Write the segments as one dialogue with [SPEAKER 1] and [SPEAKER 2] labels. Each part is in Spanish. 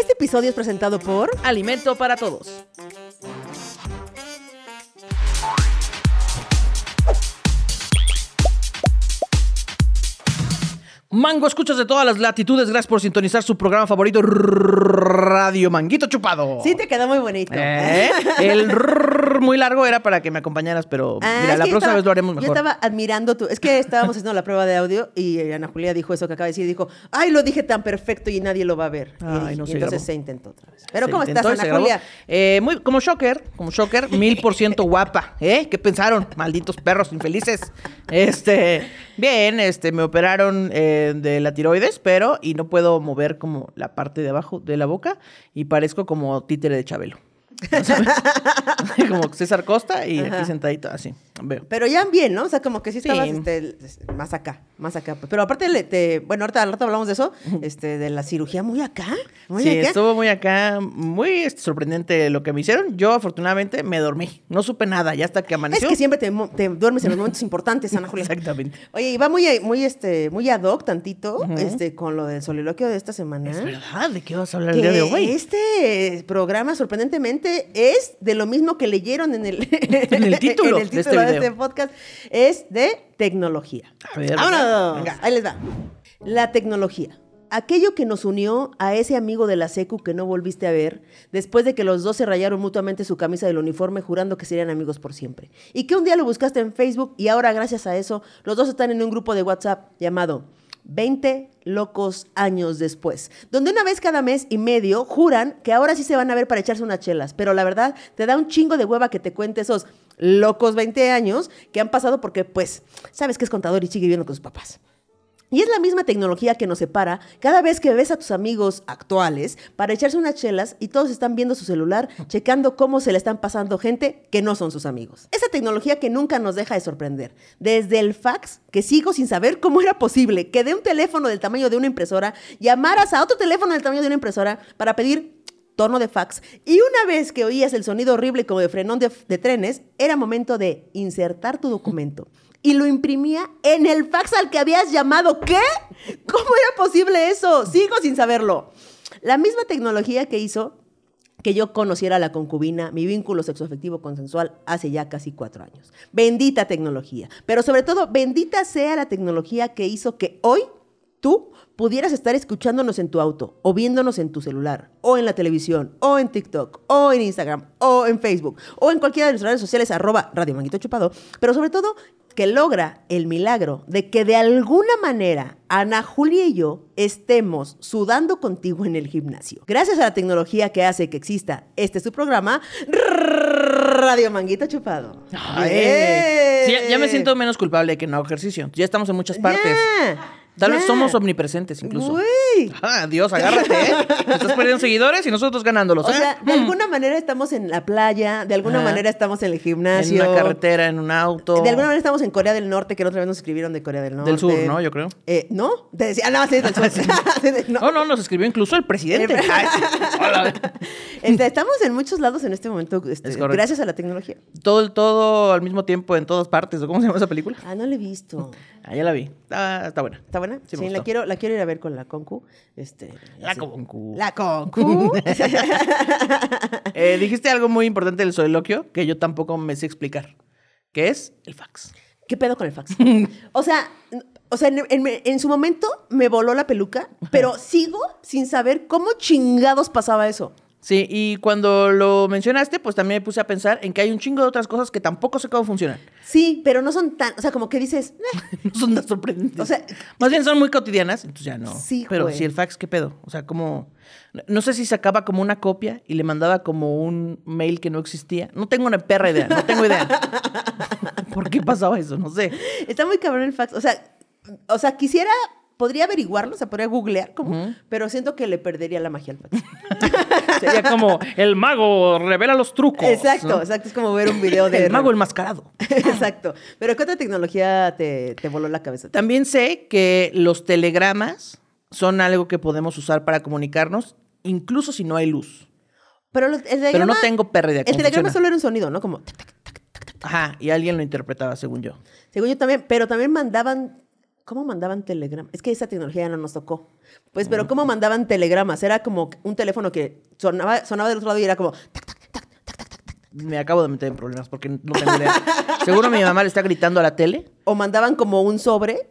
[SPEAKER 1] Este episodio es presentado por
[SPEAKER 2] Alimento para todos. Mango, escuchas de todas las latitudes. Gracias por sintonizar su programa favorito, Radio Manguito Chupado.
[SPEAKER 1] Sí, te quedó muy bonito.
[SPEAKER 2] ¿Eh? El muy largo era para que me acompañaras, pero
[SPEAKER 1] Ah,
[SPEAKER 2] mira, la próxima
[SPEAKER 1] estaba-
[SPEAKER 2] vez lo haremos
[SPEAKER 1] Yo
[SPEAKER 2] mejor.
[SPEAKER 1] estaba admirando tu. Es que estábamos haciendo la prueba de audio y Ana Julia dijo eso que acaba de decir. Dijo, ay, lo dije tan perfecto y nadie lo va a ver.
[SPEAKER 2] Ay, no
[SPEAKER 1] y
[SPEAKER 2] se
[SPEAKER 1] entonces
[SPEAKER 2] grabó.
[SPEAKER 1] se intentó otra vez. Pero
[SPEAKER 2] Se
[SPEAKER 1] ¿cómo estás, Ana. Julia?
[SPEAKER 2] Eh, muy, como Shocker, como Shocker, mil por ciento guapa, ¿eh? ¿Qué pensaron? Malditos perros infelices. Este, bien, este, me operaron eh, de la tiroides, pero, y no puedo mover como la parte de abajo de la boca, y parezco como títere de Chabelo. ¿Sabes? como César Costa y
[SPEAKER 1] Ajá.
[SPEAKER 2] aquí sentadito, así, veo.
[SPEAKER 1] Pero ya bien, ¿no? O sea, como que sí
[SPEAKER 2] Sí.
[SPEAKER 1] estabas este, más acá, más acá. Pero aparte, le- te, bueno, ahorita rato hablamos de eso, este, de la cirugía muy acá. Muy
[SPEAKER 2] Sí,
[SPEAKER 1] acá.
[SPEAKER 2] estuvo muy acá, muy sorprendente lo que me hicieron. Yo afortunadamente me dormí, no supe nada, ya hasta que
[SPEAKER 1] Es
[SPEAKER 2] amaneció.
[SPEAKER 1] que siempre te, te duermes en los momentos importantes, Ana Julia.
[SPEAKER 2] Exactamente.
[SPEAKER 1] Oye, y va muy, muy, este, muy ad hoc tantito, este, con lo del soliloquio de esta semana.
[SPEAKER 2] Es verdad, ¿de qué vas a hablar el día de hoy?
[SPEAKER 1] este programa, sorprendentemente, es de lo mismo que leyeron en el,
[SPEAKER 2] En el título
[SPEAKER 1] en el
[SPEAKER 2] de este
[SPEAKER 1] título de
[SPEAKER 2] video.
[SPEAKER 1] este podcast. Es de tecnología.
[SPEAKER 2] A ver,
[SPEAKER 1] ¡Vámonos!
[SPEAKER 2] venga.
[SPEAKER 1] Ahí les va. La tecnología. Aquello que nos unió a ese amigo de la secu que no volviste a ver, después de que los dos se rayaron mutuamente su camisa del uniforme jurando que serían amigos por siempre. Y que un día lo buscaste en Facebook y ahora gracias a eso los dos están en un grupo de WhatsApp llamado 20 locos años después, donde una vez cada mes y medio juran que ahora sí se van a ver para echarse unas chelas, pero la verdad te da un chingo de hueva que te cuente esos locos 20 años que han pasado porque pues sabes que es contador y sigue viviendo con sus papás. Y es la misma tecnología que nos separa cada vez que ves a tus amigos actuales para echarse unas chelas y todos están viendo su celular, checando cómo se le están pasando gente que no son sus amigos. Esa tecnología que nunca nos deja de sorprender. Desde el fax, que sigo sin saber cómo era posible que de un teléfono del tamaño de una impresora llamaras a otro teléfono del tamaño de una impresora para pedir tono de fax. Y una vez que oías el sonido horrible como de frenón de, de trenes, era momento de insertar tu documento. Y lo imprimía en el fax al que habías llamado. ¿Qué? ¿Cómo era posible eso? Sigo sin saberlo. La misma tecnología que hizo que yo conociera a la concubina, mi vínculo sexoafectivo consensual, hace ya casi cuatro años. Bendita tecnología. Pero sobre todo, bendita sea la tecnología que hizo que hoy tú pudieras estar escuchándonos en tu auto, o viéndonos en tu celular, o en la televisión, o en TikTok, o en Instagram, o en Facebook, o en cualquiera de nuestras redes sociales, arroba Radio Manguito Chupado, pero sobre todo que logra el milagro de que de alguna manera Ana Julia y yo estemos sudando contigo en el gimnasio. Gracias a la tecnología que hace que exista este su programa, Radio Manguito Chupado.
[SPEAKER 2] Ay,
[SPEAKER 1] ¡Eh!
[SPEAKER 2] sí, ya, me siento menos culpable que no ejercicio. Ya estamos en muchas partes.
[SPEAKER 1] Ya,
[SPEAKER 2] Tal vez somos omnipresentes incluso.
[SPEAKER 1] Güey.
[SPEAKER 2] Ah, Dios, agárrate, ¿eh? Estás perdiendo seguidores y nosotros ganándolos.
[SPEAKER 1] O
[SPEAKER 2] ¿eh?
[SPEAKER 1] sea, de alguna manera estamos en la playa, de alguna manera estamos en el
[SPEAKER 2] en
[SPEAKER 1] gimnasio.
[SPEAKER 2] una carretera, en un auto.
[SPEAKER 1] De alguna manera estamos en Corea del Norte, que la otra vez nos escribieron de Corea del Norte.
[SPEAKER 2] Del sur, ¿no? Yo creo.
[SPEAKER 1] Eh, ¿No? Te decía, ah, no, sí, del sur. No.
[SPEAKER 2] No, no, nos escribió incluso el presidente. Ay, hola.
[SPEAKER 1] Este, estamos en muchos lados en este momento, este,
[SPEAKER 2] Es
[SPEAKER 1] gracias a la tecnología.
[SPEAKER 2] todo, todo al mismo tiempo en todas partes. ¿o ¿Cómo se llama esa película?
[SPEAKER 1] Ah, no la he visto.
[SPEAKER 2] Ah, ya la vi. Ah, está buena.
[SPEAKER 1] ¿Está buena?
[SPEAKER 2] Sí,
[SPEAKER 1] Sí,
[SPEAKER 2] me
[SPEAKER 1] la quiero, la quiero ir a ver con la Concu. Este,
[SPEAKER 2] La. Concu.
[SPEAKER 1] La Concu.
[SPEAKER 2] Eh, dijiste algo muy importante del soliloquio que yo tampoco me sé explicar. Que es el fax.
[SPEAKER 1] ¿Qué pedo con el fax? O sea, o sea, en, en- en su momento me voló la peluca, pero sigo sin saber cómo chingados pasaba eso.
[SPEAKER 2] Sí, y cuando lo mencionaste, pues también me puse a pensar en que hay un chingo de otras cosas que tampoco sé cómo funcionan.
[SPEAKER 1] Sí, pero no son tan, o sea, como que dices, "Eh,
[SPEAKER 2] No son tan sorprendentes.
[SPEAKER 1] O sea,
[SPEAKER 2] más bien son muy cotidianas, entonces ya no.
[SPEAKER 1] Sí,
[SPEAKER 2] Pero si el fax, ¿qué pedo? O sea, como. No sé si sacaba como una copia y le mandaba como un mail que no existía. No tengo una perra idea, no tengo idea. ¿Por qué pasaba eso? No sé.
[SPEAKER 1] está muy cabrón el fax. O sea, o sea, quisiera, podría averiguarlo, o sea, podría googlear como, pero siento que le perdería la magia al fax.
[SPEAKER 2] Sería como el mago revela los trucos.
[SPEAKER 1] exacto,
[SPEAKER 2] ¿no?
[SPEAKER 1] exacto, es como ver un video de...
[SPEAKER 2] El mago enmascarado.
[SPEAKER 1] exacto. Pero ¿qué otra tecnología te, te voló la cabeza?
[SPEAKER 2] También sé que los telegramas son algo que podemos usar para comunicarnos, incluso si no hay luz.
[SPEAKER 1] Pero, el
[SPEAKER 2] Pero no tengo perra idea
[SPEAKER 1] El telegrama
[SPEAKER 2] funciona.
[SPEAKER 1] solo era un sonido, ¿no? Como... tac, tac, tac, tac, tac, tac.
[SPEAKER 2] Ajá, y alguien lo interpretaba, según yo.
[SPEAKER 1] Según yo también, pero también mandaban ¿Cómo mandaban telegramas? Es que esa tecnología ya no nos tocó. Pues, pero ¿cómo mandaban telegramas? Era como un teléfono que sonaba, sonaba del otro lado y era como... tac, tac, tac.
[SPEAKER 2] Me acabo de meter en problemas porque no tengo idea. Seguro mi mamá le está gritando a la tele.
[SPEAKER 1] O mandaban como un sobre.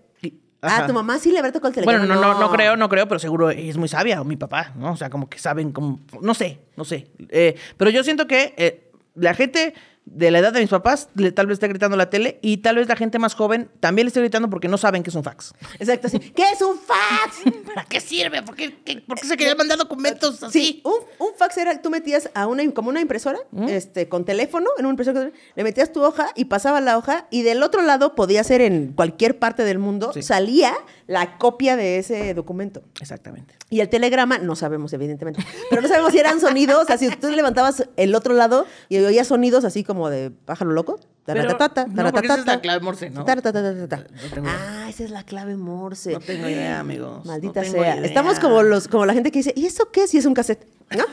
[SPEAKER 1] Ah,
[SPEAKER 2] ajá.
[SPEAKER 1] tu mamá sí le habrá tocado el teléfono.
[SPEAKER 2] Bueno, no, no, no creo, no creo, pero seguro es muy sabia, o mi papá, ¿no? O sea, como que saben, como, no sé, no sé. Eh, pero yo siento que eh, la gente de la edad de mis papás le- tal vez esté gritando la tele y tal vez la gente más joven también le esté gritando porque no saben que es un fax.
[SPEAKER 1] Exacto, así. ¿Qué es un fax?
[SPEAKER 2] ¿Para qué sirve? ¿Por qué, qué- por qué se querían mandar documentos así?
[SPEAKER 1] Sí, un, un fax era, tú metías a una, como una impresora, este, con teléfono, en una impresora, le metías tu hoja y pasaba la hoja y del otro lado podía ser en cualquier parte del mundo,
[SPEAKER 2] Sí.
[SPEAKER 1] salía la copia de ese documento.
[SPEAKER 2] Exactamente.
[SPEAKER 1] Y el telegrama, no sabemos evidentemente, pero no sabemos si eran sonidos, o sea, si tú levantabas el otro lado y oías sonidos así como de pájaro loco.
[SPEAKER 2] Pero-
[SPEAKER 1] taratatata,
[SPEAKER 2] no, porque esa es la clave Morse, ¿no? No.
[SPEAKER 1] Ah, esa es la clave Morse.
[SPEAKER 2] No tengo idea, amigos.
[SPEAKER 1] Maldita
[SPEAKER 2] No tengo
[SPEAKER 1] sea.
[SPEAKER 2] idea.
[SPEAKER 1] Estamos como los, como la gente que dice, ¿y eso qué? Si es un cassette. ¿No?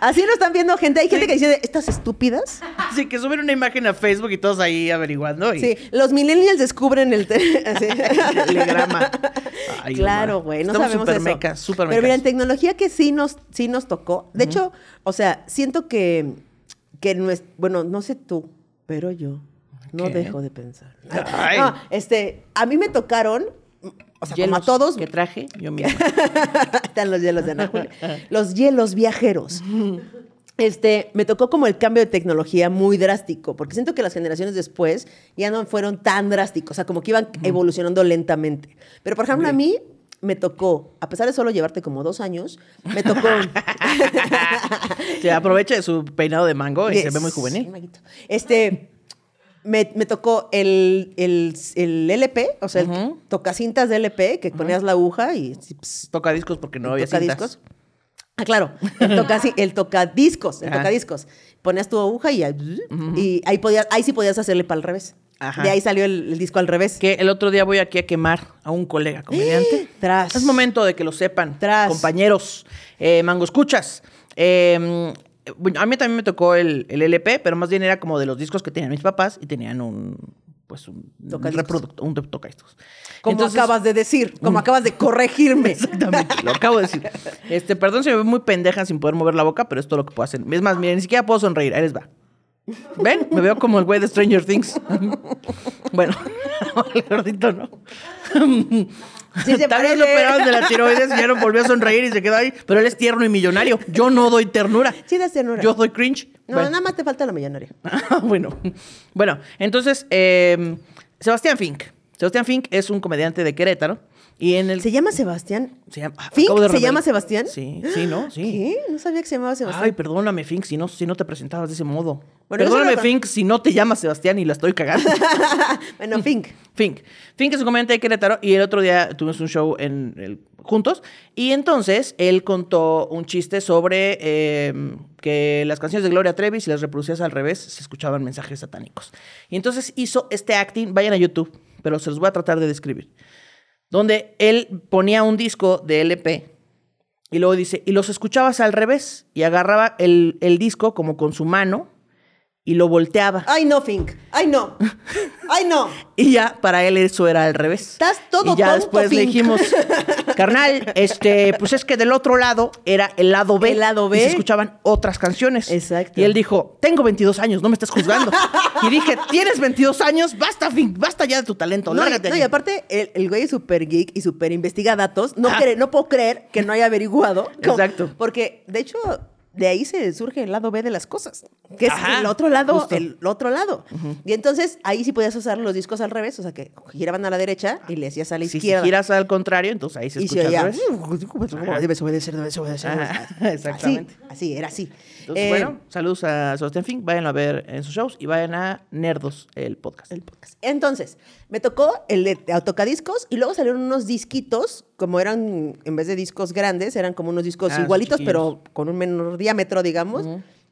[SPEAKER 1] Así lo están viendo gente. Hay gente que dice, ¿estas estúpidas?
[SPEAKER 2] Sí, que suben una imagen a Facebook y todos ahí averiguando. Y...
[SPEAKER 1] Sí, los millennials descubren el.
[SPEAKER 2] Telegrama.
[SPEAKER 1] Claro, güey, no
[SPEAKER 2] Estamos
[SPEAKER 1] sabemos
[SPEAKER 2] súper
[SPEAKER 1] eso.
[SPEAKER 2] súper
[SPEAKER 1] Pero mira, en tecnología que sí nos, sí nos tocó. De hecho, o sea, siento que, que nues- bueno, no sé tú, pero yo no
[SPEAKER 2] ¿Qué?
[SPEAKER 1] dejo de pensar.
[SPEAKER 2] Ay.
[SPEAKER 1] No, este, a mí me tocaron, o sea, como a todos,
[SPEAKER 2] que traje yo misma.
[SPEAKER 1] Están los hielos de Ana Julia. Los hielos viajeros. Este, me tocó como el cambio de tecnología muy drástico, porque siento que las generaciones después ya no fueron tan drásticos, o sea, como que iban evolucionando lentamente. Pero, por ejemplo, a mí me tocó, a pesar de solo llevarte como dos años, me tocó...
[SPEAKER 2] Se aprovecha de su peinado de mango y se ve muy juvenil.
[SPEAKER 1] Maguito. Este, me, me tocó el, el, el LP, o sea, el
[SPEAKER 2] Ujú.
[SPEAKER 1] tocacintas de LP, que ponías la aguja y... ps,
[SPEAKER 2] Toca discos porque no había cintas.
[SPEAKER 1] tocadiscos. Ah, claro, el, toca, el tocadiscos, el
[SPEAKER 2] Ajá.
[SPEAKER 1] tocadiscos. Ponías tu aguja y, ahí- y ahí, podías, ahí sí podías hacerle para el revés.
[SPEAKER 2] Ajá.
[SPEAKER 1] De ahí salió el, el disco al revés.
[SPEAKER 2] Que el otro día voy aquí a quemar a un colega comediante.
[SPEAKER 1] Tras.
[SPEAKER 2] Es momento de que lo sepan,
[SPEAKER 1] Tras.
[SPEAKER 2] compañeros, eh, mango escuchas. Eh, a mí también me tocó el, el LP, pero más bien era como de los discos que tenían mis papás y tenían un, pues un
[SPEAKER 1] Tocadiscos.
[SPEAKER 2] reproductor, un tocadiscos.
[SPEAKER 1] Como
[SPEAKER 2] Entonces-
[SPEAKER 1] acabas de decir, como acabas de corregirme.
[SPEAKER 2] Exactamente, lo acabo de decir. Este, perdón si me veo muy pendeja sin poder mover la boca, pero es todo lo que puedo hacer. Es más, miren, ni siquiera puedo sonreír. Ahí les va. ¿Ven? Me veo como el güey de Stranger Things. bueno, el gordito no.
[SPEAKER 1] Sí se
[SPEAKER 2] Tal vez lo operaron de la tiroides y ya no volvió a sonreír y se quedó ahí. Pero él es tierno y millonario. Yo no doy ternura.
[SPEAKER 1] Sí, das ternura.
[SPEAKER 2] Yo doy cringe.
[SPEAKER 1] No,
[SPEAKER 2] Bueno.
[SPEAKER 1] nada más te falta la millonaria.
[SPEAKER 2] bueno, bueno, entonces, eh, Sebastián Fink. Sebastián Fink es un comediante de Querétaro. Y en el.
[SPEAKER 1] ¿Se llama Sebastián?
[SPEAKER 2] se llama-
[SPEAKER 1] ¿Fink? ¿Se llama Sebastián?
[SPEAKER 2] Sí, sí, ¿no? Sí.
[SPEAKER 1] ¿Qué? No sabía que se llamaba Sebastián.
[SPEAKER 2] Ay, perdóname, Fink, si no, si no te presentabas de ese modo.
[SPEAKER 1] Bueno,
[SPEAKER 2] perdóname,
[SPEAKER 1] lo-
[SPEAKER 2] Fink, si no te llamas Sebastián y la estoy cagando.
[SPEAKER 1] bueno, Fink.
[SPEAKER 2] Fink. Fink es un comediante de Querétaro y el otro día tuvimos un show en el- juntos y entonces él contó un chiste sobre eh, que las canciones de Gloria Trevi, si las reproducías al revés, se escuchaban mensajes satánicos. Y entonces hizo este acting, vayan a YouTube, pero se los voy a tratar de describir, donde él ponía un disco de LP y luego dice, y los escuchabas al revés y agarraba el, el disco como con su mano y lo volteaba.
[SPEAKER 1] Ay, no, Fink. Ay, no. Ay, no.
[SPEAKER 2] Y ya para él eso era al revés.
[SPEAKER 1] Estás todo
[SPEAKER 2] Y ya
[SPEAKER 1] tonto,
[SPEAKER 2] después le dijimos, carnal, este, pues es que del otro lado era el lado B.
[SPEAKER 1] El lado B.
[SPEAKER 2] Y se escuchaban otras canciones.
[SPEAKER 1] Exacto.
[SPEAKER 2] Y él dijo, tengo 22 años, no me estás juzgando. y dije, tienes 22 años, basta, Fink, basta ya de tu talento,
[SPEAKER 1] No, y,
[SPEAKER 2] lárgate.
[SPEAKER 1] no, y
[SPEAKER 2] aquí".
[SPEAKER 1] aparte, el, el güey es súper geek y súper investiga datos. No,
[SPEAKER 2] Ah.
[SPEAKER 1] cree- no puedo creer que no haya averiguado.
[SPEAKER 2] Exacto.
[SPEAKER 1] Porque, de hecho, de ahí se surge el lado B de las cosas. Que es
[SPEAKER 2] Ajá,
[SPEAKER 1] el otro lado,
[SPEAKER 2] justo.
[SPEAKER 1] el otro lado. Y entonces, ahí sí podías usar los discos al revés. O sea, que giraban a la derecha y le hacías a la
[SPEAKER 2] Si, si
[SPEAKER 1] izquierda.
[SPEAKER 2] giras al contrario, entonces ahí se
[SPEAKER 1] y se
[SPEAKER 2] escucha al
[SPEAKER 1] oía.
[SPEAKER 2] revés.
[SPEAKER 1] Debes obedecer, debes obedecer.
[SPEAKER 2] Ajá,
[SPEAKER 1] Así,
[SPEAKER 2] exactamente.
[SPEAKER 1] Así, era así.
[SPEAKER 2] Entonces,
[SPEAKER 1] Eh,
[SPEAKER 2] bueno, saludos a Sebastián Fink, vayan a ver en sus shows y vayan a Nerdos, el podcast.
[SPEAKER 1] el podcast. Entonces, me tocó el de tocadiscos y luego salieron unos disquitos, como eran, en vez de discos grandes, eran como unos discos
[SPEAKER 2] Ah,
[SPEAKER 1] igualitos, pero con un menor diámetro, digamos,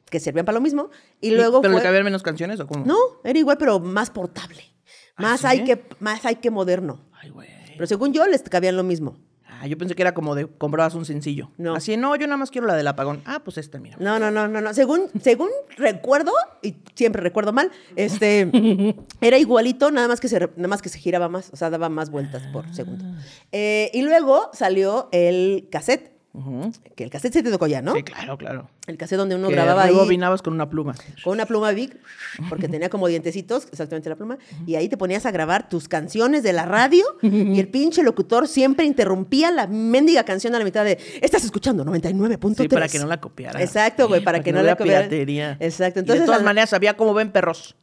[SPEAKER 1] que servían para lo mismo. Y luego
[SPEAKER 2] ¿Pero
[SPEAKER 1] fue-
[SPEAKER 2] le cabían menos canciones o cómo?
[SPEAKER 1] No, era igual, pero más portable.
[SPEAKER 2] ¿Ah,
[SPEAKER 1] Más
[SPEAKER 2] sí?
[SPEAKER 1] hay que, más hay que moderno.
[SPEAKER 2] Ay, güey.
[SPEAKER 1] Pero según yo, les cabían lo mismo.
[SPEAKER 2] Ah, yo pensé que era como de comprabas un sencillo.
[SPEAKER 1] No.
[SPEAKER 2] Así, no, yo nada más quiero la del apagón. Ah, pues esta, mira.
[SPEAKER 1] No, no, no, no, no. Según, según recuerdo, y siempre recuerdo mal, este era igualito, nada más que se, nada más que se giraba más, o sea, daba más vueltas por segundo. Eh, y luego salió el cassette, Que el cassette se te tocó ya, ¿no?
[SPEAKER 2] Sí, claro, claro.
[SPEAKER 1] El cassette donde uno
[SPEAKER 2] Que
[SPEAKER 1] grababa ahí
[SPEAKER 2] rebobinabas con una pluma.
[SPEAKER 1] con una pluma big, porque tenía como dientecitos, exactamente la pluma, y ahí te ponías a grabar tus canciones de la radio y el pinche locutor siempre interrumpía la mendiga canción a la mitad de, estás escuchando 99.3.
[SPEAKER 2] Sí, para que no la copiara.
[SPEAKER 1] Exacto, güey, para, que, no, la
[SPEAKER 2] hubiera
[SPEAKER 1] copiaran.
[SPEAKER 2] piratería.
[SPEAKER 1] Exacto,
[SPEAKER 2] Y
[SPEAKER 1] entonces...
[SPEAKER 2] de todas
[SPEAKER 1] la-
[SPEAKER 2] maneras, había como ven perros.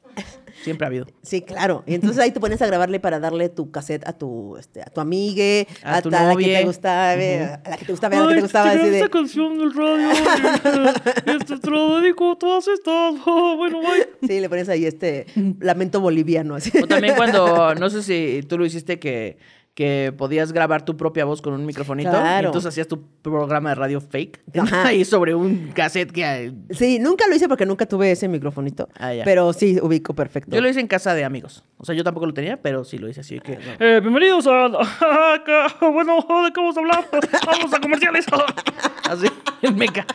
[SPEAKER 2] Siempre ha habido.
[SPEAKER 1] Sí, claro. Y entonces ahí te pones a grabarle para darle tu cassette a tu, este, a tu amigue,
[SPEAKER 2] A
[SPEAKER 1] a,
[SPEAKER 2] tu
[SPEAKER 1] ta- la que te gustaba, a la que te gustaba, a la que te gustaba. Así de,
[SPEAKER 3] canción del radio. Este te lo dedico a todas estas. bueno, bye.
[SPEAKER 1] sí, le pones ahí este lamento boliviano. Así.
[SPEAKER 2] O también cuando, no sé si tú lo hiciste que, que podías grabar tu propia voz con un microfonito.
[SPEAKER 1] Claro.
[SPEAKER 2] Y entonces hacías tu programa de radio fake. Ahí sobre un cassette que...
[SPEAKER 1] Sí, nunca lo hice porque nunca tuve ese microfonito.
[SPEAKER 2] Ah, ya.
[SPEAKER 1] Pero sí, ubico perfecto.
[SPEAKER 2] Yo lo hice en casa de amigos. O sea, yo tampoco lo tenía, pero sí lo hice así que...
[SPEAKER 3] Eh, bienvenidos a. Bueno, ¿de qué vamos a hablar? Vamos a comerciales.
[SPEAKER 2] Así, en meca.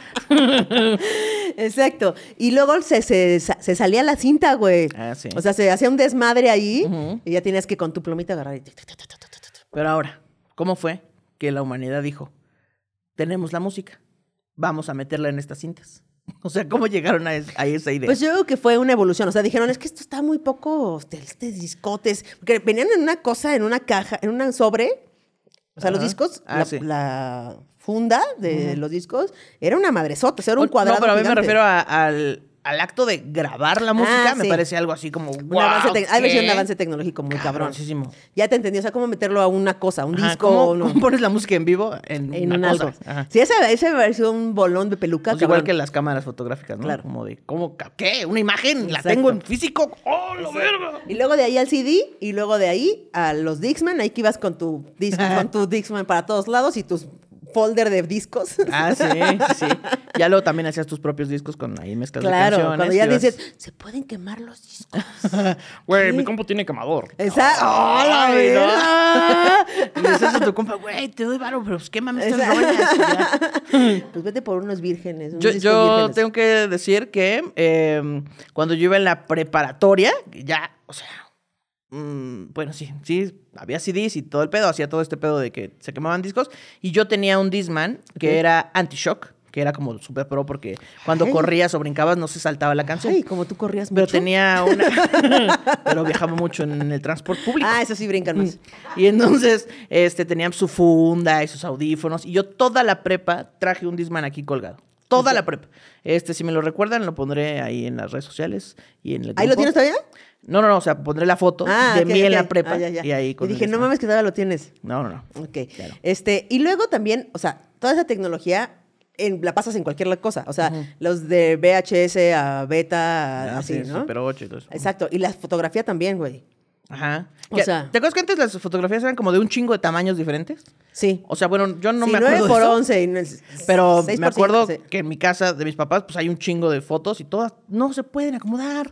[SPEAKER 1] Exacto. Y luego se, se, se salía la cinta, güey.
[SPEAKER 2] Ah, sí.
[SPEAKER 1] O sea, se hacía un desmadre ahí y ya tenías que con tu plumita agarrar y...
[SPEAKER 2] Pero ahora, ¿cómo fue que la humanidad dijo, tenemos la música, vamos a meterla en estas cintas? O sea, ¿cómo llegaron a, es- a esa idea?
[SPEAKER 1] Pues yo creo que fue una evolución. O sea, dijeron, es que esto está muy poco, este, este discotes. Porque venían en una cosa, en una caja, en un sobre. O sea, los discos,
[SPEAKER 2] Ah,
[SPEAKER 1] la,
[SPEAKER 2] sí.
[SPEAKER 1] la funda de los discos, era una madresota. O sea, era un cuadrado
[SPEAKER 2] No, pero a mí me refiero a- al, al acto de grabar la música,
[SPEAKER 1] Ah,
[SPEAKER 2] me
[SPEAKER 1] sí.
[SPEAKER 2] parece algo así como,
[SPEAKER 1] Un
[SPEAKER 2] wow,
[SPEAKER 1] avance tec- ha de avance tecnológico muy cabrón. Ya te entendí. O sea, cómo meterlo a una cosa, un
[SPEAKER 2] Ajá,
[SPEAKER 1] disco.
[SPEAKER 2] ¿cómo,
[SPEAKER 1] no-
[SPEAKER 2] cómo pones la música en vivo en,
[SPEAKER 1] en
[SPEAKER 2] una
[SPEAKER 1] un
[SPEAKER 2] cosa?
[SPEAKER 1] algo. Sí, ese, ese me pareció un bolón de peluca.
[SPEAKER 2] Pues igual que las cámaras fotográficas, ¿no?
[SPEAKER 1] Claro.
[SPEAKER 2] Como de, ¿cómo? ¿Qué? ¿Una imagen? ¿La tengo en físico?
[SPEAKER 3] ¡Oh, la verga!
[SPEAKER 1] Y luego de ahí al CD, y luego de ahí a los Dixman, ahí que ibas con tu, disco, con tu Dixman para todos lados y tus folder de discos.
[SPEAKER 2] Ah, sí, sí. Ya luego también hacías tus propios discos con ahí mezclas de
[SPEAKER 1] Claro,
[SPEAKER 2] canciones.
[SPEAKER 1] cuando ya dices, se pueden quemar los discos.
[SPEAKER 3] Güey, mi compu tiene quemador.
[SPEAKER 1] Esa, ¡oh, la
[SPEAKER 2] Ay, no.
[SPEAKER 1] verga!
[SPEAKER 2] Y dices a tu compa, güey, te doy varo, pero pues quémame estas ya.
[SPEAKER 1] Pues vete por unos vírgenes. unos
[SPEAKER 2] Yo,
[SPEAKER 1] discos
[SPEAKER 2] yo
[SPEAKER 1] vírgenes.
[SPEAKER 2] tengo que decir que eh, cuando yo iba en la preparatoria, ya, o sea, mm, bueno, sí, sí, había CDs y todo el pedo, hacía todo este pedo de que se quemaban discos. Y yo tenía un Disman que era anti-shock, que era como súper pro porque cuando
[SPEAKER 1] Ay.
[SPEAKER 2] corrías o brincabas no se saltaba la canción.
[SPEAKER 1] Ay, como tú corrías
[SPEAKER 2] pero
[SPEAKER 1] mucho.
[SPEAKER 2] tenía una... pero viajaba mucho en el transporte público.
[SPEAKER 1] Ah, eso sí brincan más.
[SPEAKER 2] Y entonces, este, tenían su funda y sus audífonos. Y yo toda la prepa traje un Disman aquí colgado. Toda la prepa. Este, si me lo recuerdan, lo pondré ahí en las redes sociales y en el
[SPEAKER 1] ¿Ahí lo tienes todavía?
[SPEAKER 2] No, no, no, o sea, pondré la foto
[SPEAKER 1] Ah,
[SPEAKER 2] de mí en la prepa
[SPEAKER 1] Ah, ya, ya.
[SPEAKER 2] y ahí con
[SPEAKER 1] Y dije, no mames que todavía lo tienes.
[SPEAKER 2] No, no, no.
[SPEAKER 1] Ok.
[SPEAKER 2] Claro.
[SPEAKER 1] Este, y luego también, o sea, toda esa tecnología en- la pasas en cualquier cosa. O sea, los de VHS a beta,
[SPEAKER 2] Ah,
[SPEAKER 1] así,
[SPEAKER 2] sí,
[SPEAKER 1] ¿no?
[SPEAKER 2] Super 8 y todo eso.
[SPEAKER 1] Exacto. Y la fotografía también, güey.
[SPEAKER 2] Ajá.
[SPEAKER 1] O sea-
[SPEAKER 2] ¿Te acuerdas que antes las fotografías eran como de un chingo de tamaños diferentes?
[SPEAKER 1] Sí.
[SPEAKER 2] O sea, bueno, yo no
[SPEAKER 1] sí,
[SPEAKER 2] me
[SPEAKER 1] 9
[SPEAKER 2] acuerdo de
[SPEAKER 1] por
[SPEAKER 2] eso,
[SPEAKER 1] 11. y no es-
[SPEAKER 2] Pero
[SPEAKER 1] 6
[SPEAKER 2] me acuerdo
[SPEAKER 1] sí.
[SPEAKER 2] que en mi casa de mis papás, pues hay un chingo de fotos y todas no se pueden acomodar.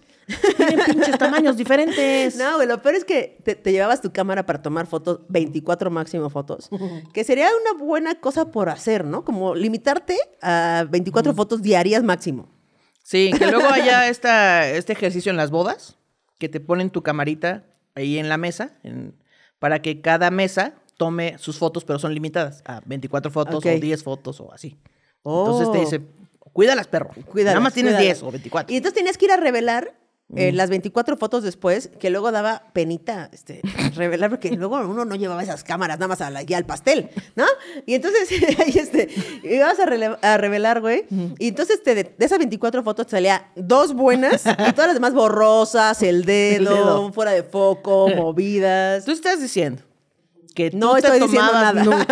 [SPEAKER 2] Tienen pinches tamaños diferentes.
[SPEAKER 1] No, güey, lo peor es que te, te llevabas tu cámara para tomar fotos, 24 máximo fotos, que sería una buena cosa por hacer, ¿no? Como limitarte a 24 fotos diarias máximo.
[SPEAKER 2] Sí, que luego haya esta, este ejercicio en las bodas, que te ponen tu camarita ahí en la mesa, en- para que cada mesa tome sus fotos, pero son limitadas a 24 fotos o 10 fotos o así.
[SPEAKER 1] Oh.
[SPEAKER 2] Entonces te dice, cuídalas, perro.
[SPEAKER 1] Cuídalas,
[SPEAKER 2] Nada más tienes
[SPEAKER 1] cuídalas.
[SPEAKER 2] 10 o 24.
[SPEAKER 1] Y entonces tenías que ir a revelar eh, las 24 fotos después, que luego daba penita este, revelar, porque luego uno no llevaba esas cámaras nada más a la, al pastel, ¿no? Y entonces ahí este, ibas a, revelar, güey, y entonces te, de, de esas 24 fotos te salía dos buenas y todas las demás borrosas, el dedo,
[SPEAKER 2] dedo.
[SPEAKER 1] fuera de foco, movidas.
[SPEAKER 2] Tú estás diciendo que tú
[SPEAKER 1] No
[SPEAKER 2] te
[SPEAKER 1] estoy diciendo
[SPEAKER 2] tomabas
[SPEAKER 1] nada.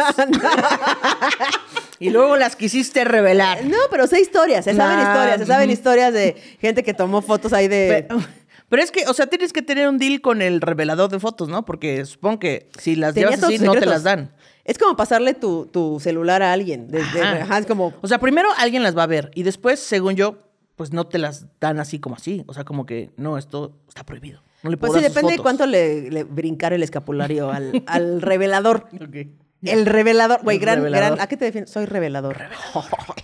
[SPEAKER 2] Y luego las quisiste revelar.
[SPEAKER 1] No, pero sé historias, se saben
[SPEAKER 2] Nah.
[SPEAKER 1] historias, se saben historias de gente que tomó fotos ahí de...
[SPEAKER 2] Pero, pero es que, o sea, tienes que tener un deal con el revelador de fotos, ¿no? Porque supongo que si las
[SPEAKER 1] Tenía
[SPEAKER 2] llevas así, no te las dan.
[SPEAKER 1] Es como pasarle tu, tu celular a alguien. Desde,
[SPEAKER 2] Ajá.
[SPEAKER 1] ajá, es como...
[SPEAKER 2] O sea, primero alguien las va a ver y después, según yo, pues no te las dan así como así. O sea, como que no, esto está prohibido. No le
[SPEAKER 1] Pues
[SPEAKER 2] puedo
[SPEAKER 1] sí,
[SPEAKER 2] sus
[SPEAKER 1] depende de cuánto le, le brincar el escapulario al, al revelador.
[SPEAKER 2] Ok.
[SPEAKER 1] El revelador, güey, gran,
[SPEAKER 2] revelador.
[SPEAKER 1] gran. ¿A qué te defiendes? Soy revelador. Ay,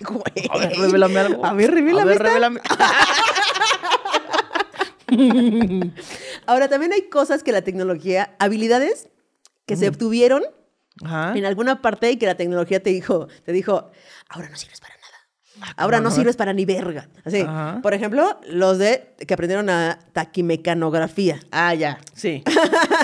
[SPEAKER 1] güey.
[SPEAKER 2] A ver, revélame algo.
[SPEAKER 1] A ver, revélame
[SPEAKER 2] A ver,
[SPEAKER 1] esta.
[SPEAKER 2] revélame.
[SPEAKER 1] Ahora, también hay cosas que la tecnología, habilidades que se obtuvieron
[SPEAKER 2] Ajá.
[SPEAKER 1] en alguna parte y que la tecnología te dijo, te dijo, ahora no sirves para nada. Ahora
[SPEAKER 2] cabrón,
[SPEAKER 1] no sirves para ni verga. Así,
[SPEAKER 2] Ajá.
[SPEAKER 1] por ejemplo, los de que aprendieron a taquimecanografía.
[SPEAKER 2] Ah, ya, sí.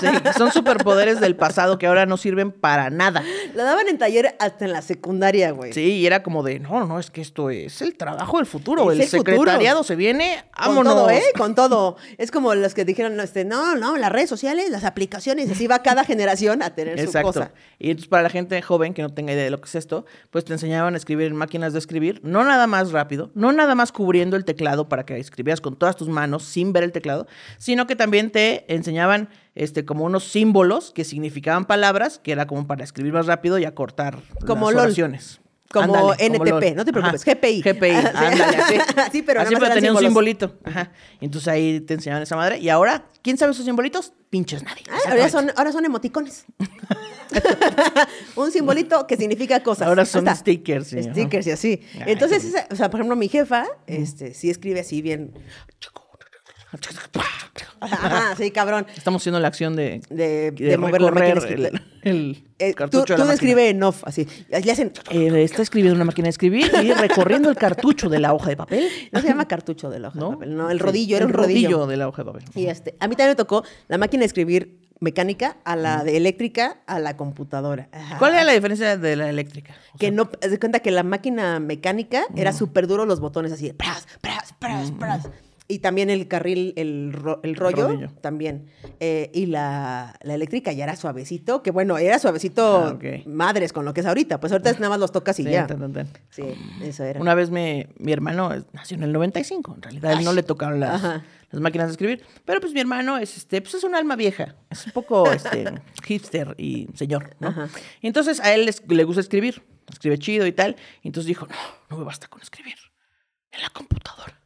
[SPEAKER 2] Sí, Son superpoderes del pasado que ahora no sirven para nada.
[SPEAKER 1] Lo daban en taller hasta en la secundaria, güey.
[SPEAKER 2] Sí, y era como de, no, no, es que esto es el trabajo del futuro.
[SPEAKER 1] Es
[SPEAKER 2] el
[SPEAKER 1] el futuro.
[SPEAKER 2] secretariado se viene,
[SPEAKER 1] Con
[SPEAKER 2] vámonos.
[SPEAKER 1] todo, ¿eh? Con todo. Es como los que dijeron, este, no, no, las redes sociales, las aplicaciones, así va cada generación a tener
[SPEAKER 2] Exacto.
[SPEAKER 1] su cosa.
[SPEAKER 2] Y entonces para la gente joven que no tenga idea de lo que es esto, pues te enseñaban a escribir en máquinas de escribir, no nada más rápido, no nada más cubriendo el teclado para que escribieras con todas tus manos sin ver el teclado, sino que también te enseñaban este como unos símbolos que significaban palabras, que era como para escribir más rápido y acortar
[SPEAKER 1] Como
[SPEAKER 2] las
[SPEAKER 1] LOL. Como
[SPEAKER 2] Ándale,
[SPEAKER 1] NTP, no te preocupes,
[SPEAKER 2] Ajá.
[SPEAKER 1] GPI.
[SPEAKER 2] GPI, ándale, así.
[SPEAKER 1] Sí, pero
[SPEAKER 2] así
[SPEAKER 1] eran
[SPEAKER 2] tenía un simbolito. Ajá. Entonces ahí te enseñaban esa madre. Y ahora, ¿quién sabe esos simbolitos? Pinches nadie.
[SPEAKER 1] Ah, ahora, son, ahora son emoticones. un simbolito que significa cosas.
[SPEAKER 2] Ahora son stickers, sí.
[SPEAKER 1] Stickers y así.
[SPEAKER 2] Ay,
[SPEAKER 1] Entonces, esa- o sea, por ejemplo, mi jefa, este, sí escribe así bien. Ajá, sí, cabrón.
[SPEAKER 2] Estamos haciendo la acción de,
[SPEAKER 1] De, de mover la
[SPEAKER 2] recorrer
[SPEAKER 1] máquina. de escribir.
[SPEAKER 2] el, el
[SPEAKER 1] Eh, tú
[SPEAKER 2] cartucho de
[SPEAKER 1] tú
[SPEAKER 2] la máquina.
[SPEAKER 1] describe en off, así. Le hacen.
[SPEAKER 2] Eh, está escribiendo una máquina de escribir y recorriendo el cartucho de la hoja de papel.
[SPEAKER 1] No se llama cartucho de la hoja de
[SPEAKER 2] ¿No?
[SPEAKER 1] papel, no, el rodillo, era
[SPEAKER 2] el
[SPEAKER 1] un rodillo.
[SPEAKER 2] de la hoja de papel.
[SPEAKER 1] Y este, a mí también me tocó la máquina de escribir mecánica a la de eléctrica a la computadora. Ajá.
[SPEAKER 2] ¿Cuál era la diferencia de la eléctrica? O
[SPEAKER 1] Que
[SPEAKER 2] sea,
[SPEAKER 1] no, de cuenta que la máquina mecánica era súper duro los botones así, de pras, pras, pras, pras. Y también el carril, el, ro- el rollo,
[SPEAKER 2] rodillo.
[SPEAKER 1] también. Eh, y la, la eléctrica ya era suavecito, que bueno, era suavecito
[SPEAKER 2] Ah,
[SPEAKER 1] madres con lo que es ahorita. Pues ahorita es nada más los tocas y
[SPEAKER 2] sí,
[SPEAKER 1] ya.
[SPEAKER 2] tan, tan, tan.
[SPEAKER 1] Sí, eso era.
[SPEAKER 2] Una vez me, mi hermano nació en el 95, en realidad a él no le tocaron las, las máquinas de escribir, pero pues mi hermano es este, pues es un alma vieja, es un poco este hipster y señor, ¿no?
[SPEAKER 1] Ajá.
[SPEAKER 2] Y entonces a él les- le gusta escribir, escribe chido y tal, y entonces dijo, no, no me basta con escribir en la computadora,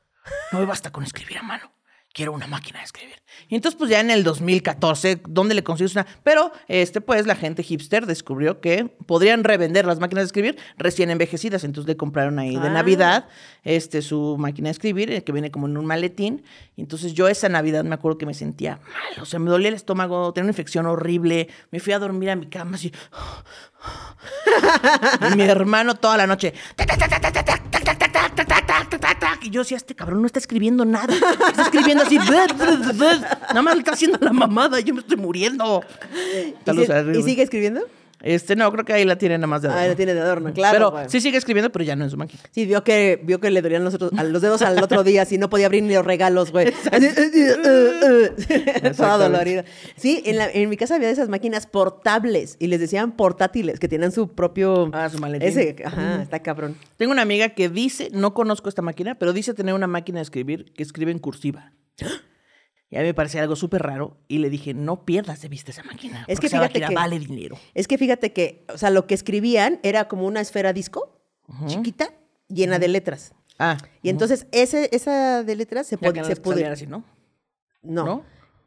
[SPEAKER 2] no me basta con escribir a mano quiero una máquina de escribir. Y entonces, pues ya en el 2014, ¿dónde le consigues una? Pero, este, pues la gente hipster descubrió que podrían revender las máquinas de escribir recién envejecidas. Entonces le compraron ahí de. Navidad este, su máquina de escribir, que viene como en un maletín. Y entonces yo esa Navidad me acuerdo que me sentía mal. O sea, me dolía el estómago, tenía una infección horrible. Me fui a dormir a mi cama así. y mi hermano toda la noche. Y yo decía, este cabrón no está escribiendo nada. Está escribiendo así. "Blah, blah, blah". Nada más le está haciendo la mamada y yo me estoy muriendo.
[SPEAKER 1] ¿Y, si- sigue escribiendo?
[SPEAKER 2] Este, no, creo que ahí la tiene nada más de
[SPEAKER 1] Ah,
[SPEAKER 2] adorno.
[SPEAKER 1] la tiene de adorno, claro.
[SPEAKER 2] pero
[SPEAKER 1] güey.
[SPEAKER 2] sí sigue escribiendo, pero ya no en su máquina.
[SPEAKER 1] Sí, vio que, vio que le dolían los, otros- a los dedos al otro día, así no podía abrir ni los regalos, güey. Así, uh, uh, uh, Toda dolorida. Sí, en, la- en mi casa había de esas máquinas portables y les decían portátiles, que tenían su propro...
[SPEAKER 2] Ah, su maletín.
[SPEAKER 1] Ese, ajá, está cabrón.
[SPEAKER 2] Tengo una amiga que dice, no conozco esta máquina, pero dice tener una máquina de escribir que escribe en cursiva. Y a mí me parecía algo súper raro y le dije, no pierdas de vista esa máquina.
[SPEAKER 1] Es que
[SPEAKER 2] esa
[SPEAKER 1] fíjate que-
[SPEAKER 2] vale dinero.
[SPEAKER 1] Es que fíjate que, o sea, lo que escribían era como una esfera disco, chiquita, llena de letras.
[SPEAKER 2] Ah,
[SPEAKER 1] Y entonces ese, esa de letras se,
[SPEAKER 2] ya
[SPEAKER 1] pod-
[SPEAKER 2] que no
[SPEAKER 1] se
[SPEAKER 2] salían así, ¿no?
[SPEAKER 1] No.
[SPEAKER 2] ¿No?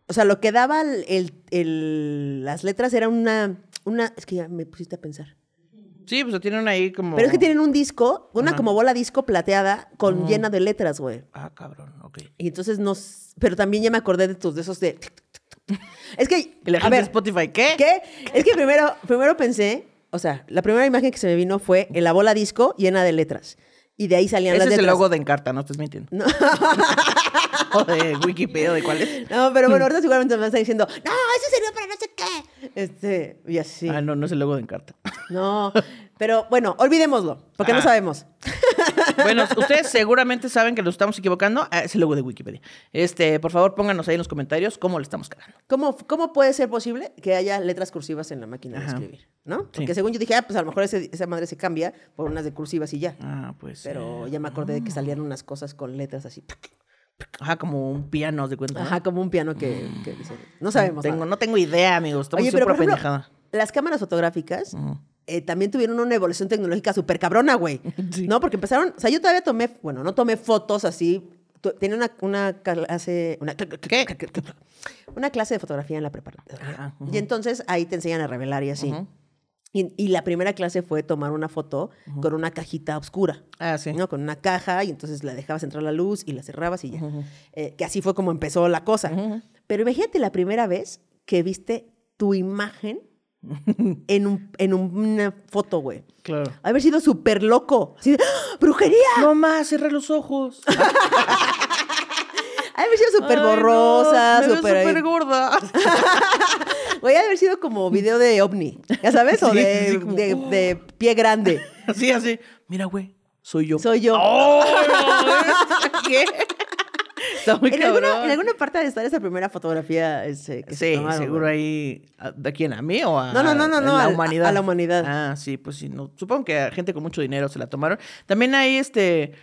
[SPEAKER 1] O sea, lo que daba el, el- el- las letras era una, una... Es que ya me pusiste a pensar.
[SPEAKER 2] Sí, pues tienen ahí como...
[SPEAKER 1] Pero es que tienen un disco, una
[SPEAKER 2] Ajá.
[SPEAKER 1] como bola disco plateada con llena de letras, güey.
[SPEAKER 2] Ah, cabrón, ok.
[SPEAKER 1] Y entonces nos... Pero también ya me acordé de tus, de esos de... Es que...
[SPEAKER 2] Y la
[SPEAKER 1] a
[SPEAKER 2] de
[SPEAKER 1] ver,
[SPEAKER 2] Spotify, ¿qué?
[SPEAKER 1] ¿qué? Es que primero, primero pensé... O sea, la primera imagen que se me vino fue en la bola disco llena de letras. Y de ahí salían
[SPEAKER 2] Ese
[SPEAKER 1] las
[SPEAKER 2] es el logo de Encarta, no estés mintiendo.
[SPEAKER 1] No.
[SPEAKER 2] o de Wikipedia, ¿de cuál es?
[SPEAKER 1] No, pero bueno, ahorita seguramente me están diciendo, no, eso sirvió para no sé qué. Este, y así.
[SPEAKER 2] Ah, no, no es el logo de Encarta.
[SPEAKER 1] No, pero bueno, olvidémoslo, porque no
[SPEAKER 2] Ah.
[SPEAKER 1] sabemos.
[SPEAKER 2] Bueno, ustedes seguramente saben que lo estamos equivocando. Ah, es el logo de Wikipedia. Este, por favor, pónganos ahí en los comentarios cómo le estamos cagando.
[SPEAKER 1] ¿Cómo, ¿Cómo puede ser posible que haya letras cursivas en la máquina de escribir? ¿No?
[SPEAKER 2] Sí.
[SPEAKER 1] Porque según yo dije, ah, pues a lo mejor ese- esa madre se cambia por unas de cursivas y ya.
[SPEAKER 2] Ah, pues.
[SPEAKER 1] Pero
[SPEAKER 2] eh,
[SPEAKER 1] ya me acordé de que salían unas cosas con letras así.
[SPEAKER 2] Ajá, como un piano, ¿haz de cuenta. ¿no?
[SPEAKER 1] Ajá, como un piano que, que dice. No sabemos.
[SPEAKER 2] Tengo,
[SPEAKER 1] nada.
[SPEAKER 2] no tengo idea, amigos. Estamos
[SPEAKER 1] Oye, pero
[SPEAKER 2] súper
[SPEAKER 1] por ejemplo,
[SPEAKER 2] pendejada.
[SPEAKER 1] las cámaras fotográficas. Eh, también tuvieron una evolución tecnológica súper cabrona, güey.
[SPEAKER 2] Sí.
[SPEAKER 1] ¿No? Porque empezaron, o sea, yo todavía tomé, bueno, no tomé fotos así. Tenía una, una clase, una,
[SPEAKER 2] ¿Qué?
[SPEAKER 1] una clase de fotografía en la preparatoria.
[SPEAKER 2] Ajá, ujú.
[SPEAKER 1] Y entonces ahí te enseñan a revelar y así.
[SPEAKER 2] Ujú.
[SPEAKER 1] Y, y la primera clase fue tomar una foto con una cajita oscura.
[SPEAKER 2] Ah, sí.
[SPEAKER 1] ¿no? Con una caja y entonces la dejabas entrar la luz y la cerrabas y ya. Eh, que así fue como empezó la cosa. Pero imagínate la primera vez que viste tu imagen en, un- en un- una foto, güey.
[SPEAKER 2] Claro.
[SPEAKER 1] Haber sido súper loco. Así de, ¡Ah! ¡brujería!
[SPEAKER 2] No más, cerré los ojos.
[SPEAKER 1] Haber sido súper
[SPEAKER 2] no,
[SPEAKER 1] borrosa,
[SPEAKER 2] veo
[SPEAKER 1] súper...
[SPEAKER 2] súper gorda.
[SPEAKER 1] Voy a haber sido como video de ovni, ¿ya sabes? O
[SPEAKER 2] Sí,
[SPEAKER 1] de,
[SPEAKER 2] sí, como-
[SPEAKER 1] de- de pie grande.
[SPEAKER 2] Así, así. Mira, güey, soy yo.
[SPEAKER 1] Soy yo.
[SPEAKER 2] ¡Oh! ¿Qué? Está muy
[SPEAKER 1] en,
[SPEAKER 2] cabrón.
[SPEAKER 1] alguna, en alguna parte de estar esa primera fotografía este, que se
[SPEAKER 2] Sí,
[SPEAKER 1] tomaron,
[SPEAKER 2] seguro
[SPEAKER 1] güey.
[SPEAKER 2] ahí. ¿a- ¿De quién? ¿A mí o a
[SPEAKER 1] No, no, no, no,
[SPEAKER 2] a
[SPEAKER 1] no,
[SPEAKER 2] la humanidad?
[SPEAKER 1] a la humanidad.
[SPEAKER 2] Ah, sí, pues sí. No. Supongo que a gente con mucho dinero se la tomaron. También hay este.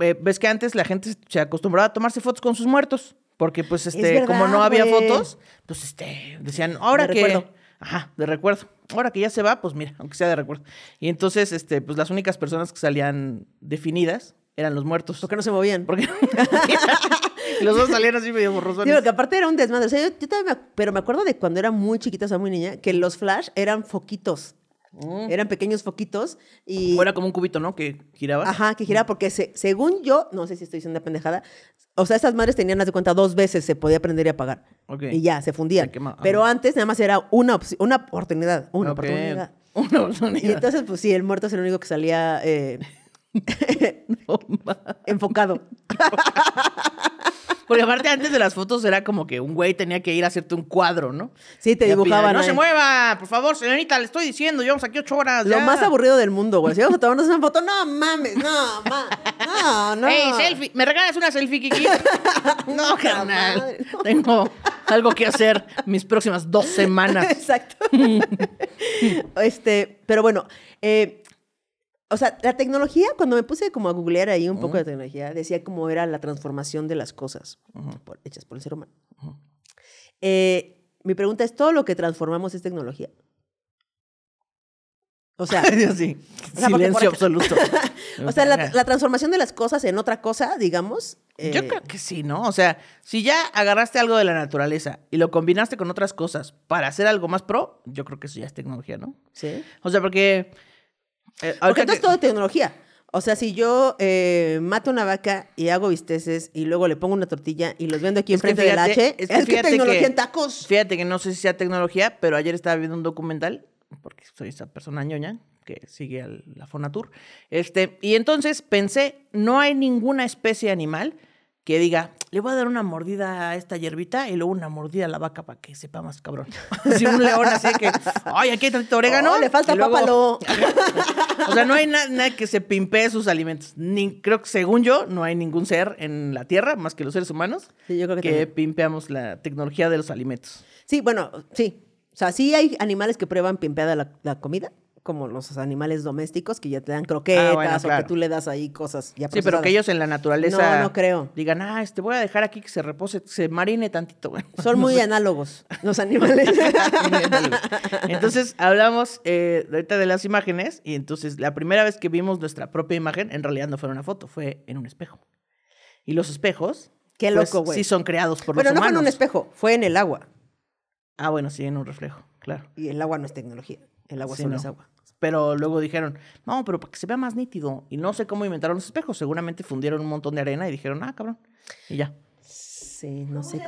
[SPEAKER 2] eh, Ves que antes la gente se acostumbraba a tomarse fotos con sus muertos. Porque, pues, este,
[SPEAKER 1] verdad,
[SPEAKER 2] como no había
[SPEAKER 1] güey.
[SPEAKER 2] fotos, pues este, decían, ahora
[SPEAKER 1] De
[SPEAKER 2] que.
[SPEAKER 1] recuerdo.
[SPEAKER 2] Ajá, de recuerdo. Ahora que ya se va, pues mira, aunque sea de recuerdo. Y entonces, este, pues las únicas personas que salían definidas eran los muertos.
[SPEAKER 1] ¿Por qué no se movían?
[SPEAKER 2] Porque y los dos salían así medio borrosones.
[SPEAKER 1] Digo, que aparte era un desmadre. O sea, yo, yo también me, pero me acuerdo de cuando era muy chiquita, o sea, muy niña, que los flash eran foquitos. Eran pequeños foquitos y...
[SPEAKER 2] Mm. O era como un cubito, ¿no? Que giraba.
[SPEAKER 1] Ajá, que giraba porque se- según yo, no sé si estoy diciendo una pendejada, o sea, estas madres tenían, haz de cuenta, dos veces se podía prender y apagar. Y ya, se fundían.
[SPEAKER 2] Se.
[SPEAKER 1] Pero antes nada más era una, una oportunidad, una oportunidad.
[SPEAKER 2] Una
[SPEAKER 1] Y
[SPEAKER 2] oportunidad.
[SPEAKER 1] entonces, pues sí, el muerto es el único que salía eh, enfocado.
[SPEAKER 2] Porque aparte antes de las fotos era como que un güey tenía que ir a hacerte un cuadro, ¿no?
[SPEAKER 1] Sí, te dibujaban.
[SPEAKER 2] No
[SPEAKER 1] ahí.
[SPEAKER 2] se mueva, por favor, señorita, le estoy diciendo, llevamos aquí ocho horas.
[SPEAKER 1] Lo
[SPEAKER 2] ya".
[SPEAKER 1] más aburrido del mundo, güey. Si vamos a tomarnos una foto, no mames, no, ma, no, no.
[SPEAKER 2] ¡Ey, selfie! ¿Me regalas una selfie, Kiki? no, carnal.
[SPEAKER 1] madre, no.
[SPEAKER 2] Tengo algo que hacer mis próximas dos semanas.
[SPEAKER 1] Exacto. este, pero bueno, eh, o sea, la tecnología, cuando me puse como a googlear ahí un poco de tecnología, decía cómo era la transformación de las cosas por- hechas por el ser humano. Eh, mi pregunta es, ¿todo lo que transformamos es tecnología? O sea,
[SPEAKER 2] sí.
[SPEAKER 1] O sea, porque
[SPEAKER 2] Silencio absoluto.
[SPEAKER 1] o sea la, la transformación de las cosas en otra cosa, digamos.
[SPEAKER 2] Yo
[SPEAKER 1] eh,
[SPEAKER 2] creo que sí, ¿no? O sea, si ya agarraste algo de la naturaleza y lo combinaste con otras cosas para hacer algo más pro, yo creo que eso ya es tecnología, ¿no?
[SPEAKER 1] Sí.
[SPEAKER 2] O sea, porque... eh,
[SPEAKER 1] Porque entonces
[SPEAKER 2] que-
[SPEAKER 1] todo es tecnología. O sea, si yo eh, mato una vaca y hago bisteces y luego le pongo una tortilla y los vendo aquí
[SPEAKER 2] Es
[SPEAKER 1] enfrente del H,
[SPEAKER 2] es
[SPEAKER 1] es
[SPEAKER 2] que fíjate
[SPEAKER 1] tecnología
[SPEAKER 2] que-
[SPEAKER 1] en tacos.
[SPEAKER 2] Fíjate que no sé si sea tecnología, pero ayer estaba viendo un documental, porque soy esa persona ñoña que sigue a la Fonatur. Este, y entonces pensé, no hay ninguna especie animal que diga, le voy a dar una mordida a esta hierbita y luego una mordida a la vaca para que sepa más cabrón. Así un león así que, ay, aquí hay tantito orégano.
[SPEAKER 1] Oh, le falta
[SPEAKER 2] luego-
[SPEAKER 1] pápalo.
[SPEAKER 2] o sea, no hay na- nada que se pimpee sus alimentos. Ni, creo que según yo, no hay ningún ser en la Tierra, más que los seres humanos,
[SPEAKER 1] Sí, yo creo que
[SPEAKER 2] pimpeamos la tecnología de los alimentos.
[SPEAKER 1] Sí, bueno, sí. O sea, sí hay animales que prueban pimpeada la, la comida, como los animales domésticos que ya te dan croquetas
[SPEAKER 2] Ah, bueno,
[SPEAKER 1] o que tú le das ahí cosas ya
[SPEAKER 2] Sí, pero que ellos en la naturaleza.
[SPEAKER 1] No, no creo.
[SPEAKER 2] Digan, ah, este voy a dejar aquí que se repose, se marine tantito, güey.
[SPEAKER 1] Son muy análogos los animales.
[SPEAKER 2] Entonces hablamos eh, ahorita de las imágenes y entonces la primera vez que vimos nuestra propia imagen en realidad no fue una foto, fue en un espejo. Y los espejos,
[SPEAKER 1] Qué
[SPEAKER 2] pues,
[SPEAKER 1] loco, güey.
[SPEAKER 2] sí son creados por
[SPEAKER 1] bueno,
[SPEAKER 2] los
[SPEAKER 1] no fue
[SPEAKER 2] humanos.
[SPEAKER 1] en un espejo, fue en el agua.
[SPEAKER 2] Ah, bueno, sí, en un reflejo, claro.
[SPEAKER 1] Y el agua no es tecnología. El agua
[SPEAKER 2] Sí,
[SPEAKER 1] solo
[SPEAKER 2] no.
[SPEAKER 1] es agua.
[SPEAKER 2] Pero luego dijeron, no, pero para que se vea más nítido. Y no sé cómo inventaron los espejos. Seguramente fundieron un montón de arena y dijeron, ah, cabrón. Y ya.
[SPEAKER 1] Sí, no sé.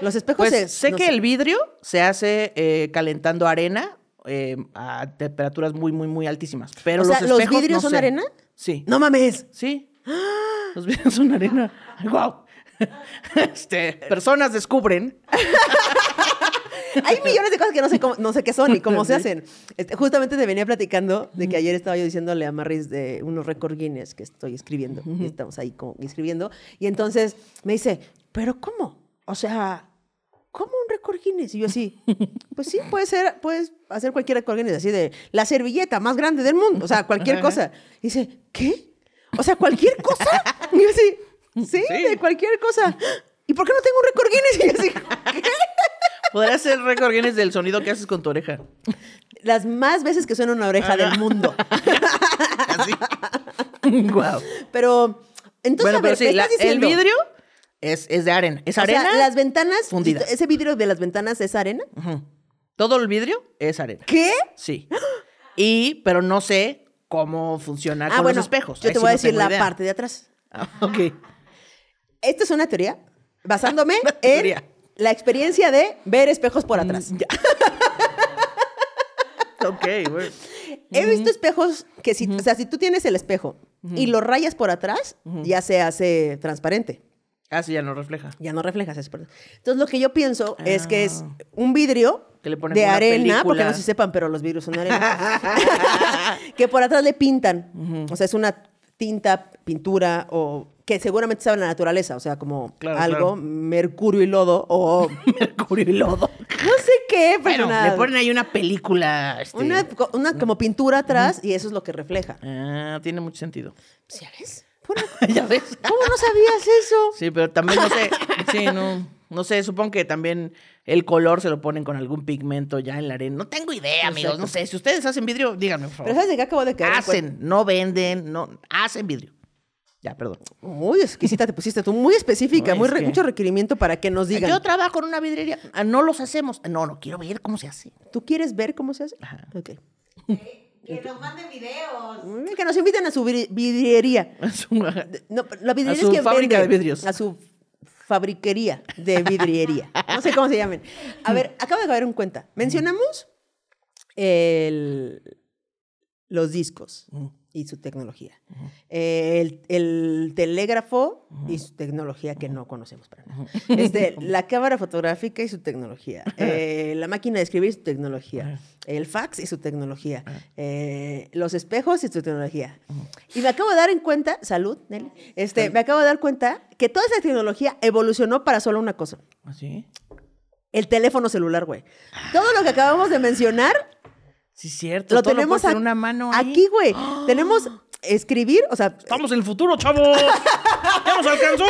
[SPEAKER 1] Los espejos
[SPEAKER 2] Pues
[SPEAKER 1] se-
[SPEAKER 2] sé
[SPEAKER 1] no
[SPEAKER 2] que
[SPEAKER 1] sé.
[SPEAKER 2] el vidrio se hace eh, calentando arena eh, a temperaturas muy, muy, muy altísimas. Pero
[SPEAKER 1] O sea,
[SPEAKER 2] los
[SPEAKER 1] ¿los
[SPEAKER 2] espejos
[SPEAKER 1] vidrios
[SPEAKER 2] no
[SPEAKER 1] son
[SPEAKER 2] sé.
[SPEAKER 1] arena?
[SPEAKER 2] Sí.
[SPEAKER 1] ¡No mames!
[SPEAKER 2] Sí. Los vidrios son arena. ¡Wow! Este, personas descubren.
[SPEAKER 1] Hay millones de cosas que no sé, cómo, no sé qué son ni cómo se hacen. Este, justamente te venía platicando de que ayer estaba yo diciéndole a Marris de unos récord Guinness que estoy escribiendo. Y estamos ahí como escribiendo. Y entonces me dice, ¿pero cómo? O sea, ¿cómo un récord Guinness? Y yo así, pues sí, puede ser, puedes hacer cualquier récord Guinness, así de la servilleta más grande del mundo. O sea, cualquier cosa. Y dice, ¿qué? O sea, cualquier cosa. Y yo así, sí,
[SPEAKER 2] Sí.
[SPEAKER 1] de cualquier cosa. ¿Y por qué no tengo un récord Guinness? Y yo así, ¿qué?
[SPEAKER 2] Podría ser récord Guinness del sonido que haces con tu oreja.
[SPEAKER 1] Las más veces que suena una oreja del mundo.
[SPEAKER 2] Así. wow.
[SPEAKER 1] Pero, entonces,
[SPEAKER 2] Bueno,
[SPEAKER 1] a
[SPEAKER 2] pero
[SPEAKER 1] ver,
[SPEAKER 2] sí,
[SPEAKER 1] ¿me
[SPEAKER 2] la-
[SPEAKER 1] estás
[SPEAKER 2] el
[SPEAKER 1] diciendo?
[SPEAKER 2] vidrio es, es de arena. Es
[SPEAKER 1] O sea,
[SPEAKER 2] arena.
[SPEAKER 1] las ventanas,
[SPEAKER 2] fundida.
[SPEAKER 1] ese vidrio de las ventanas es arena.
[SPEAKER 2] Ujú. Todo el vidrio es arena.
[SPEAKER 1] ¿Qué?
[SPEAKER 2] Sí. Y, pero no sé cómo funciona
[SPEAKER 1] Ah,
[SPEAKER 2] con
[SPEAKER 1] bueno,
[SPEAKER 2] los espejos.
[SPEAKER 1] yo
[SPEAKER 2] Ahí
[SPEAKER 1] te
[SPEAKER 2] sí
[SPEAKER 1] voy a
[SPEAKER 2] no
[SPEAKER 1] decir
[SPEAKER 2] tengo
[SPEAKER 1] la
[SPEAKER 2] idea.
[SPEAKER 1] parte de atrás.
[SPEAKER 2] Ah, ok.
[SPEAKER 1] Esta es una teoría basándome
[SPEAKER 2] Una
[SPEAKER 1] en
[SPEAKER 2] teoría.
[SPEAKER 1] La experiencia de ver espejos por atrás.
[SPEAKER 2] Ok, güey.
[SPEAKER 1] He visto espejos que si, o sea, si tú tienes el espejo y lo rayas por atrás, ya se hace transparente.
[SPEAKER 2] Ah, sí, ya no refleja.
[SPEAKER 1] Ya no reflejas ese por- Entonces lo que yo pienso es que es un vidrio
[SPEAKER 2] Ah. Que le ponen
[SPEAKER 1] de arena,
[SPEAKER 2] película.
[SPEAKER 1] porque no sé si sepan, pero los vidrios son de arena, que por atrás le pintan. O sea, es una tinta, pintura o que seguramente sabe la naturaleza, o sea, como
[SPEAKER 2] Claro,
[SPEAKER 1] algo,
[SPEAKER 2] claro.
[SPEAKER 1] mercurio y lodo o
[SPEAKER 2] Mercurio y lodo.
[SPEAKER 1] no sé qué, pero
[SPEAKER 2] Bueno, le ponen ahí una película. este,
[SPEAKER 1] una, una como pintura atrás y eso es lo que refleja.
[SPEAKER 2] Ah, tiene mucho sentido.
[SPEAKER 1] Pues, ¿Ya ves?
[SPEAKER 2] Ya ves.
[SPEAKER 1] ¿Cómo no sabías eso?
[SPEAKER 2] Sí, pero también no sé. Sí, no. No sé, supongo que también el color se lo ponen con algún pigmento ya en la arena. No tengo idea, amigos. No sé. Si ustedes hacen vidrio, díganme, por
[SPEAKER 1] Pero
[SPEAKER 2] favor.
[SPEAKER 1] ¿sabes de qué acabo de quedar?
[SPEAKER 2] Hacen, no venden, no. Hacen vidrio. Ya, perdón.
[SPEAKER 1] Muy exquisita te pusiste tú, muy específica,
[SPEAKER 2] No,
[SPEAKER 1] muy
[SPEAKER 2] es
[SPEAKER 1] re-
[SPEAKER 2] que-
[SPEAKER 1] mucho requerimiento para que nos digan.
[SPEAKER 2] Yo trabajo en una vidriería. Ah, No los hacemos. No, no, quiero ver cómo se hace.
[SPEAKER 1] ¿Tú quieres ver cómo se hace?
[SPEAKER 2] Ajá.
[SPEAKER 1] Ok.
[SPEAKER 4] Que nos manden videos.
[SPEAKER 1] Que nos inviten a su vidri- vidriería. No, la vidriería
[SPEAKER 2] A
[SPEAKER 1] es
[SPEAKER 2] su
[SPEAKER 1] que
[SPEAKER 2] fábrica
[SPEAKER 1] vende,
[SPEAKER 2] de vidrios.
[SPEAKER 1] A su fabriquería de vidriería. No sé cómo se llamen. A ver, acabo de caer en cuenta. Mencionamos el- los discos y su tecnología. el, el telégrafo y su tecnología que no conocemos para nada. Este, la cámara fotográfica y su tecnología. eh, la máquina de escribir y su tecnología. El fax y su tecnología. eh, los espejos y su tecnología. Y me acabo de dar en cuenta, salud, Nelly, este, me acabo de dar cuenta que toda esa tecnología evolucionó para solo una cosa.
[SPEAKER 2] ¿Así?
[SPEAKER 1] El teléfono celular, güey. Todo lo que acabamos de mencionar
[SPEAKER 2] Sí, cierto.
[SPEAKER 1] lo
[SPEAKER 2] todo
[SPEAKER 1] tenemos
[SPEAKER 2] en
[SPEAKER 1] ac-
[SPEAKER 2] una mano ahí.
[SPEAKER 1] aquí, güey. Tenemos escribir, o sea,
[SPEAKER 3] Estamos en el futuro, chavos. ¡Ya nos alcanzó!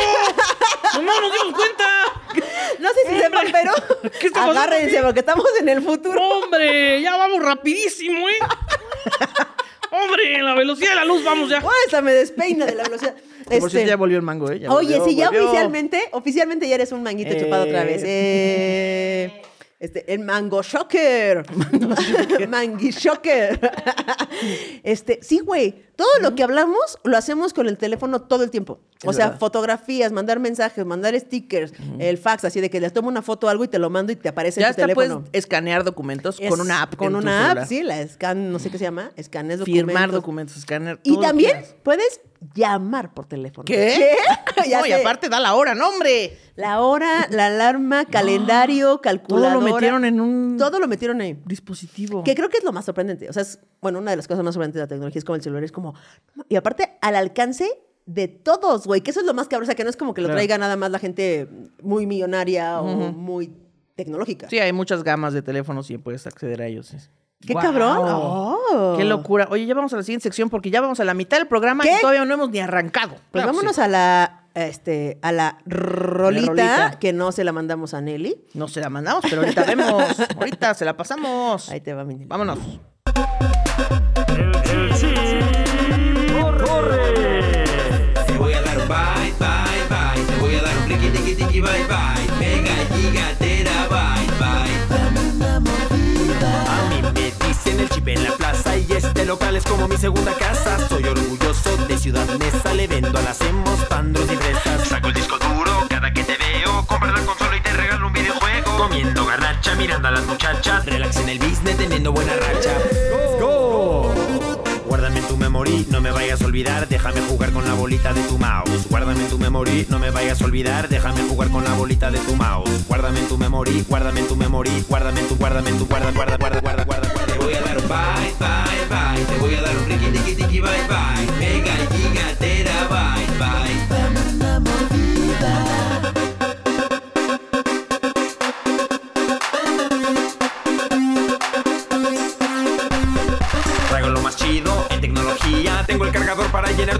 [SPEAKER 3] ¡No, no nos dimos cuenta!
[SPEAKER 1] no sé si sepan, pero
[SPEAKER 3] ¿Qué está pasando
[SPEAKER 1] agárrense
[SPEAKER 3] aquí?
[SPEAKER 1] porque estamos en el futuro.
[SPEAKER 3] ¡Hombre! Ya vamos rapidísimo, ¿eh? ¡Hombre! La velocidad de la luz, vamos ya.
[SPEAKER 1] Esta me despeina de la velocidad.
[SPEAKER 2] Por
[SPEAKER 1] Este,
[SPEAKER 2] cierto, ya volvió el mango, ¿eh? Ya
[SPEAKER 1] Oye,
[SPEAKER 2] volvió,
[SPEAKER 1] sí, ya
[SPEAKER 2] volvió.
[SPEAKER 1] oficialmente, oficialmente ya eres un manguito
[SPEAKER 2] Eh.
[SPEAKER 1] chupado otra vez. Eh, este, el mango shocker. Mangui shocker. este, sí, güey. Todo lo que hablamos lo hacemos con el teléfono todo el tiempo. O
[SPEAKER 2] Es
[SPEAKER 1] sea,
[SPEAKER 2] verdad.
[SPEAKER 1] fotografías, mandar mensajes, mandar stickers, el fax, así de que les tomo una foto o algo y te lo mando y te aparece
[SPEAKER 2] Ya
[SPEAKER 1] en tu
[SPEAKER 2] hasta puedes
[SPEAKER 1] teléfono.
[SPEAKER 2] escanear documentos
[SPEAKER 1] Es-
[SPEAKER 2] con una app.
[SPEAKER 1] Con una
[SPEAKER 2] celular.
[SPEAKER 1] app, sí, la scan, no sé qué se llama, escaneas documentos.
[SPEAKER 2] Firmar documentos, escanear.
[SPEAKER 1] Y también puedes llamar por teléfono.
[SPEAKER 2] ¿Qué?
[SPEAKER 1] Ya
[SPEAKER 2] no, y aparte da la hora, no, hombre.
[SPEAKER 1] La hora, la alarma, calendario, calculadora.
[SPEAKER 2] Todo lo metieron en un
[SPEAKER 1] Todo lo metieron ahí.
[SPEAKER 2] dispositivo.
[SPEAKER 1] Que creo que es lo más sorprendente. O sea, es, bueno, una de las cosas más sorprendentes de la tecnología es como el celular es como... Y aparte, al alcance de todos, güey. Que eso es lo más cabrón. O sea, que no es como que lo
[SPEAKER 2] Claro.
[SPEAKER 1] traiga nada más la gente muy millonaria o muy tecnológica.
[SPEAKER 2] Sí, hay muchas gamas de teléfonos y puedes acceder a ellos.
[SPEAKER 1] ¡Qué cabrón! Oh.
[SPEAKER 2] ¡Qué locura! Oye, ya vamos a la siguiente sección porque ya vamos a la mitad del programa
[SPEAKER 1] ¿Qué?
[SPEAKER 2] y todavía no hemos ni arrancado.
[SPEAKER 1] Pues
[SPEAKER 2] Claro
[SPEAKER 1] vámonos
[SPEAKER 2] sí.
[SPEAKER 1] a la... Este, a la rolita,
[SPEAKER 2] rolita.
[SPEAKER 1] que no se la mandamos a Nelly.
[SPEAKER 2] No se la mandamos, pero ahorita vemos. ahorita se la pasamos.
[SPEAKER 1] Ahí te va, mi Nelly.
[SPEAKER 2] Vámonos.
[SPEAKER 5] Te voy a dar un bye, bye, bye. Te voy a dar un riqui, tiqui, tiqui, bye, bye. Mega gigatera, bye,
[SPEAKER 6] dicen el chip en la plaza y este local es como mi segunda casa. Soy orgulloso de Ciudad Neza, le vendo a las hemos, pandros y fresas. Saco el disco duro cada que te veo, compras la consola y te regalo un videojuego. Comiendo garnacha, mirando a las muchachas, relax en el business, teniendo buena racha. No me vayas a olvidar, déjame jugar con la bolita de tu mouse. Guárdame en tu memory, no me vayas a olvidar, déjame jugar con la bolita de tu mouse. Guárdame en tu memory, guárdame en tu memory, guárdame en tu, guárdame en tu, guarda, guarda, guarda, guarda, guarda.
[SPEAKER 5] Te voy a dar un bye, bye, bye. Te voy a dar un riqui, tiqui, tiqui, bye, bye. Mega gigatera, bye, bye.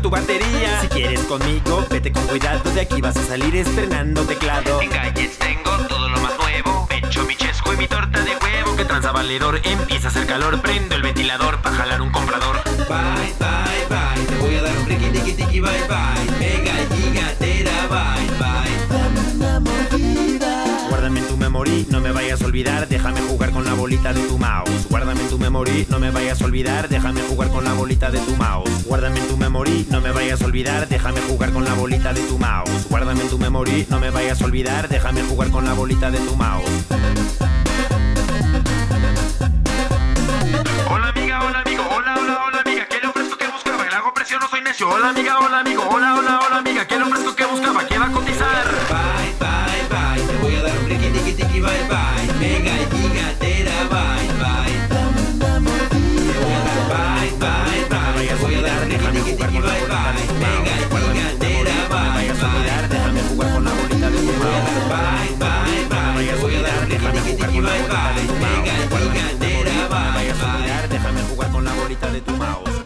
[SPEAKER 6] Tu batería. Si quieres conmigo, vete con cuidado. De aquí vas a salir estrenando teclado. En gadgets tengo todo lo más nuevo. Pecho, mi chesco y mi torta de huevo. Que tranza valedor, empieza a hacer calor. Prendo el ventilador para jalar un comprador.
[SPEAKER 5] Bye, bye, bye. Te voy a dar un riqui, bye, bye. Mega gigatera, bye, bye.
[SPEAKER 6] Vayas a olvidar. Déjame jugar con la bolita de tu mouse. Guárdame en tu memory, no me vayas a olvidar. Déjame jugar con la bolita de tu mouse. Guárdame en tu memory, no me vayas a olvidar. Déjame jugar con la bolita de tu mouse. Guárdame en tu memory, no me vayas a olvidar. Déjame jugar con la bolita de tu mouse. Hola amiga, hola amigo, hola, hola, hola amiga, ¿qué le ofrezco que buscaba? Le hago presión, no soy necio. Hola amiga, hola amigo, hola, hola, hola amiga, ¿qué le ofrezco que buscaba? ¿Qué va a cotizar?
[SPEAKER 5] Bye, bye, bye. Mega gigatera, bye, bye. Te voy a dar bye, bye, bye. Te voy a dar riqui, tiqui, tiqui, bye, bye. Mega gigatera, bye, bye.
[SPEAKER 6] Déjame jugar con la bolita de tu
[SPEAKER 5] voy a dar
[SPEAKER 6] mouse.
[SPEAKER 5] bye, bye, bye. Te voy a dar riqui, tiqui, tiqui, bye, bye. Mega gigatera, bye, bye.
[SPEAKER 6] Déjame jugar con la bolita de tu mouse.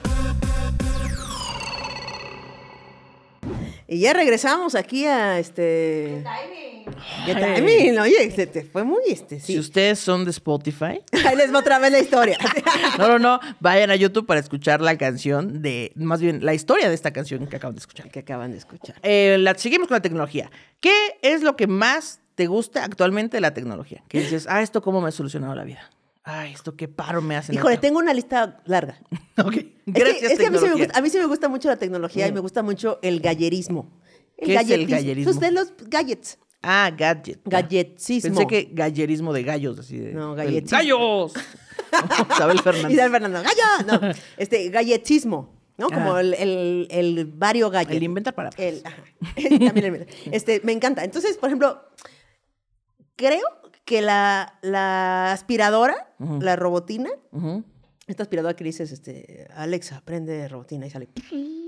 [SPEAKER 1] Y ya regresamos aquí a este. ¿Qué timing? Oye, se te fue muy este.
[SPEAKER 2] Si ustedes son de Spotify,
[SPEAKER 1] Ahí les va otra vez la historia.
[SPEAKER 2] no, no, no, vayan a YouTube para escuchar la canción de, más bien, la historia de esta canción que acaban de escuchar.
[SPEAKER 1] que acaban de escuchar.
[SPEAKER 2] Eh, la, seguimos con la tecnología. ¿Qué es lo que más te gusta actualmente de la tecnología? Que dices, ah, esto cómo me ha solucionado la vida. Ay, esto qué paro me hace.
[SPEAKER 1] Híjole,
[SPEAKER 2] neta".
[SPEAKER 1] tengo una lista larga.
[SPEAKER 2] Ok,
[SPEAKER 1] Es que-
[SPEAKER 2] Gracias,
[SPEAKER 1] es que, a, mí sí me gusta, a mí sí me gusta mucho la tecnología y me gusta mucho el gallerismo.
[SPEAKER 2] ¿Qué es el gallerismo?
[SPEAKER 1] Pues de los gadgets.
[SPEAKER 2] Ah, gadget. ya.
[SPEAKER 1] Galletismo.
[SPEAKER 2] Pensé que gallerismo de gallos, así de.
[SPEAKER 1] No, galletismo.
[SPEAKER 2] ¡Gallos! Isabel Fernández.
[SPEAKER 1] del Fernando, ¡gallo! No, este, galletismo. ¿no? Como
[SPEAKER 2] Ah.
[SPEAKER 1] el, el, el vario gallet.
[SPEAKER 2] El inventar palabras.
[SPEAKER 1] El- ajá. También el. Este, me encanta. Entonces, por ejemplo, creo que la, la aspiradora, la robotina, esta aspiradora que dices, este, Alexa, prende robotina y sale.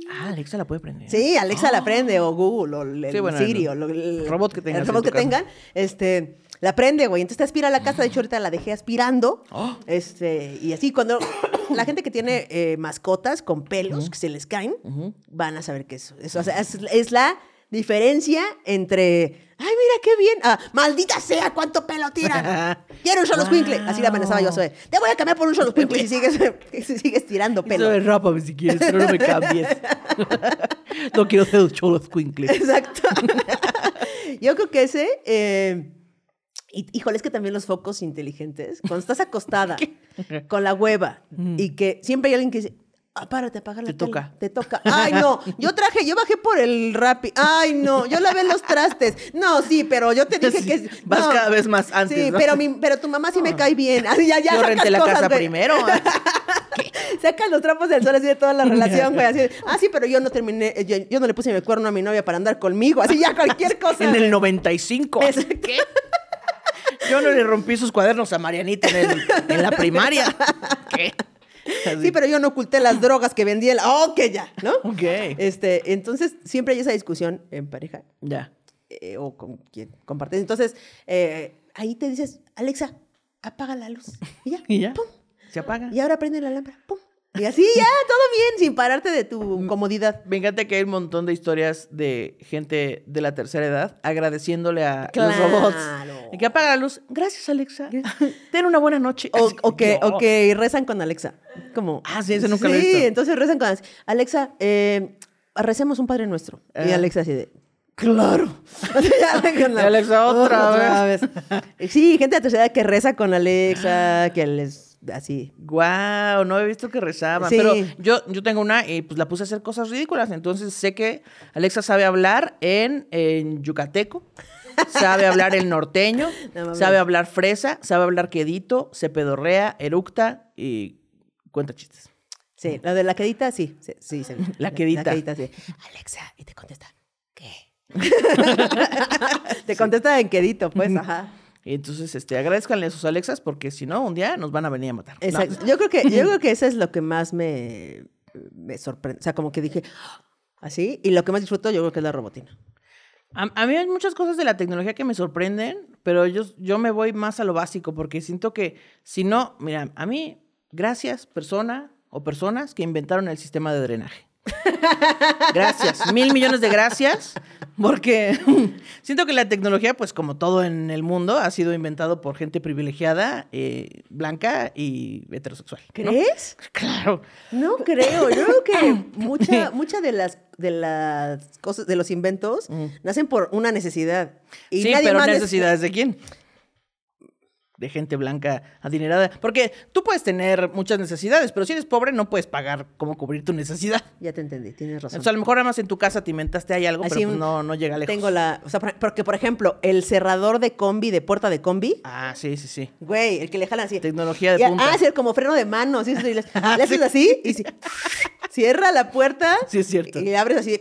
[SPEAKER 2] Ah, Alexa la puede prender.
[SPEAKER 1] Sí, Alexa la prende, o Google, o el
[SPEAKER 2] Sí, bueno,
[SPEAKER 1] Siri,
[SPEAKER 2] el-
[SPEAKER 1] o lo- el,
[SPEAKER 2] robot que tengas
[SPEAKER 1] El robot que
[SPEAKER 2] casa.
[SPEAKER 1] tengan, este, la prende, güey. Entonces te aspira a la casa. De hecho, ahorita la dejé aspirando.
[SPEAKER 2] Oh.
[SPEAKER 1] Este, y así, cuando la gente que tiene eh, mascotas con pelos que se les caen, van a saber que eso, eso o sea, es, es la diferencia entre. Ay, mira qué bien. Ah, maldita sea, cuánto pelo tiran. Quiero un solo escuincle. Así la amenazaba yo a Zoe. Te voy a cambiar por un solo escuincle si sigues, si sigues tirando pelo.
[SPEAKER 2] Eso rápame si quieres, pero no me cambies. no quiero ser un cholo squinkle.
[SPEAKER 1] Exacto. Yo creo que ese. eh, y, híjole, es que también los focos inteligentes, cuando estás acostada con la hueva y que siempre hay alguien que dice, ah, párate, apaga la
[SPEAKER 2] Te
[SPEAKER 1] tele".
[SPEAKER 2] toca.
[SPEAKER 1] Te toca. Ay, no, yo traje, yo bajé por el rapi. Ay, no, yo lavé los trastes. No, sí, pero yo te dije
[SPEAKER 2] Sí,
[SPEAKER 1] que.
[SPEAKER 2] vas
[SPEAKER 1] no.
[SPEAKER 2] cada vez más antes,
[SPEAKER 1] Sí,
[SPEAKER 2] ¿no?
[SPEAKER 1] pero, mi- pero tu mamá sí me cae bien. Así, ya, ya
[SPEAKER 2] Yo renté la
[SPEAKER 1] cosas,
[SPEAKER 2] casa
[SPEAKER 1] güey.
[SPEAKER 2] primero.
[SPEAKER 1] Sacan los trapos del sol así de toda la relación, güey. Así de, ah, sí, pero yo no terminé, eh, yo, yo no le puse mi cuerno a mi novia para andar conmigo. Así ya cualquier cosa.
[SPEAKER 2] en el 95.
[SPEAKER 1] Exacto.
[SPEAKER 2] ¿Qué? Yo no le rompí sus cuadernos a Marianita en, el- en la primaria. ¿Qué? Así.
[SPEAKER 1] Sí, pero yo no oculté las drogas que vendía él. Oh, que ya, ¿no?
[SPEAKER 2] Ok.
[SPEAKER 1] Este, entonces, siempre hay esa discusión en pareja
[SPEAKER 2] Ya.
[SPEAKER 1] eh, o con quien compartes. Entonces, eh, ahí te dices, Alexa, apaga la luz. Y ya,
[SPEAKER 2] Y ya.
[SPEAKER 1] pum.
[SPEAKER 2] Se apaga.
[SPEAKER 1] Y ahora prende la lámpara, pum. Y así ya, todo bien, sin pararte de tu comodidad.
[SPEAKER 2] Me encanta que hay un montón de historias de gente de la tercera edad agradeciéndole a los robots. Y que apaga la luz. Gracias, Alexa. Ten una buena noche.
[SPEAKER 1] O, o que,
[SPEAKER 2] no.
[SPEAKER 1] o que rezan con Alexa. Como,
[SPEAKER 2] Ah, sí, ese nunca lo he
[SPEAKER 1] Sí, entonces rezan con Alexa. Alexa, eh, recemos un Padre Nuestro. Y
[SPEAKER 2] Ah.
[SPEAKER 1] Alexa así de, claro.
[SPEAKER 2] Alexa, otra
[SPEAKER 1] vez. Sí, gente de tercera edad que reza con Alexa, que les, así.
[SPEAKER 2] Guau, no he visto que rezaban.
[SPEAKER 1] Sí.
[SPEAKER 2] Pero yo, yo tengo una y pues la puse a hacer cosas ridículas. Entonces sé que Alexa sabe hablar en, en yucateco, sabe hablar el norteño,
[SPEAKER 1] No
[SPEAKER 2] sabe hablar fresa, sabe hablar quedito, se pedorrea, eructa y cuenta chistes.
[SPEAKER 1] Sí, la de la quedita, sí. Sí, sí, sí.
[SPEAKER 2] La quedita.
[SPEAKER 1] La quedita, sí. Alexa, y te contesta, ¿qué? te contesta en quedito, pues, ajá.
[SPEAKER 2] Y entonces, este, agradezcanle a sus Alexas porque si no, un día nos van a venir a matar. No.
[SPEAKER 1] Exacto. Yo creo que, yo creo que eso es lo que más me, me sorprende. O sea, como que dije, así, y lo que más disfruto yo creo que es la robotina.
[SPEAKER 2] A, a mí hay muchas cosas de la tecnología que me sorprenden, pero yo, yo me voy más a lo básico porque siento que si no, mira, a mí, gracias persona o personas que inventaron el sistema de drenaje. Gracias, mil millones de gracias, porque siento que la tecnología, pues como todo en el mundo, ha sido inventado por gente privilegiada, eh, blanca y heterosexual. ¿no?
[SPEAKER 1] ¿Crees?
[SPEAKER 2] Claro.
[SPEAKER 1] No creo. Yo creo que mucha, mucha de las de las cosas, de los inventos, nacen por una necesidad. Y
[SPEAKER 2] sí,
[SPEAKER 1] nadie
[SPEAKER 2] pero
[SPEAKER 1] más
[SPEAKER 2] necesidades de quién. De gente blanca adinerada. Porque tú puedes tener muchas necesidades, pero si eres pobre no puedes pagar cómo cubrir tu necesidad.
[SPEAKER 1] Ya te entendí, tienes razón.
[SPEAKER 2] Entonces, a lo mejor además en tu casa te inventaste ahí algo,
[SPEAKER 1] Así
[SPEAKER 2] pero pues, no, no llega lejos.
[SPEAKER 1] Tengo la. O sea, por- porque, por ejemplo, el cerrador de combi, de puerta de combi,
[SPEAKER 2] Ah, sí, sí, sí.
[SPEAKER 1] güey, el que le jalan así.
[SPEAKER 2] Tecnología de punta.
[SPEAKER 1] Ah, sí, como freno de mano. así, así, le, le haces así y sí, cierra la puerta.
[SPEAKER 2] Sí, es cierto.
[SPEAKER 1] Y le abres así.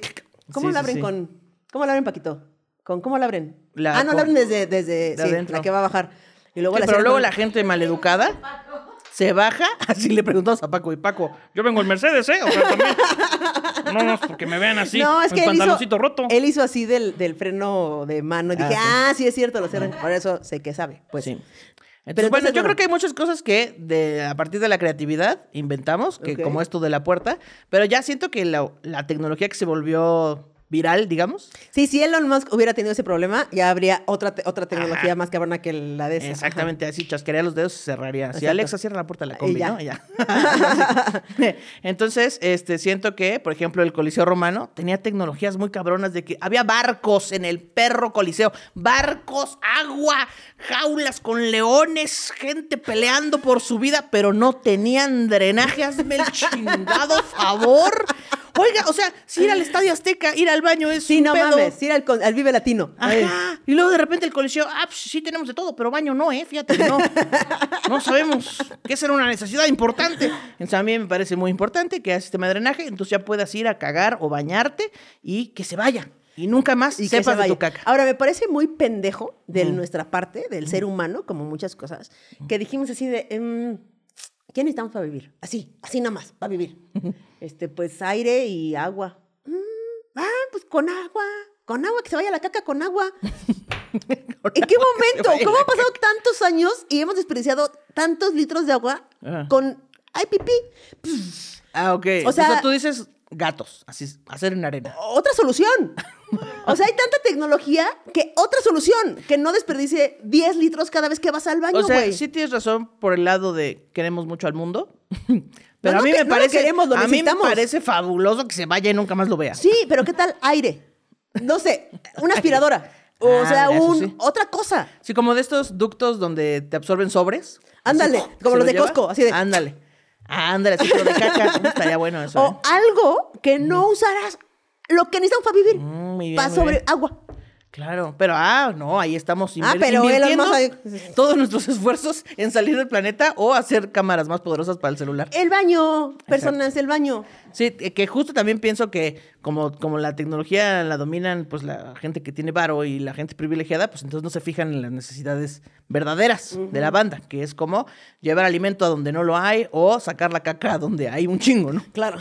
[SPEAKER 1] ¿Cómo
[SPEAKER 2] Sí,
[SPEAKER 1] la
[SPEAKER 2] sí,
[SPEAKER 1] abren
[SPEAKER 2] sí.
[SPEAKER 1] con.? ¿Cómo la abren, Paquito? ¿Con cómo la abren?
[SPEAKER 2] La
[SPEAKER 1] ah, no,
[SPEAKER 2] con-
[SPEAKER 1] la abren desde, desde
[SPEAKER 2] de
[SPEAKER 1] sí, la que va a bajar. Y luego
[SPEAKER 2] Sí,
[SPEAKER 1] la
[SPEAKER 2] pero luego
[SPEAKER 1] con-
[SPEAKER 2] la gente maleducada se baja, así le preguntamos a Paco y Paco,
[SPEAKER 3] Yo vengo en Mercedes, ¿eh? O sea, también. No, no, porque me vean así.
[SPEAKER 1] no, es
[SPEAKER 3] con
[SPEAKER 1] que
[SPEAKER 3] el
[SPEAKER 1] él hizo,
[SPEAKER 3] pantaloncito roto.
[SPEAKER 1] él hizo así del, del freno de mano. Y dije,
[SPEAKER 2] Ah,
[SPEAKER 1] ah, sí, es cierto, lo cierran. Por eso sé que sabe. Pues
[SPEAKER 2] Sí. Entonces,
[SPEAKER 1] Pero
[SPEAKER 2] bueno, yo creo que hay muchas cosas que de, a partir de la creatividad inventamos, que como esto de la puerta, pero ya siento que la, la tecnología que se volvió viral, digamos,
[SPEAKER 1] Sí, si Elon Musk hubiera tenido ese problema, ya habría otra, te- otra tecnología más cabrona que la de esa.
[SPEAKER 2] exactamente así, chasquearía los dedos y cerraría. Si. Alexa cierra la puerta de la
[SPEAKER 1] Y
[SPEAKER 2] combi,
[SPEAKER 1] ya.
[SPEAKER 2] ¿no? Y ya. Entonces, este, siento que, por ejemplo, el Coliseo Romano tenía tecnologías muy cabronas de que había barcos en el perro Coliseo, barcos, agua, jaulas con leones, gente peleando por su vida, pero no tenían drenaje, hazme el chingado favor. Oiga, o sea, si ir al Estadio Azteca, ir al baño es
[SPEAKER 1] Sí,
[SPEAKER 2] un
[SPEAKER 1] no
[SPEAKER 2] pedo.
[SPEAKER 1] mames, ir al, al Vive Latino.
[SPEAKER 2] Ajá. Y luego de repente el coliseo, ah, pues sí tenemos de todo, pero baño no, ¿eh? Fíjate que no. No sabemos que esa era una necesidad importante. Entonces a mí me parece muy importante que haya sistema de drenaje, entonces ya puedas ir a cagar o bañarte y que se vaya. Y nunca más
[SPEAKER 1] y que
[SPEAKER 2] sepas
[SPEAKER 1] se
[SPEAKER 2] de tu caca.
[SPEAKER 1] Ahora, me parece muy pendejo de nuestra parte, del ser humano, como muchas cosas, que dijimos así de, em, ¿qué necesitamos para vivir? Así, así nada más, para vivir. Este, pues aire y agua. Mm, ah, pues con agua. Con agua, que se vaya la caca con agua. ¿En qué momento? ¿Cómo han pasado tantos años y hemos desperdiciado tantos litros de agua
[SPEAKER 2] Ajá.
[SPEAKER 1] con... ¡Ay, pipí!
[SPEAKER 2] Ah, ok.
[SPEAKER 1] O
[SPEAKER 2] O sea, tú dices gatos, así, hacer en arena.
[SPEAKER 1] otra solución. O sea, hay tanta tecnología que otra solución, que no desperdicie 10 litros cada vez que vas al baño,
[SPEAKER 2] O sea,
[SPEAKER 1] güey.
[SPEAKER 2] sí tienes razón por el lado de queremos mucho al mundo. Pero
[SPEAKER 1] No,
[SPEAKER 2] a
[SPEAKER 1] no
[SPEAKER 2] mí
[SPEAKER 1] que-
[SPEAKER 2] me
[SPEAKER 1] no
[SPEAKER 2] parece,
[SPEAKER 1] queremos, lo
[SPEAKER 2] a mí me
[SPEAKER 1] necesitamos.
[SPEAKER 2] parece fabuloso que se vaya y nunca más lo vea.
[SPEAKER 1] Sí, pero ¿qué tal aire? No sé, una aspiradora. O
[SPEAKER 2] Ah,
[SPEAKER 1] sea, un,
[SPEAKER 2] sí.
[SPEAKER 1] otra cosa.
[SPEAKER 2] Sí, como de estos ductos donde te absorben sobres.
[SPEAKER 1] Ándale,
[SPEAKER 2] Así,
[SPEAKER 1] como
[SPEAKER 2] ¿se
[SPEAKER 1] los
[SPEAKER 2] lo
[SPEAKER 1] de
[SPEAKER 2] lleva?
[SPEAKER 1] Costco, así de-
[SPEAKER 2] Ándale. Ándale, así pero de caca. Estaría bueno eso.
[SPEAKER 1] O
[SPEAKER 2] ¿eh?
[SPEAKER 1] algo que no usarás lo que necesitamos para vivir.
[SPEAKER 2] Mm, muy bien,
[SPEAKER 1] para sobre agua.
[SPEAKER 2] Claro, pero ah, no, ahí estamos
[SPEAKER 1] Ah, pero Elon
[SPEAKER 2] invirtiendo
[SPEAKER 1] Musk-
[SPEAKER 2] todos nuestros esfuerzos en salir del planeta o hacer cámaras más poderosas para el celular.
[SPEAKER 1] El baño, personas, el baño.
[SPEAKER 2] Sí, eh, que justo también pienso que como, como la tecnología la dominan pues la gente que tiene varo y la gente privilegiada, pues entonces no se fijan en las necesidades verdaderas de la banda, que es como llevar alimento a donde no lo hay o sacar la caca a donde hay un chingo, ¿no?
[SPEAKER 1] Claro.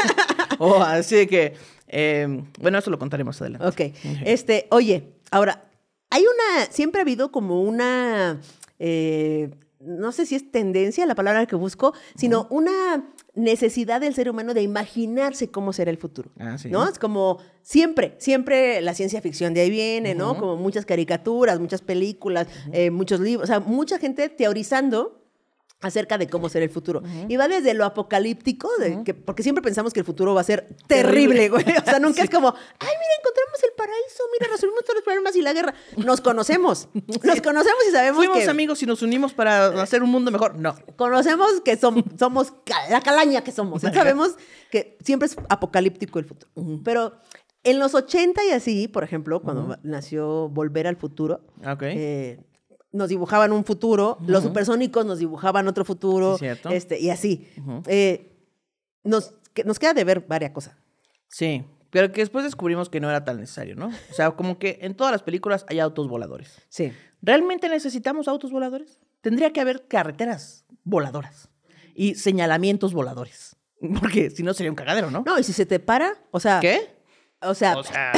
[SPEAKER 2] o así que, eh, bueno, eso lo contaremos adelante.
[SPEAKER 1] Ok. Este, oye, ahora, hay una, siempre ha habido como una, eh, no sé si es tendencia la palabra que busco, sino una necesidad del ser humano de imaginarse cómo será el futuro.
[SPEAKER 2] Ah, sí.
[SPEAKER 1] ¿No? Es como siempre, siempre la ciencia ficción de ahí viene, ¿no? Como muchas caricaturas, muchas películas, eh, muchos libros, o sea, mucha gente teorizando acerca de cómo será el futuro. Y va desde lo apocalíptico, de que, porque siempre pensamos que el futuro va a ser terrible, güey. O sea, nunca es como, ay, mira, encontramos el paraíso, mira, resolvimos todos los problemas y la guerra. Nos conocemos, nos conocemos y sabemos
[SPEAKER 2] Fuimos
[SPEAKER 1] que...
[SPEAKER 2] amigos y nos unimos para hacer un mundo mejor. No.
[SPEAKER 1] Conocemos que som- somos la calaña que somos. Sabemos que siempre es apocalíptico el futuro. Pero en los 80 y así, por ejemplo, cuando nació Volver al Futuro,
[SPEAKER 2] Ok.
[SPEAKER 1] eh, nos dibujaban un futuro, los supersónicos nos dibujaban otro futuro,
[SPEAKER 2] Sí, cierto.
[SPEAKER 1] este, y así. Eh, nos, que- nos queda de ver varias cosas.
[SPEAKER 2] Sí, pero que después descubrimos que no era tan necesario, ¿no? O sea, como que en todas las películas hay autos voladores.
[SPEAKER 1] Sí.
[SPEAKER 2] ¿Realmente necesitamos autos voladores? Tendría que haber carreteras voladoras y señalamientos voladores. Porque si no sería un cagadero, ¿no?
[SPEAKER 1] No, y si se te para, o sea...
[SPEAKER 2] ¿Qué?
[SPEAKER 1] O sea,
[SPEAKER 2] O sea,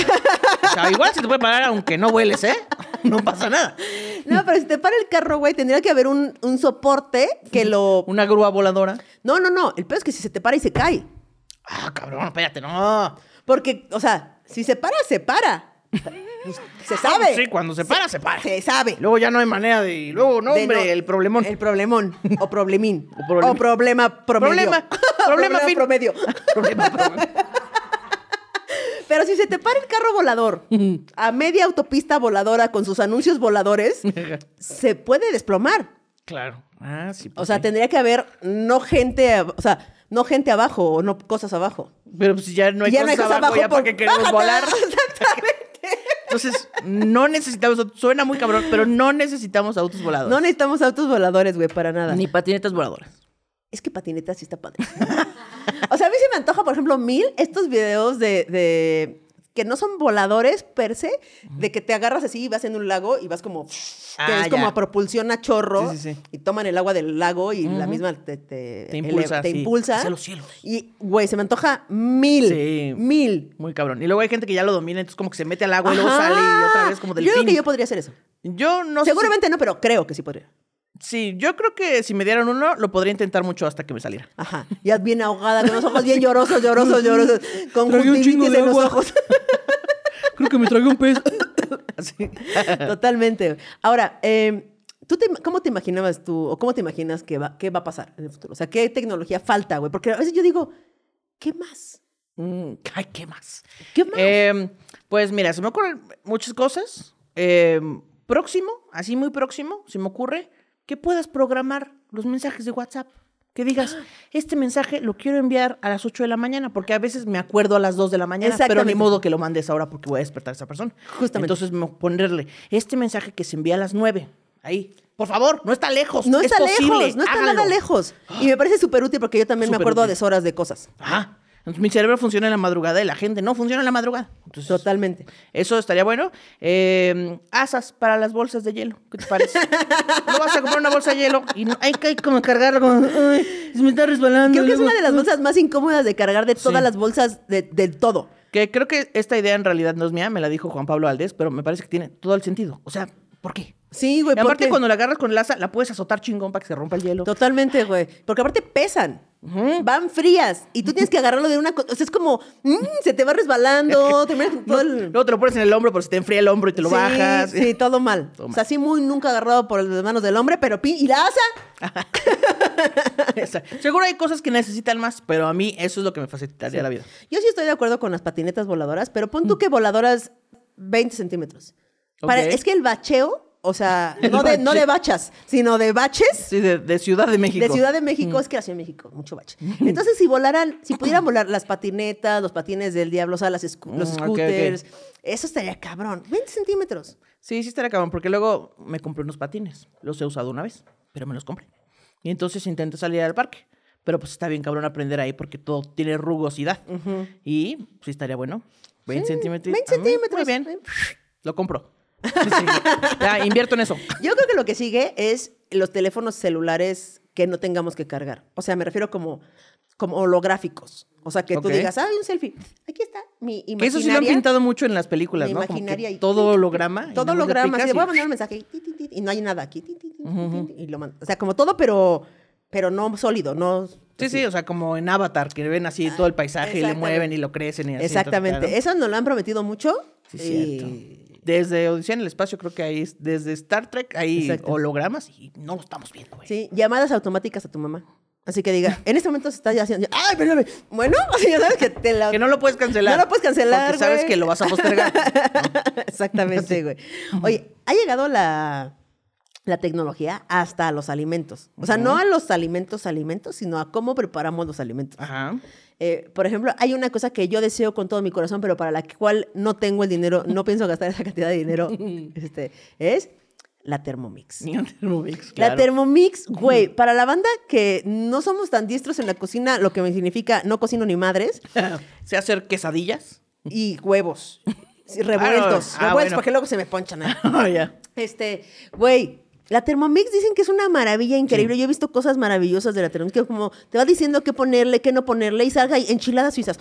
[SPEAKER 2] o sea, igual se te puede parar aunque no hueles, ¿eh? No pasa nada.
[SPEAKER 1] No, pero si te para el carro, güey, tendría que haber un, un soporte que lo...
[SPEAKER 2] Una grúa voladora.
[SPEAKER 1] No, no, no, el peor es que si se te para y se cae.
[SPEAKER 2] Ah, cabrón, espérate, no.
[SPEAKER 1] Porque, o sea, si se para, se para. Pues, se sabe.
[SPEAKER 2] Sí, cuando se para, se para.
[SPEAKER 1] Se sabe.
[SPEAKER 2] Luego ya no hay manera de... y Luego, no,
[SPEAKER 1] De
[SPEAKER 2] hombre,
[SPEAKER 1] no-
[SPEAKER 2] el problemón.
[SPEAKER 1] El problemón. O problemín.
[SPEAKER 2] O problemín.
[SPEAKER 1] O problema promedio.
[SPEAKER 2] Problema. Problema fin.
[SPEAKER 1] promedio.
[SPEAKER 2] Problema, problema.
[SPEAKER 1] Pero si se te para el carro volador a media autopista voladora con sus anuncios voladores, se puede desplomar.
[SPEAKER 2] Claro. Ah, sí.
[SPEAKER 1] O
[SPEAKER 2] pues
[SPEAKER 1] sea,
[SPEAKER 2] sí.
[SPEAKER 1] tendría que haber no gente, o sea, no gente abajo o no cosas abajo.
[SPEAKER 2] Pero pues ya no hay
[SPEAKER 1] Ya no
[SPEAKER 2] cosas
[SPEAKER 1] hay cosas
[SPEAKER 2] abajo, ya
[SPEAKER 1] por-
[SPEAKER 2] qué queremos
[SPEAKER 1] Bájate.
[SPEAKER 2] volar. Entonces, no necesitamos, suena muy cabrón, pero no necesitamos autos voladores.
[SPEAKER 1] No necesitamos autos voladores, güey, para nada.
[SPEAKER 2] Ni patinetas voladoras.
[SPEAKER 1] Es que patineta sí está padre. o sea, a mí se me antoja, por ejemplo, mil estos videos de, de- que no son voladores per se, de que te agarras así y vas en un lago y vas como que
[SPEAKER 2] Ah,
[SPEAKER 1] es como a propulsión a chorro
[SPEAKER 2] Sí, sí, sí.
[SPEAKER 1] y toman el agua del lago y la misma te, te,
[SPEAKER 2] Te impulsa,
[SPEAKER 1] te impulsa.
[SPEAKER 2] Hacia los cielos.
[SPEAKER 1] Y, güey, se me antoja mil.
[SPEAKER 2] Sí.
[SPEAKER 1] Mil.
[SPEAKER 2] Muy cabrón. Y luego hay gente que ya lo domina, entonces como que se mete al agua y luego sale y otra vez como del
[SPEAKER 1] Yo creo que yo podría hacer eso.
[SPEAKER 2] Yo no sé si-
[SPEAKER 1] Seguramente no, pero creo que sí podría.
[SPEAKER 2] Sí, yo creo que si me dieran uno, lo podría intentar mucho hasta que me saliera.
[SPEAKER 1] Ajá. Ya bien ahogada, con los ojos bien llorosos, llorosos, llorosos. Con
[SPEAKER 3] Tragué un chingo de
[SPEAKER 1] en los
[SPEAKER 3] agua.
[SPEAKER 1] ojos.
[SPEAKER 3] Creo que me tragué un pez.
[SPEAKER 2] Así.
[SPEAKER 1] Totalmente. Ahora, eh, ¿tú te- ¿cómo te imaginabas tú, o cómo te imaginas que va, qué va a pasar en el futuro? O sea, ¿qué tecnología falta, güey? Porque a veces yo digo, ¿qué más?
[SPEAKER 2] Mm, ay, ¿qué más?
[SPEAKER 1] ¿Qué más?
[SPEAKER 2] Eh, pues mira, se me ocurren muchas cosas. Eh, próximo, así muy próximo, se me ocurre que puedas programar los mensajes de WhatsApp. Que digas, este mensaje lo quiero enviar a las 8 de la mañana, porque a veces me acuerdo a las 2 de la mañana, pero ni modo que lo mandes ahora porque voy a despertar a esa persona.
[SPEAKER 1] Justamente.
[SPEAKER 2] Entonces, ponerle este mensaje que se envía a las 9, ahí. Por favor, no está lejos.
[SPEAKER 1] no
[SPEAKER 2] es
[SPEAKER 1] está
[SPEAKER 2] posible,
[SPEAKER 1] lejos, no está
[SPEAKER 2] hágalo.
[SPEAKER 1] nada lejos. Y me parece súper útil porque yo también me acuerdo a deshoras de cosas.
[SPEAKER 2] Ajá. Entonces, mi cerebro funciona en la madrugada y la gente no funciona en la madrugada. Entonces,
[SPEAKER 1] Totalmente.
[SPEAKER 2] eso estaría bueno. Eh, asas para las bolsas de hielo. ¿Qué te parece? no vas a comprar una bolsa de hielo y no- hay que como cargarla como, ay, se me está resbalando.
[SPEAKER 1] Creo que es una de las bolsas más incómodas de cargar de todas
[SPEAKER 2] Sí.
[SPEAKER 1] las bolsas de, de todo.
[SPEAKER 2] Que creo que esta idea en realidad no es mía, me la dijo Juan Pablo Aldés, pero me parece que tiene todo el sentido. O sea, ¿por qué?
[SPEAKER 1] Sí, güey,
[SPEAKER 2] Y aparte,
[SPEAKER 1] porque-
[SPEAKER 2] cuando la agarras con el asa, la puedes azotar chingón para que se rompa el hielo.
[SPEAKER 1] Totalmente, güey. Porque aparte pesan. Van frías. Y tú tienes que agarrarlo de una cosa. O sea, es como. mm, se te va resbalando. el-
[SPEAKER 2] Luego te lo pones en el hombro, pero se te enfría el hombro y te lo
[SPEAKER 1] Sí,
[SPEAKER 2] bajas.
[SPEAKER 1] Sí, todo mal.
[SPEAKER 2] Todo
[SPEAKER 1] O sea, sí, muy nunca agarrado por las manos del hombre, pero pi. ¿Y la asa?
[SPEAKER 2] Seguro hay cosas que necesitan más, pero a mí eso es lo que me facilitaría la vida.
[SPEAKER 1] Yo sí estoy de acuerdo con las patinetas voladoras, pero pon tú que voladoras 20 centímetros. Para- es que el bacheo, o sea, no de, no de bachas, sino de baches.
[SPEAKER 2] Sí, de, de Ciudad de México.
[SPEAKER 1] De Ciudad de México, es que la Ciudad de México, mucho bache. Entonces, si volaran, si pudieran volar las patinetas, los patines del diablo, o sea, las los
[SPEAKER 2] Mm,
[SPEAKER 1] scooters, eso estaría cabrón. 20 centímetros.
[SPEAKER 2] Sí, sí estaría cabrón, porque luego me compré unos patines. Los he usado una vez, pero me los compré. Y entonces intenté salir al parque. Pero pues está bien cabrón aprender ahí porque todo tiene rugosidad. Y sí estaría bueno. 20
[SPEAKER 1] Sí,
[SPEAKER 2] centímetros.
[SPEAKER 1] 20
[SPEAKER 2] Ah,
[SPEAKER 1] centímetros.
[SPEAKER 2] Muy bien. Lo compro. Sí. Ya, invierto en eso.
[SPEAKER 1] Yo creo que lo que sigue es los teléfonos celulares que no tengamos que cargar. O sea, me refiero como, como holográficos. O sea, que tú
[SPEAKER 2] Ok.
[SPEAKER 1] digas, ah, un selfie. Aquí está mi
[SPEAKER 2] Que
[SPEAKER 1] imaginaria.
[SPEAKER 2] eso sí lo han pintado mucho en las películas,
[SPEAKER 1] mi
[SPEAKER 2] ¿no? Como que
[SPEAKER 1] imaginaria y-
[SPEAKER 2] todo holograma.
[SPEAKER 1] Todo holograma.
[SPEAKER 2] y-
[SPEAKER 1] voy a mandar un mensaje y, no hay nada aquí. y lo mando. O sea, como todo, pero, pero no sólido, no...
[SPEAKER 2] Sí, sí, o sea, como en Avatar, que ven así todo el paisaje y le mueven y lo crecen y así.
[SPEAKER 1] Exactamente.
[SPEAKER 2] entonces, claro.
[SPEAKER 1] Eso nos lo han prometido mucho.
[SPEAKER 2] Sí,
[SPEAKER 1] y-.
[SPEAKER 2] Desde Odisea en el espacio, creo que hay, desde Star Trek hay
[SPEAKER 1] Exacto.
[SPEAKER 2] hologramas y no lo estamos viendo, güey.
[SPEAKER 1] Sí, llamadas automáticas a tu mamá. Así que diga, en este momento se está ya haciendo. ¡Ay, perdóname! Bueno, así ya sabes que te la.
[SPEAKER 2] Que no lo puedes cancelar.
[SPEAKER 1] No lo puedes cancelar,
[SPEAKER 2] Porque sabes
[SPEAKER 1] güey.
[SPEAKER 2] que lo vas a postergar.
[SPEAKER 1] Exactamente, güey. Oye, ha llegado la, la tecnología hasta a los alimentos. O sea, no a los alimentos, alimentos, sino a cómo preparamos los alimentos.
[SPEAKER 2] Ajá.
[SPEAKER 1] Eh, por ejemplo, hay una cosa que yo deseo con todo mi corazón, pero para la cual no tengo el dinero, no pienso gastar esa cantidad de dinero, este, es la Thermomix.
[SPEAKER 2] Un Thermomix,
[SPEAKER 1] La. Thermomix, güey, para la banda que no somos tan diestros en la cocina, lo que me significa no cocino ni madres,
[SPEAKER 2] Sé hacer quesadillas.
[SPEAKER 1] y huevos. Sí, revueltos.
[SPEAKER 2] Ah,
[SPEAKER 1] revueltos
[SPEAKER 2] bueno.
[SPEAKER 1] porque luego se me ponchan.
[SPEAKER 2] Ah, ya.
[SPEAKER 1] Este, güey, la Thermomix dicen que es una maravilla increíble. Yo he visto cosas maravillosas de la Thermomix, que como te va diciendo qué ponerle, qué no ponerle, y salga ahí enchiladas suizas.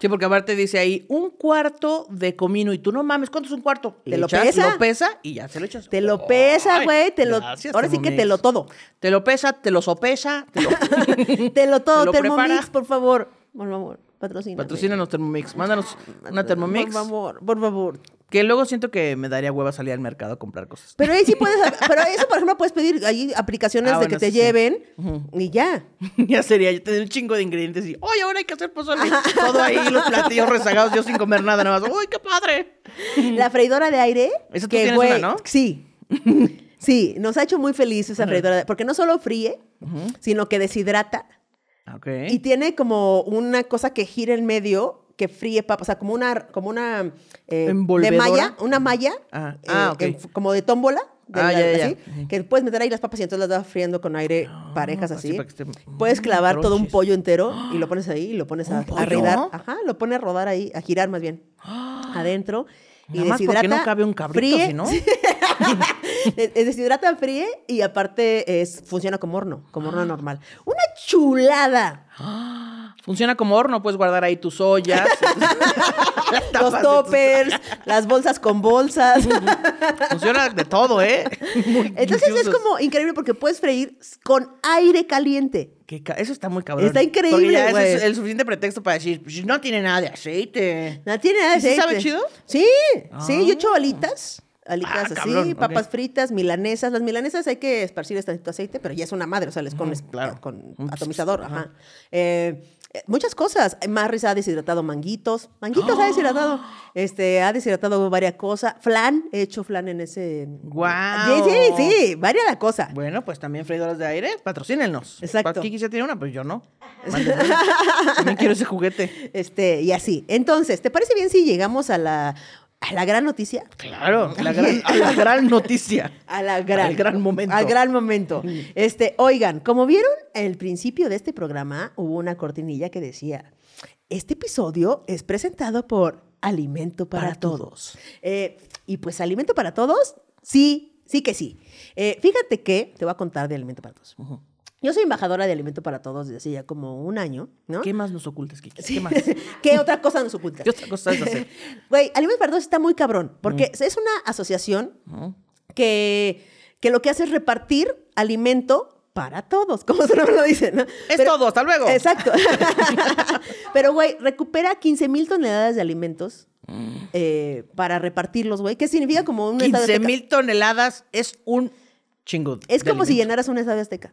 [SPEAKER 2] Sí, porque aparte dice ahí un cuarto de comino y tú no mames, ¿cuánto es un cuarto?
[SPEAKER 1] ¿Te lo
[SPEAKER 2] echas,
[SPEAKER 1] pesa?
[SPEAKER 2] Lo pesa y ya se lo echas.
[SPEAKER 1] Te lo pesa, güey, te lo...
[SPEAKER 2] gracias,
[SPEAKER 1] ahora sí que te lo todo.
[SPEAKER 2] Te lo pesa, te lo sopesa, te lo...
[SPEAKER 1] Te lo todo,
[SPEAKER 2] lo
[SPEAKER 1] Thermomix,
[SPEAKER 2] prepara.
[SPEAKER 1] por favor. Por favor, patrocina.
[SPEAKER 2] Patrocínanos Thermomix. Mándanos una Thermomix.
[SPEAKER 1] Por favor, por favor.
[SPEAKER 2] Que luego siento que me daría hueva salir al mercado a comprar cosas.
[SPEAKER 1] Pero ahí sí puedes, pero eso por ejemplo puedes pedir ahí aplicaciones
[SPEAKER 2] Ah,
[SPEAKER 1] de
[SPEAKER 2] bueno,
[SPEAKER 1] que te
[SPEAKER 2] sí, sí.
[SPEAKER 1] lleven y ya.
[SPEAKER 2] ya sería, yo tener un chingo de ingredientes y, oye, ahora hay que hacer pozole. Todo ahí, los platillos rezagados, yo sin comer nada, nada más. ¡Uy, qué padre!
[SPEAKER 1] La freidora de aire.
[SPEAKER 2] Tú
[SPEAKER 1] que,
[SPEAKER 2] tienes
[SPEAKER 1] güey,
[SPEAKER 2] una, ¿no?
[SPEAKER 1] Sí. Sí, nos ha hecho muy feliz esa freidora, de- porque no solo fríe, sino que deshidrata
[SPEAKER 2] Ok.
[SPEAKER 1] y tiene como una cosa que gira en medio que fríe papas, o sea, como una, como una eh, de malla, una malla,
[SPEAKER 2] Ah,
[SPEAKER 1] eh,
[SPEAKER 2] ah,
[SPEAKER 1] en- como de tómbola, de
[SPEAKER 2] Ah,
[SPEAKER 1] la-
[SPEAKER 2] ya, ya,
[SPEAKER 1] que puedes meter ahí las papas y entonces las vas friendo con aire parejas
[SPEAKER 2] así esté-
[SPEAKER 1] Puedes
[SPEAKER 2] Mm,
[SPEAKER 1] clavar todo un pollo entero y lo pones ahí y lo pones a,
[SPEAKER 2] ¿Un
[SPEAKER 1] a rodar. Ajá, lo pones a rodar ahí, a girar más bien. Adentro. Y
[SPEAKER 2] Nada más porque no cabe un cabrito,
[SPEAKER 1] fríe,
[SPEAKER 2] no.
[SPEAKER 1] Eh, deshidrata, fríe y aparte es, funciona como horno, como horno normal. Una chulada.
[SPEAKER 2] Funciona como horno, puedes guardar ahí tus ollas.
[SPEAKER 1] Los toppers, las bolsas con bolsas.
[SPEAKER 2] Funciona de todo, ¿eh? Muy
[SPEAKER 1] Entonces es como increíble porque puedes freír con aire caliente.
[SPEAKER 2] Qué ca- Eso está muy cabrón.
[SPEAKER 1] Está increíble,
[SPEAKER 2] Porque ya ese
[SPEAKER 1] güey.
[SPEAKER 2] es el suficiente pretexto para decir, pues no tiene nada de aceite.
[SPEAKER 1] No tiene nada de
[SPEAKER 2] ¿Y sí
[SPEAKER 1] aceite.
[SPEAKER 2] sabe chido?
[SPEAKER 1] Sí, sí, yo he hecho alitas. Alitas
[SPEAKER 2] Ah,
[SPEAKER 1] así,
[SPEAKER 2] cabrón,
[SPEAKER 1] papas fritas, milanesas. Las milanesas hay que esparcir tantito aceite, pero ya es una madre, o sea, les pones
[SPEAKER 2] claro.
[SPEAKER 1] con atomizador. Ajá. Eh, eh, muchas cosas. Marris ha deshidratado manguitos. Manguitos ha deshidratado. Este, ha deshidratado varias cosas. Flan, he hecho flan en ese.
[SPEAKER 2] ¡Guau!
[SPEAKER 1] Sí, sí, sí, varias la cosa.
[SPEAKER 2] Bueno, pues también freidoras de aire, patrocínenos.
[SPEAKER 1] Exacto.
[SPEAKER 2] Kiki ya tiene una, pues yo no. También quiero ese juguete.
[SPEAKER 1] Este, y así. Entonces, ¿te parece bien si llegamos a la, a la gran noticia?
[SPEAKER 2] Claro, la gran, a la gran noticia.
[SPEAKER 1] A la gran,
[SPEAKER 2] Al gran momento.
[SPEAKER 1] Al gran momento. Este, oigan, como vieron, al principio de este programa hubo una cortinilla que decía: Este episodio es presentado por Alimento para,
[SPEAKER 2] Para
[SPEAKER 1] todos.
[SPEAKER 2] Todos.
[SPEAKER 1] Eh, y pues, Alimento para Todos, sí, sí que sí. Eh, fíjate que te voy a contar de Alimento para Todos. Yo soy embajadora de Alimento para Todos desde hace ya como un año, ¿no?
[SPEAKER 2] ¿Qué más nos ocultas, Kiki?
[SPEAKER 1] Sí.
[SPEAKER 2] ¿Qué más?
[SPEAKER 1] ¿Qué otra cosa nos ocultas?
[SPEAKER 2] ¿Qué otra cosa hacer?
[SPEAKER 1] Güey, Alimentos para Todos está muy cabrón, porque es una asociación que, que lo que hace es repartir alimento para todos, como su nombre lo dice, ¿no?
[SPEAKER 2] Es todo, hasta luego.
[SPEAKER 1] Exacto. Pero, güey, recupera 15 mil toneladas de alimentos eh, para repartirlos, güey. ¿Qué significa como un estadio
[SPEAKER 2] 15
[SPEAKER 1] azteca?
[SPEAKER 2] mil toneladas es un chingo.
[SPEAKER 1] Es como si
[SPEAKER 2] alimento.
[SPEAKER 1] llenaras un estadio azteca.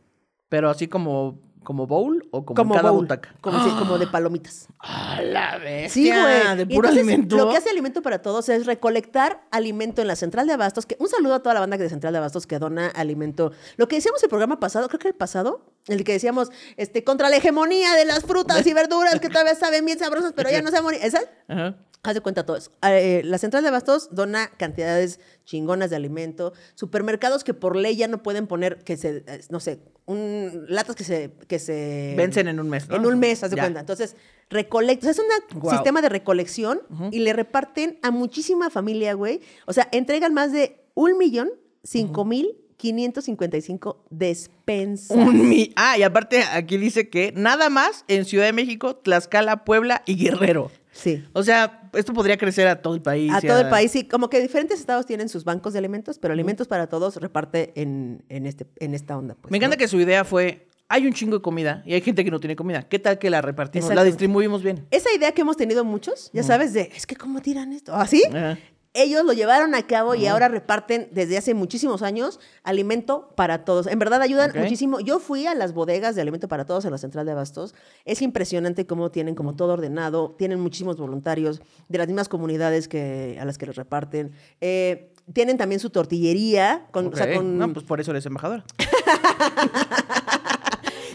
[SPEAKER 2] Pero así como, como bowl o como,
[SPEAKER 1] Como
[SPEAKER 2] en cada
[SPEAKER 1] bowl,
[SPEAKER 2] butaca.
[SPEAKER 1] Como, si- como de palomitas.
[SPEAKER 2] ¡A la bestia!
[SPEAKER 1] Sí, güey.
[SPEAKER 2] De puro
[SPEAKER 1] entonces,
[SPEAKER 2] alimento.
[SPEAKER 1] Lo que hace Alimento para Todos es recolectar alimento en la Central de Abastos. Que, un saludo a toda la banda de Central de Abastos que dona alimento. Lo que decíamos el programa pasado, creo que el pasado, el que decíamos, este, contra la hegemonía de las frutas y verduras que todavía saben bien sabrosas, pero ya no saben. ¿Esa?
[SPEAKER 2] Ajá.
[SPEAKER 1] Haz de cuenta todo eso. Eh, la Central de Abastos dona cantidades chingonas de alimento. Supermercados que por ley ya no pueden poner, que se, eh, no sé, un, latas que se, que se...
[SPEAKER 2] Vencen en un mes, ¿no?
[SPEAKER 1] En un mes, haz de
[SPEAKER 2] Ya.
[SPEAKER 1] cuenta. Entonces, recolecta. o sea, es un sistema de recolección y le reparten a muchísima familia, güey. O sea, entregan más de un millón, cinco mil, 555 despensas.
[SPEAKER 2] Un ah, y aparte aquí dice que nada más en Ciudad de México, Tlaxcala, Puebla y Guerrero.
[SPEAKER 1] Sí.
[SPEAKER 2] O sea, esto podría crecer a todo el país.
[SPEAKER 1] A todo el país, sí. Como que diferentes estados tienen sus bancos de alimentos, pero alimentos para todos reparte en, en, este, en esta onda. Pues,
[SPEAKER 2] Me encanta
[SPEAKER 1] ¿no?
[SPEAKER 2] que su idea fue, hay un chingo de comida y hay gente que no tiene comida. ¿Qué tal que la repartimos? La distribuimos bien.
[SPEAKER 1] Esa idea que hemos tenido muchos, ya sabes, de, es que cómo tiran esto, ¿así?
[SPEAKER 2] Ajá.
[SPEAKER 1] Ellos lo llevaron a cabo y ahora reparten desde hace muchísimos años alimento para todos. En verdad ayudan muchísimo. Yo fui a las bodegas de alimento para todos en la central de Abastos. Es impresionante cómo tienen como todo ordenado. Tienen muchísimos voluntarios de las mismas comunidades que, a las que les reparten. Eh, tienen también su tortillería. Con, o sea,
[SPEAKER 2] Ok.
[SPEAKER 1] con-
[SPEAKER 2] No, pues por eso eres embajadora.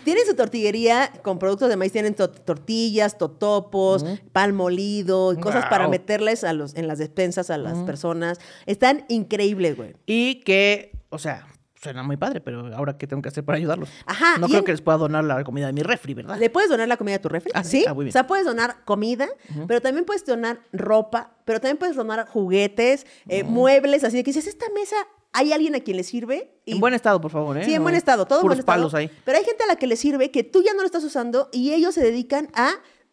[SPEAKER 1] Tienen su tortillería con productos de maíz, tienen to- tortillas, totopos, pan molido, y cosas para meterles a los, en las despensas a las personas. Están increíbles, güey.
[SPEAKER 2] Y que, o sea, suena muy padre, pero ahora qué tengo que hacer para ayudarlos.
[SPEAKER 1] Ajá,
[SPEAKER 2] No creo
[SPEAKER 1] en-
[SPEAKER 2] que les pueda donar la comida de mi refri, ¿verdad?
[SPEAKER 1] ¿Le puedes donar la comida a tu refri?
[SPEAKER 2] Ah,
[SPEAKER 1] sí.
[SPEAKER 2] ah, muy bien.
[SPEAKER 1] O sea, puedes donar comida, pero también puedes donar ropa, pero también puedes donar juguetes, eh, muebles, así de que dices, esta mesa, hay alguien a quien le sirve. Y
[SPEAKER 2] En buen estado, por favor, ¿eh?
[SPEAKER 1] Sí, en
[SPEAKER 2] No,
[SPEAKER 1] buen estado, todo en buen estado.
[SPEAKER 2] palos ahí.
[SPEAKER 1] Pero hay gente a la que le sirve que tú ya no lo estás usando y ellos se dedican a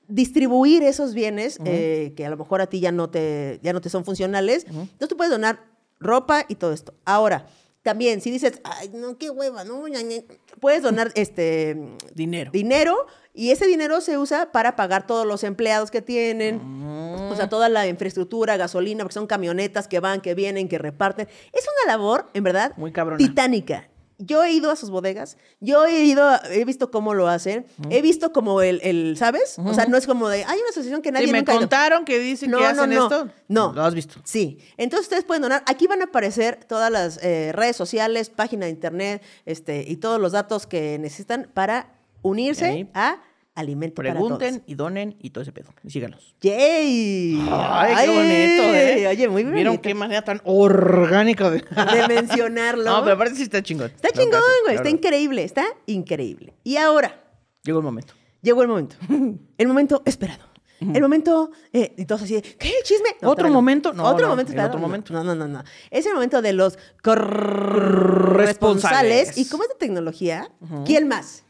[SPEAKER 1] distribuir esos bienes eh, que a lo mejor a ti ya no te, ya no te son funcionales. Entonces tú puedes donar ropa y todo esto. Ahora, también, si dices, ay, no, qué hueva, no, ña, ña", puedes donar este
[SPEAKER 2] Dinero.
[SPEAKER 1] dinero y ese dinero se usa para pagar todos los empleados que tienen,
[SPEAKER 2] Mm.
[SPEAKER 1] o sea, toda la infraestructura, gasolina, porque son camionetas que van, que vienen, que reparten. Es una labor, en verdad,
[SPEAKER 2] Muy cabrona.
[SPEAKER 1] titánica. Yo he ido a sus bodegas, yo he ido, a- he visto cómo lo hacen, he visto como el, el ¿sabes? O sea, no es como de, hay una asociación que nadie
[SPEAKER 2] Sí, me
[SPEAKER 1] nunca ha ido".
[SPEAKER 2] contaron que dicen que hacen esto.
[SPEAKER 1] No.
[SPEAKER 2] Lo has visto.
[SPEAKER 1] Sí. Entonces ustedes pueden donar. Aquí van a aparecer todas las eh, redes sociales, página de internet, este, y todos los datos que necesitan para unirse a Alimento
[SPEAKER 2] Pregunten
[SPEAKER 1] para
[SPEAKER 2] y donen y todo ese pedo. Y síganos.
[SPEAKER 1] Todos. ¡Yay!
[SPEAKER 2] Ay, qué bonito, ¿eh?
[SPEAKER 1] Oye, muy
[SPEAKER 2] ¿Vieron
[SPEAKER 1] bonito.
[SPEAKER 2] qué manera tan orgánica de,
[SPEAKER 1] de mencionarlo.
[SPEAKER 2] No, pero aparte sí está chingón.
[SPEAKER 1] Está chingón, güey. Está increíble. Está increíble. Y ahora
[SPEAKER 2] Llegó el momento.
[SPEAKER 1] llegó el momento. El momento esperado. El momento, eh, y todos así, de, ¿qué? ¿Chisme?
[SPEAKER 2] ¿Otro momento? No,
[SPEAKER 1] otro
[SPEAKER 2] no,
[SPEAKER 1] momento esperado.
[SPEAKER 2] otro
[SPEAKER 1] No,
[SPEAKER 2] momento.
[SPEAKER 1] No, no, no, no. Es el momento de los corresponsales.
[SPEAKER 2] Responsales.
[SPEAKER 1] Y como es de tecnología, ¿quién más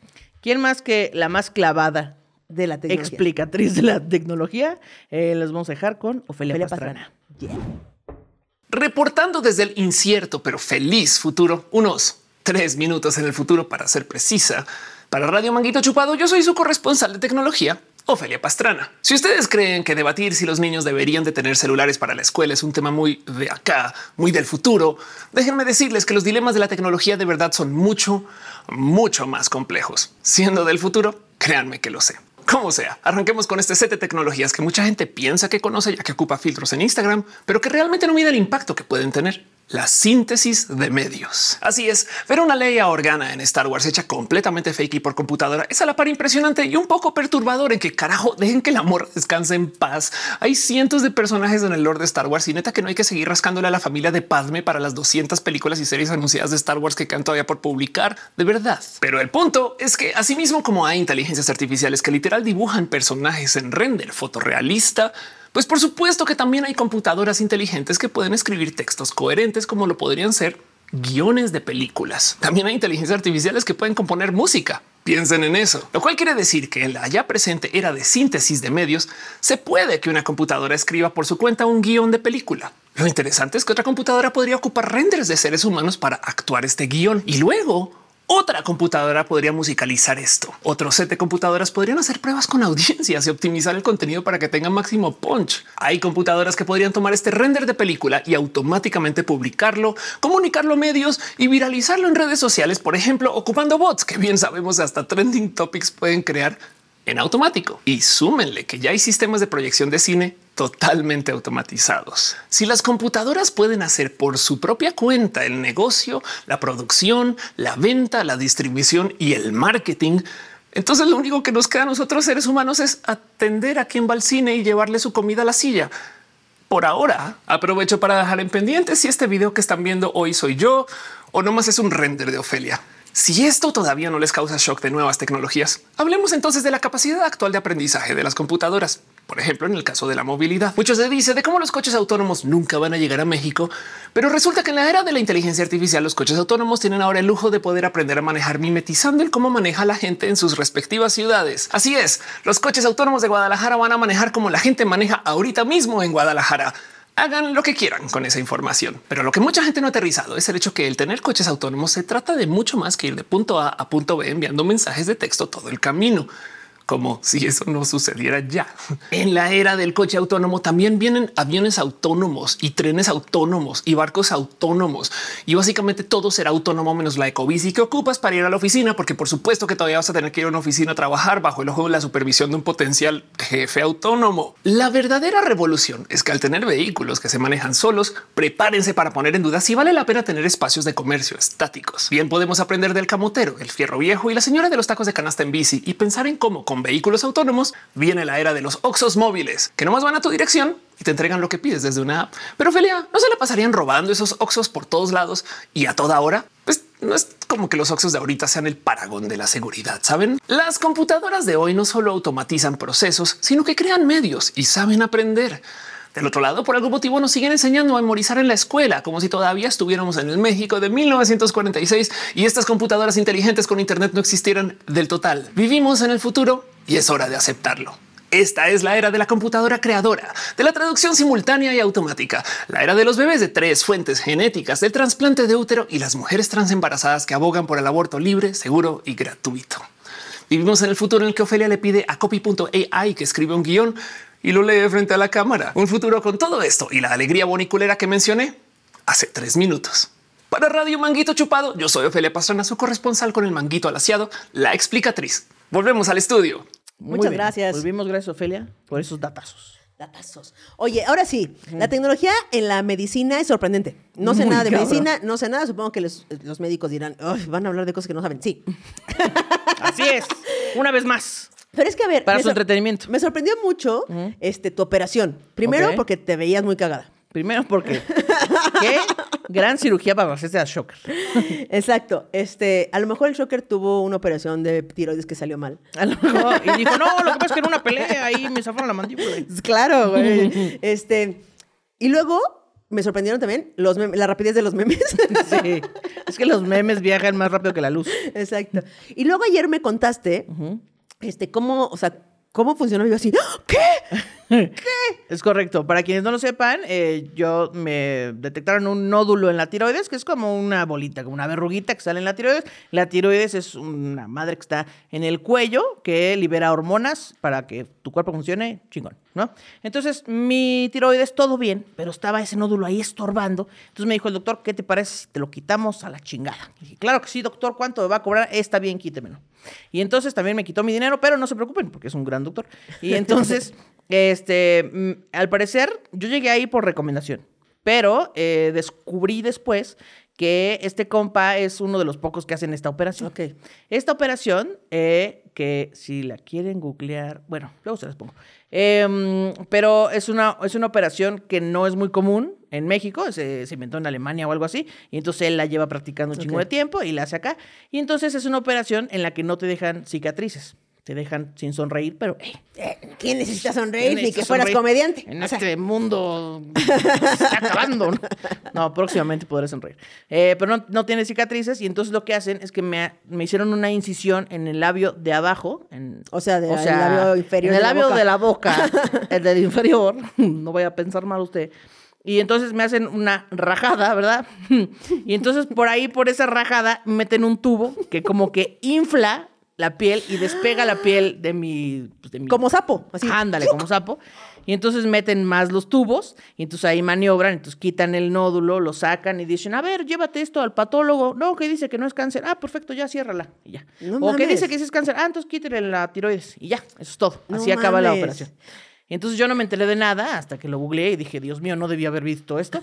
[SPEAKER 2] ¿Quién más que la más clavada
[SPEAKER 1] de la tecnología?
[SPEAKER 2] explicatriz de la tecnología? Eh, les vamos a dejar con Ofelia,
[SPEAKER 1] Ofelia
[SPEAKER 2] Pastrana.
[SPEAKER 1] Pastrana. Yeah.
[SPEAKER 7] Reportando desde el incierto pero feliz futuro, unos tres minutos en el futuro para ser precisa. Para Radio Manguito Chupado, yo soy su corresponsal de tecnología, Ofelia Pastrana. Si ustedes creen que debatir si los niños deberían de tener celulares para la escuela es un tema muy de acá, muy del futuro, déjenme decirles que los dilemas de la tecnología de verdad son mucho, mucho más complejos. Siendo del futuro, créanme que lo sé. Como sea, arranquemos con este set de tecnologías que mucha gente piensa que conoce ya que ocupa filtros en Instagram, pero que realmente no mide el impacto que pueden tener. La síntesis de medios. Así es, ver una ley Organa en Star Wars hecha completamente fake y por computadora es a la par impresionante y un poco perturbador en que carajo dejen que el amor descanse en paz. Hay cientos de personajes en el lore de Star Wars y neta que no hay que seguir rascándole a la familia de Padme para las 200 películas y series anunciadas de Star Wars que quedan todavía por publicar. De verdad. Pero el punto es que asimismo como hay inteligencias artificiales que literal dibujan personajes en render fotorrealista, pues por supuesto que también hay computadoras inteligentes que pueden escribir textos coherentes como lo podrían ser guiones de películas. También hay inteligencias artificiales que pueden componer música. Piensen en eso, lo cual quiere decir que en la ya presente era de síntesis de medios, se puede que una computadora escriba por su cuenta un guion de película. Lo interesante es que otra computadora podría ocupar renders de seres humanos para actuar este guion y luego otra computadora podría musicalizar esto. Otro set de computadoras podrían hacer pruebas con audiencias y optimizar el contenido para que tenga máximo punch. Hay computadoras que podrían tomar este render de película y automáticamente publicarlo, comunicarlo a medios y viralizarlo en redes sociales, por ejemplo, ocupando bots que bien sabemos hasta trending topics pueden crear en automático. Y súmenle que ya hay sistemas de proyección de cine totalmente automatizados. Si las computadoras pueden hacer por su propia cuenta el negocio, la producción, la venta, la distribución y el marketing, entonces lo único que nos queda a nosotros seres humanos es atender a quien va al cine y llevarle su comida a la silla. Por ahora, aprovecho para dejar en pendiente si este video que están viendo hoy soy yo o nomás es un render de Ofelia. Si esto todavía no les causa shock de nuevas tecnologías, hablemos entonces de la capacidad actual de aprendizaje de las computadoras. Por ejemplo, en el caso de la movilidad, mucho se dice de cómo los coches autónomos nunca van a llegar a México, pero resulta que en la era de la inteligencia artificial, los coches autónomos tienen ahora el lujo de poder aprender a manejar mimetizando el cómo maneja la gente en sus respectivas ciudades. Así es, los coches autónomos de Guadalajara van a manejar como la gente maneja ahorita mismo en Guadalajara hagan lo que quieran con esa información. Pero lo que mucha gente no ha aterrizado es el hecho que el tener coches autónomos se trata de mucho más que ir de punto A a punto B enviando mensajes de texto todo el camino. Como si eso no sucediera ya. En la era del coche autónomo también vienen aviones autónomos y trenes autónomos y barcos autónomos. Y básicamente todo será autónomo menos la ecobici que ocupas para ir a la oficina, porque por supuesto que todavía vas a tener que ir a una oficina a trabajar bajo el ojo de la supervisión de un potencial jefe autónomo. La verdadera revolución es que al tener vehículos que se manejan solos, prepárense para poner en duda si vale la pena tener espacios de comercio estáticos. Bien podemos aprender del camotero, el fierro viejo y la señora de los tacos de canasta en bici y pensar en cómo con vehículos autónomos viene la era de los oxos móviles que nomás van a tu dirección y te entregan lo que pides desde una app. Pero Felia, ¿no se le pasarían robando esos oxos por todos lados y a toda hora? Pues no es como que los oxos de ahorita sean el paragón de la seguridad, ¿saben? Las computadoras de hoy no solo automatizan procesos, sino que crean medios y saben aprender. Del otro lado, por algún motivo nos siguen enseñando a memorizar en la escuela, como si todavía estuviéramos en el México de 1946 y estas computadoras inteligentes con Internet no existieran del total. Vivimos en el futuro y es hora de aceptarlo. Esta es la era de la computadora creadora, de la traducción simultánea y automática, la era de los bebés de tres fuentes genéticas, del trasplante de útero y las mujeres trans embarazadas que abogan por el aborto libre, seguro y gratuito. Vivimos en el futuro en el que Ofelia le pide a copy.ai que escribe un guion y lo lee frente a la cámara. Un futuro con todo esto y la alegría boniculera que mencioné hace tres minutos. Para Radio Manguito Chupado, yo soy Ofelia Pastrana, su corresponsal con el manguito alaciado, la explicatriz. Volvemos al estudio.
[SPEAKER 2] Muy
[SPEAKER 1] Muchas
[SPEAKER 2] bien.
[SPEAKER 1] gracias.
[SPEAKER 2] Volvimos, gracias, Ofelia, por esos datazos.
[SPEAKER 1] Datazos. Oye, ahora sí, la tecnología en la medicina es sorprendente. No sé
[SPEAKER 2] Muy
[SPEAKER 1] nada de
[SPEAKER 2] cabrón.
[SPEAKER 1] medicina, no sé nada. Supongo que los, los médicos dirán, "Ay, van a hablar de cosas que no saben. Sí.
[SPEAKER 2] Así es. Una vez más.
[SPEAKER 1] Pero es que, a ver.
[SPEAKER 2] Para su entretenimiento.
[SPEAKER 1] Me sorprendió mucho este, tu operación. Primero, porque te veías muy cagada.
[SPEAKER 2] Primero porque qué gran cirugía para hacerse a shocker.
[SPEAKER 1] Exacto. Este, a lo mejor el Shocker tuvo una operación de tiroides que salió mal.
[SPEAKER 2] A lo mejor- y dijo, no, lo que pasa es que en una pelea ahí me zafaron la mandíbula.
[SPEAKER 1] Claro, güey. este, y luego me sorprendieron también los la rapidez de los memes.
[SPEAKER 2] Sí. Es que los memes viajan más rápido que la luz.
[SPEAKER 1] Exacto. Y luego ayer me contaste, este, cómo, o sea, cómo funcionó. Y yo así, ¡Ah! ¿qué?
[SPEAKER 2] Es correcto. Para quienes no lo sepan, eh, yo me detectaron un nódulo en la tiroides, que es como una bolita, como una verruguita que sale en la tiroides. La tiroides es una madre que está en el cuello que libera hormonas para que tu cuerpo funcione chingón, ¿no? Entonces, mi tiroides todo bien, pero estaba ese nódulo ahí estorbando. Entonces me dijo el doctor, ¿qué te parece si te lo quitamos a la chingada? Y dije, claro que sí, doctor, ¿cuánto me va a cobrar? Está bien, quítemelo. Y entonces también me quitó mi dinero, pero no se preocupen, porque es un gran doctor. Y entonces, este, mm, al parecer, yo llegué ahí por recomendación, pero eh, descubrí después que este compa es uno de los pocos que hacen esta operación.
[SPEAKER 1] Ok.
[SPEAKER 2] Esta operación, eh, que si la quieren googlear, bueno, luego se las pongo. Em, pero es una, es una operación que no es muy común en México, se, se inventó en Alemania o algo así, y entonces él la lleva practicando un chingo de tiempo y la hace acá. Y entonces es una operación en la que no te dejan cicatrices, te dejan sin sonreír, pero hey,
[SPEAKER 1] Eh, ¿Quién necesita sonreír? Ni que fueras
[SPEAKER 2] sonreír.
[SPEAKER 1] comediante.
[SPEAKER 2] En
[SPEAKER 1] O sea,
[SPEAKER 2] este mundo está acabando. ¿no? No, próximamente podré sonreír. Eh, pero no, no tiene cicatrices y entonces lo que hacen es que me, me hicieron una incisión en el labio de abajo. en-
[SPEAKER 1] O sea, del labio inferior
[SPEAKER 2] En el
[SPEAKER 1] de la
[SPEAKER 2] labio
[SPEAKER 1] boca.
[SPEAKER 2] de la boca, el del inferior. No vaya a pensar mal usted. Y entonces me hacen una rajada, ¿verdad? Y entonces por ahí, por esa rajada, meten un tubo que como que infla la piel y despega la piel de mi... pues, de mi
[SPEAKER 1] Como sapo, así.
[SPEAKER 2] Ándale, como sapo. Y entonces meten más los tubos y entonces ahí maniobran, entonces quitan el nódulo, lo sacan y dicen, a ver, llévate esto al patólogo. No, que dice que no es cáncer. Ah, perfecto, ya ciérrala. Y ya.
[SPEAKER 1] No
[SPEAKER 2] o que dice que sí es cáncer. Ah, entonces quítale la tiroides. Y ya, eso es todo.
[SPEAKER 1] No
[SPEAKER 2] Así acaba la operación. Y entonces yo no me enteré de nada hasta que lo googleé y dije, Dios mío, no debía haber visto esto.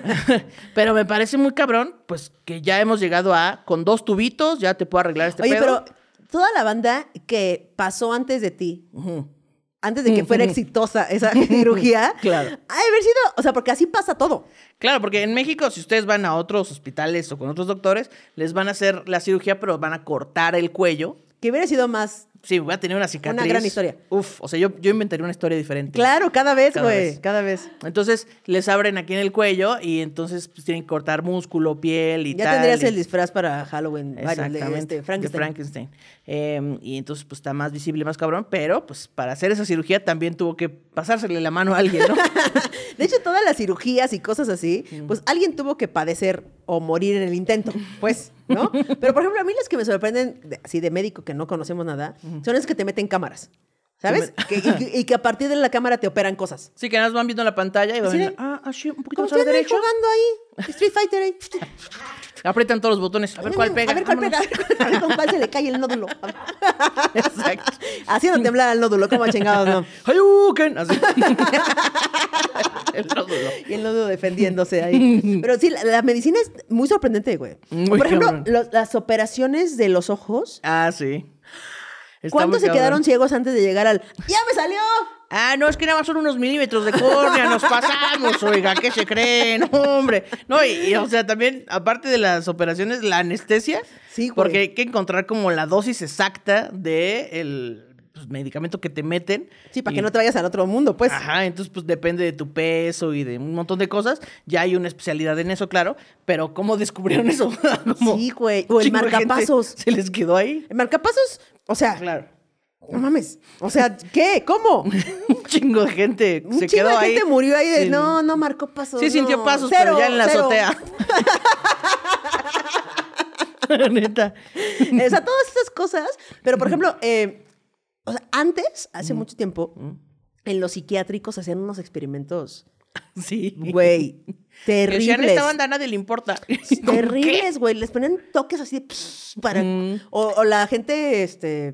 [SPEAKER 2] pero me parece muy cabrón, pues que ya hemos llegado a, con dos tubitos, ya te puedo arreglar este
[SPEAKER 1] Oye,
[SPEAKER 2] pedo.
[SPEAKER 1] pero toda la banda que pasó antes de ti, antes de que fuera exitosa esa cirugía,
[SPEAKER 2] Claro.
[SPEAKER 1] ha de haber sido, o sea, porque así pasa todo.
[SPEAKER 2] Claro, porque en México, si ustedes van a otros hospitales o con otros doctores, les van a hacer la cirugía, pero van a cortar el cuello.
[SPEAKER 1] Que hubiera sido más.
[SPEAKER 2] Sí, voy a tener una cicatriz.
[SPEAKER 1] gran historia.
[SPEAKER 2] Uf, o sea, yo, yo inventaría una historia diferente.
[SPEAKER 1] Claro, cada vez,
[SPEAKER 2] Cada
[SPEAKER 1] güey,
[SPEAKER 2] vez.
[SPEAKER 1] cada vez.
[SPEAKER 2] Entonces, les abren aquí en el cuello y entonces pues, tienen que cortar músculo, piel y
[SPEAKER 1] Ya
[SPEAKER 2] tal.
[SPEAKER 1] tendrías
[SPEAKER 2] y-
[SPEAKER 1] el disfraz para Halloween. de
[SPEAKER 2] Exactamente.
[SPEAKER 1] este, Frankenstein.
[SPEAKER 2] de Frankenstein. Eh, y entonces, pues está más visible, más cabrón. Pero, pues, para hacer esa cirugía también tuvo que pasársele la mano a alguien, ¿no?
[SPEAKER 1] De hecho, todas las cirugías y cosas así, pues alguien tuvo que padecer o morir en el intento, pues, ¿no? Pero, por ejemplo, a mí las que me sorprenden, de- así de médico que no conocemos nada, son las que te meten cámaras, ¿sabes? Que- y, que- y que a partir de la cámara te operan cosas.
[SPEAKER 2] Sí, que nada más van viendo la pantalla y van viendo, ah, así, un poquito más a la derecha.
[SPEAKER 1] jugando ahí, Street Fighter ahí.
[SPEAKER 2] Aprietan todos los botones. A ver cuál pega.
[SPEAKER 1] A ver cuál
[SPEAKER 2] vámonos.
[SPEAKER 1] pega, a ver con cuál se le cae el nódulo.
[SPEAKER 2] Exacto.
[SPEAKER 1] Haciendo temblar al nódulo, como chingados, ¿no?
[SPEAKER 2] ¡Hayuken! Así. El nódulo.
[SPEAKER 1] Y el nódulo defendiéndose ahí. Pero sí, la, la medicina es muy sorprendente, güey.
[SPEAKER 2] Muy
[SPEAKER 1] Por ejemplo, los- las operaciones de los ojos.
[SPEAKER 2] Ah, sí.
[SPEAKER 1] ¿Cuántos se
[SPEAKER 2] cabrón.
[SPEAKER 1] quedaron ciegos antes de llegar al ¡Ya me salió!
[SPEAKER 2] Ah, no, es que nada más son unos milímetros de córnea, nos pasamos, oiga, ¿qué se creen? hombre. No, y, y, o sea, también, aparte de las operaciones, la anestesia.
[SPEAKER 1] Sí, güey.
[SPEAKER 2] Porque hay que encontrar como la dosis exacta de el pues, medicamento que te meten.
[SPEAKER 1] Sí, para
[SPEAKER 2] Y-
[SPEAKER 1] que no te vayas al otro mundo, pues.
[SPEAKER 2] Ajá, entonces pues depende de tu peso y de un montón de cosas. Ya hay una especialidad en eso, claro. Pero ¿cómo descubrieron eso? Como
[SPEAKER 1] Sí, güey. O el marcapasos.
[SPEAKER 2] Se les quedó ahí.
[SPEAKER 1] El marcapasos, o sea,
[SPEAKER 2] Claro.
[SPEAKER 1] no mames. O sea, ¿qué? ¿Cómo?
[SPEAKER 2] Un chingo de gente
[SPEAKER 1] Un
[SPEAKER 2] se
[SPEAKER 1] chingo
[SPEAKER 2] quedó
[SPEAKER 1] de
[SPEAKER 2] ahí.
[SPEAKER 1] gente murió ahí de
[SPEAKER 2] sin-
[SPEAKER 1] no, no marcó pasos.
[SPEAKER 2] Sí, sintió pasos,
[SPEAKER 1] Cero,
[SPEAKER 2] pero ya en la
[SPEAKER 1] cero.
[SPEAKER 2] azotea. Neta.
[SPEAKER 1] o sea, todas estas cosas. Pero, por ejemplo, eh, o sea, antes, hace mucho tiempo, en los psiquiátricos hacían unos experimentos
[SPEAKER 2] Sí.
[SPEAKER 1] Güey,
[SPEAKER 2] Que decían,
[SPEAKER 1] terribles.
[SPEAKER 2] esta banda a nadie le importa. ¿Cómo
[SPEAKER 1] Terribles, güey. Les ponían toques así de pss, para.
[SPEAKER 2] Mm.
[SPEAKER 1] O, o la gente, este.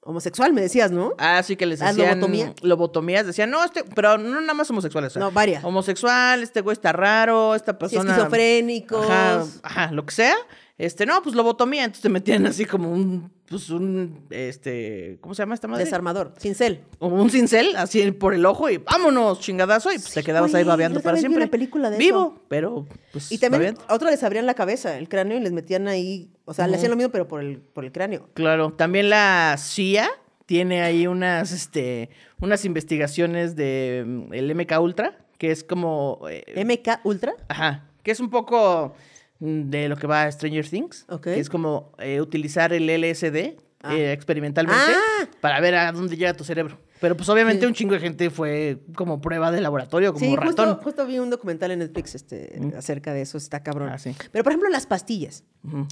[SPEAKER 1] Homosexual, me decías, ¿no?
[SPEAKER 2] Ah, sí que les
[SPEAKER 1] ¿Ah,
[SPEAKER 2] hacían
[SPEAKER 1] lobotomía?
[SPEAKER 2] lobotomías, decían, no, este, pero no nada más homosexuales. o sea,
[SPEAKER 1] No, varias.
[SPEAKER 2] Homosexual, este güey está raro, esta
[SPEAKER 1] Sí,
[SPEAKER 2] persona.
[SPEAKER 1] esquizofrénicos.
[SPEAKER 2] Ajá, ajá, lo que sea. Este, no, pues lobotomía, entonces te metían así como un, pues un, este, ¿cómo se llama esta madre?
[SPEAKER 1] Desarmador, cincel.
[SPEAKER 2] Como un cincel, así por el ojo y vámonos, chingadazo, y pues te quedabas ahí babeando para siempre.
[SPEAKER 1] una película de
[SPEAKER 2] Vivo,
[SPEAKER 1] eso.
[SPEAKER 2] pero pues
[SPEAKER 1] Y también
[SPEAKER 2] babeando.
[SPEAKER 1] a les abrían la cabeza, el cráneo, y les metían ahí. O sea, le hacían lo mismo, pero por el, por el cráneo.
[SPEAKER 2] Claro, también la CIA tiene ahí unas, este, unas investigaciones de mm, el MK Ultra, que es como, eh,
[SPEAKER 1] MK Ultra.
[SPEAKER 2] ajá, que es un poco de lo que va a Stranger Things,
[SPEAKER 1] Ok.
[SPEAKER 2] que es como eh, utilizar el LSD
[SPEAKER 1] Ah.
[SPEAKER 2] eh, experimentalmente
[SPEAKER 1] Ah.
[SPEAKER 2] para ver a dónde llega tu cerebro. Pero pues obviamente
[SPEAKER 1] Sí.
[SPEAKER 2] un chingo de gente fue como prueba de laboratorio, como
[SPEAKER 1] Sí,
[SPEAKER 2] ratón.
[SPEAKER 1] justo, justo vi un documental en Netflix este, acerca de eso, está cabrón.
[SPEAKER 2] Ah, sí.
[SPEAKER 1] Pero, por ejemplo, las pastillas.
[SPEAKER 2] Ujú.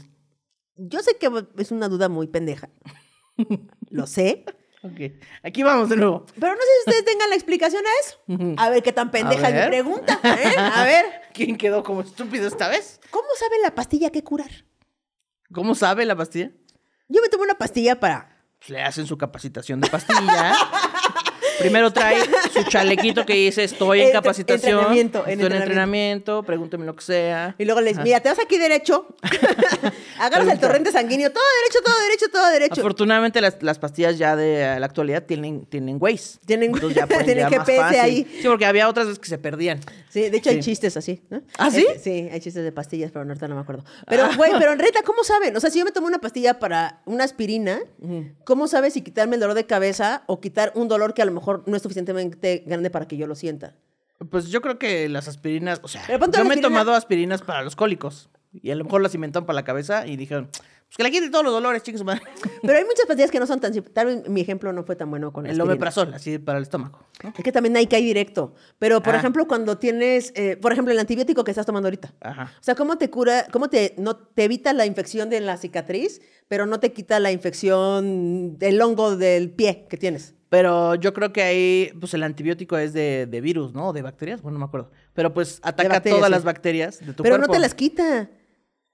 [SPEAKER 1] Yo sé que es una duda muy pendeja. Lo sé.
[SPEAKER 2] Ok, aquí vamos de nuevo.
[SPEAKER 1] Pero no sé si ustedes tengan la explicación a eso. A ver qué tan pendeja mi pregunta. ¿eh? A ver,
[SPEAKER 2] ¿Quién quedó como estúpido esta vez?
[SPEAKER 1] ¿cómo sabe la pastilla qué curar?
[SPEAKER 2] ¿Cómo sabe la pastilla?
[SPEAKER 1] Yo me tomo una pastilla para.
[SPEAKER 2] Pues, le hacen su capacitación de pastilla. Primero trae su chalequito que dice estoy en capacitación.
[SPEAKER 1] entrenamiento,
[SPEAKER 2] estoy
[SPEAKER 1] en
[SPEAKER 2] en entrenamiento, pregúnteme lo que sea.
[SPEAKER 1] Y luego les, mira, te vas aquí derecho. Agarras el torrente sanguíneo, todo derecho, todo derecho, todo derecho.
[SPEAKER 2] Afortunadamente las, las pastillas ya de la actualidad tienen, tienen Waze.
[SPEAKER 1] Tienen-
[SPEAKER 2] Entonces ya
[SPEAKER 1] tienen GPS ahí.
[SPEAKER 2] Sí, porque había otras veces que se perdían.
[SPEAKER 1] Sí, de hecho hay chistes así. ¿no?
[SPEAKER 2] ¿Ah, sí?
[SPEAKER 1] Este, sí, hay chistes de pastillas, pero ahorita no me acuerdo. Pero, güey, pero en realidad, ¿cómo saben? O sea, si yo me tomo una pastilla para una aspirina, ¿cómo sabes si quitarme el dolor de cabeza o quitar un dolor que a lo mejor no es suficientemente grande para que yo lo sienta?
[SPEAKER 2] Pues yo creo que las aspirinas, o sea, yo
[SPEAKER 1] la
[SPEAKER 2] me he tomado aspirinas para los cólicos. Y a lo mejor las inventaron para la cabeza y dijeron, pues que le quiten todos los dolores, chicos. madre.
[SPEAKER 1] Pero hay muchas pastillas que no son tan... Tal vez mi ejemplo no fue tan bueno con la
[SPEAKER 2] El
[SPEAKER 1] aspirina.
[SPEAKER 2] omeprazol, así para el estómago. ¿no?
[SPEAKER 1] Es que también hay que hay directo. Pero, por
[SPEAKER 2] Ah.
[SPEAKER 1] ejemplo, cuando tienes, eh, por ejemplo, el antibiótico que estás tomando ahorita.
[SPEAKER 2] Ajá.
[SPEAKER 1] O sea, ¿cómo te cura, cómo te, no, te evita la infección de la cicatriz, pero no te quita la infección del hongo del pie que tienes?
[SPEAKER 2] Pero yo creo que ahí, pues el antibiótico es de, de virus, ¿no? De bacterias, bueno, no me acuerdo. Pero pues ataca todas
[SPEAKER 1] sí.
[SPEAKER 2] las bacterias de tu
[SPEAKER 1] pero
[SPEAKER 2] cuerpo.
[SPEAKER 1] no te las quita.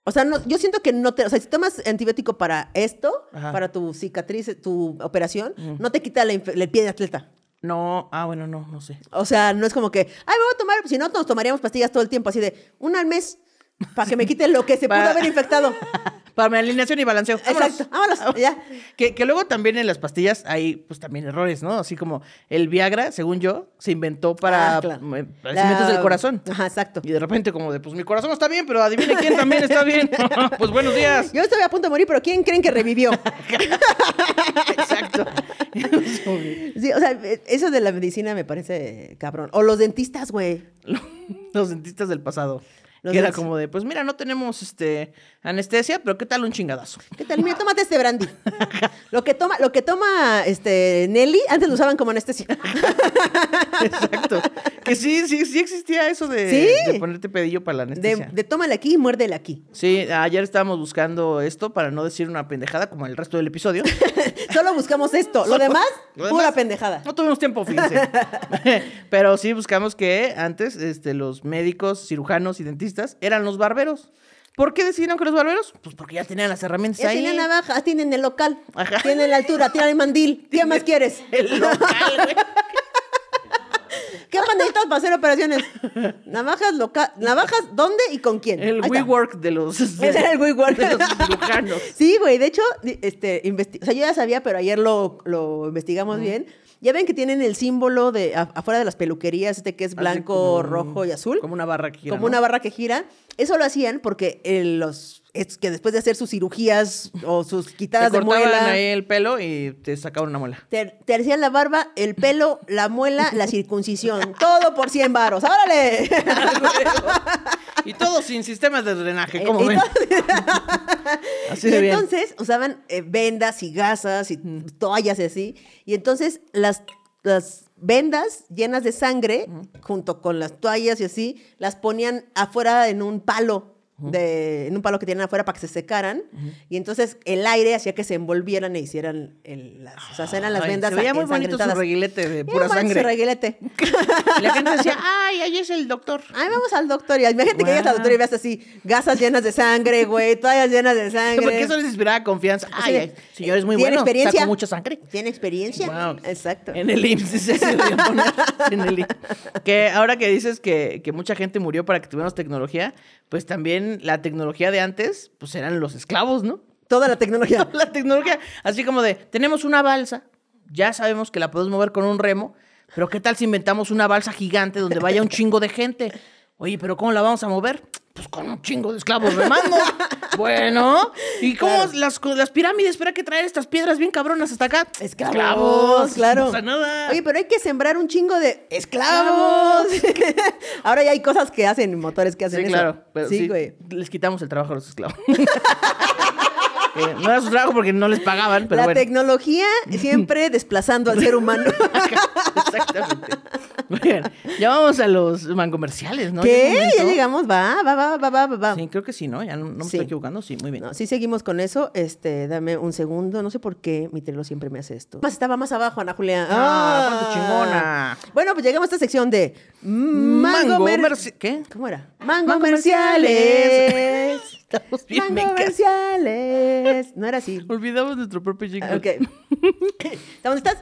[SPEAKER 1] O sea, no, yo siento que no te, o sea, si tomas antibiótico para esto,
[SPEAKER 2] Ajá.
[SPEAKER 1] para tu cicatriz, tu operación, no te quita la el pie de atleta.
[SPEAKER 2] No, ah, bueno, no, no sé.
[SPEAKER 1] O sea, no es como que, ay, me voy a tomar, si no, nos tomaríamos pastillas todo el tiempo, así de, una al mes, para que me quite lo que se pudo haber infectado.
[SPEAKER 2] Para mi alineación y balanceo. Vámonos.
[SPEAKER 1] Exacto, vámonos, ya.
[SPEAKER 2] Que, que luego también en las pastillas hay, pues también errores, ¿no? Así como el Viagra, según yo, se inventó para
[SPEAKER 1] Ah, claro.
[SPEAKER 2] eh, padecimientos
[SPEAKER 1] La-
[SPEAKER 2] del corazón.
[SPEAKER 1] Ajá, exacto.
[SPEAKER 2] Y de repente como de, pues mi corazón está bien, pero adivine quién también está bien. pues buenos días.
[SPEAKER 1] Yo estoy a punto de morir, pero ¿quién creen que revivió?
[SPEAKER 2] Exacto.
[SPEAKER 1] Sí, o sea, eso de la medicina me parece cabrón. O los dentistas, güey.
[SPEAKER 2] Los dentistas del pasado.
[SPEAKER 1] Los
[SPEAKER 2] que era como de, pues mira, no tenemos este anestesia, pero ¿qué tal un chingadazo?
[SPEAKER 1] ¿Qué tal? Mira, tómate este brandy. Lo que toma, lo que toma este Nelly, antes lo usaban como anestesia.
[SPEAKER 2] Exacto. que sí, sí, sí existía eso de,
[SPEAKER 1] Sí.
[SPEAKER 2] de ponerte pedillo para la
[SPEAKER 1] De,
[SPEAKER 2] anestesia.
[SPEAKER 1] de tómale aquí y muérdele aquí.
[SPEAKER 2] Sí, ayer estábamos buscando esto para no decir una pendejada como el resto del episodio.
[SPEAKER 1] Solo buscamos esto. Lo demás,
[SPEAKER 2] lo
[SPEAKER 1] pura pendejada.
[SPEAKER 2] No tuvimos tiempo, fíjense. Pero sí buscamos que antes este, los médicos, cirujanos y dentistas eran los barberos. ¿Por qué decidieron que los barberos? Pues porque ya tenían las herramientas
[SPEAKER 1] Ya
[SPEAKER 2] ahí.
[SPEAKER 1] tienen navajas, tienen el local,
[SPEAKER 2] Ajá.
[SPEAKER 1] tienen la altura, tienen el mandil. ¿Qué más quieres?
[SPEAKER 2] El local, güey.
[SPEAKER 1] ¿Qué más necesitas para hacer operaciones? Navajas local. ¿Navajas dónde y con quién?
[SPEAKER 2] El. WeWork de los,
[SPEAKER 1] Ese era el WeWork.
[SPEAKER 2] de los cirujanos.
[SPEAKER 1] Sí, güey. De hecho, este, o sea, yo ya sabía, pero ayer lo, lo investigamos bien. Ya ven que tienen el símbolo de afuera de las peluquerías, este que es blanco,
[SPEAKER 2] como-
[SPEAKER 1] rojo y azul.
[SPEAKER 2] Como una barra que gira,
[SPEAKER 1] como
[SPEAKER 2] ¿no?
[SPEAKER 1] una barra que gira. Eso lo hacían porque eh, los es que después de hacer sus cirugías o sus
[SPEAKER 2] Te
[SPEAKER 1] quitadas de
[SPEAKER 2] cortaban
[SPEAKER 1] muela,
[SPEAKER 2] ahí el pelo y te sacaban una muela.
[SPEAKER 1] te, te hacían la barba, el pelo, la muela, la circuncisión. Todo por 100 varos. ¡Órale!
[SPEAKER 2] Y todo sin sistemas de drenaje,
[SPEAKER 1] Eh,
[SPEAKER 2] como ven. Así
[SPEAKER 1] y
[SPEAKER 2] de bien.
[SPEAKER 1] entonces usaban eh, vendas y gasas y toallas y así. Y entonces las, las vendas llenas de sangre, junto con las toallas y así, las ponían afuera en un palo. De, en un palo que tenían afuera para que se secaran. Y entonces el aire hacía que se envolvieran e hicieran el- las, o sea, eran las
[SPEAKER 2] Ay,
[SPEAKER 1] vendas
[SPEAKER 2] Se veía muy bonito su reguilete de pura
[SPEAKER 1] nomás su
[SPEAKER 2] sangre.
[SPEAKER 1] reguilete.
[SPEAKER 2] Y la gente decía, ay, ahí es el doctor.
[SPEAKER 1] Ay, vamos al doctor. Y imagínate que llegas al doctor y veas así, gasas llenas de sangre, güey, toallas llenas de sangre.
[SPEAKER 2] Porque eso les inspiraba confianza. Ay, ay, señor, es muy
[SPEAKER 1] ¿tiene
[SPEAKER 2] bueno.
[SPEAKER 1] experiencia?
[SPEAKER 2] Mucha sangre.
[SPEAKER 1] ¿Tiene experiencia?
[SPEAKER 2] Wow.
[SPEAKER 1] Exacto.
[SPEAKER 2] En el IMSS, deberían poner en el IMSS. Que ahora que dices que, que mucha gente murió para que tuviéramos tecnología, pues también la tecnología de antes, pues eran los esclavos, ¿no?
[SPEAKER 1] Toda la tecnología.
[SPEAKER 2] La tecnología, así como de, tenemos una balsa, ya sabemos que la podemos mover con un remo, pero ¿qué tal si inventamos una balsa gigante donde vaya un chingo de gente? Oye, pero ¿cómo la vamos a mover? Pues con un chingo de esclavos remando. bueno, ¿y cómo
[SPEAKER 1] Claro.
[SPEAKER 2] las, las pirámides? Hay que traer estas piedras bien cabronas hasta acá.
[SPEAKER 1] Esclavos, claro.
[SPEAKER 2] No pasa nada.
[SPEAKER 1] Oye, pero hay que sembrar un chingo de esclavos. Ahora ya hay cosas que hacen, motores que hacen
[SPEAKER 2] Sí,
[SPEAKER 1] eso.
[SPEAKER 2] claro. pero
[SPEAKER 1] sí, güey.
[SPEAKER 2] Les quitamos el trabajo a los esclavos. Eh, no era su trabajo porque no les pagaban, pero
[SPEAKER 1] la
[SPEAKER 2] bueno.
[SPEAKER 1] tecnología siempre desplazando al ser humano.
[SPEAKER 2] Exactamente. Ya vamos a los mancomerciales, ¿no?
[SPEAKER 1] ¿Qué?
[SPEAKER 2] ¿Ya
[SPEAKER 1] llegamos, va, va, va, va, va, va.
[SPEAKER 2] Sí, creo que sí, ¿no? Ya no, no me
[SPEAKER 1] Sí.
[SPEAKER 2] estoy equivocando. Sí, muy bien.
[SPEAKER 1] No, sí seguimos con eso. Este, dame un segundo. No sé por qué mi telo siempre me hace esto. Más estaba más abajo, Ana Julia.
[SPEAKER 2] Ah, ponte chingona.
[SPEAKER 1] Bueno, pues llegamos a esta sección de Mango,
[SPEAKER 2] Mango
[SPEAKER 1] Mer-
[SPEAKER 2] ¿Qué?
[SPEAKER 1] ¿Cómo era? Mango,
[SPEAKER 2] Mango
[SPEAKER 1] comerciales.
[SPEAKER 2] Estamos bien
[SPEAKER 1] Mango
[SPEAKER 2] mecas.
[SPEAKER 1] comerciales. No era así.
[SPEAKER 2] Olvidamos nuestro propio jingle.
[SPEAKER 1] Ok. ¿Dónde estás?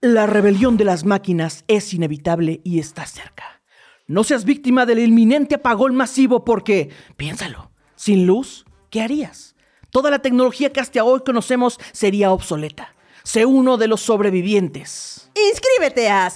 [SPEAKER 2] La rebelión de las máquinas es inevitable y está cerca. No seas víctima del inminente apagón masivo porque, piénsalo, sin luz, ¿qué harías? Toda la tecnología que hasta hoy conocemos sería obsoleta. Sé uno de los sobrevivientes.
[SPEAKER 1] Inscríbete a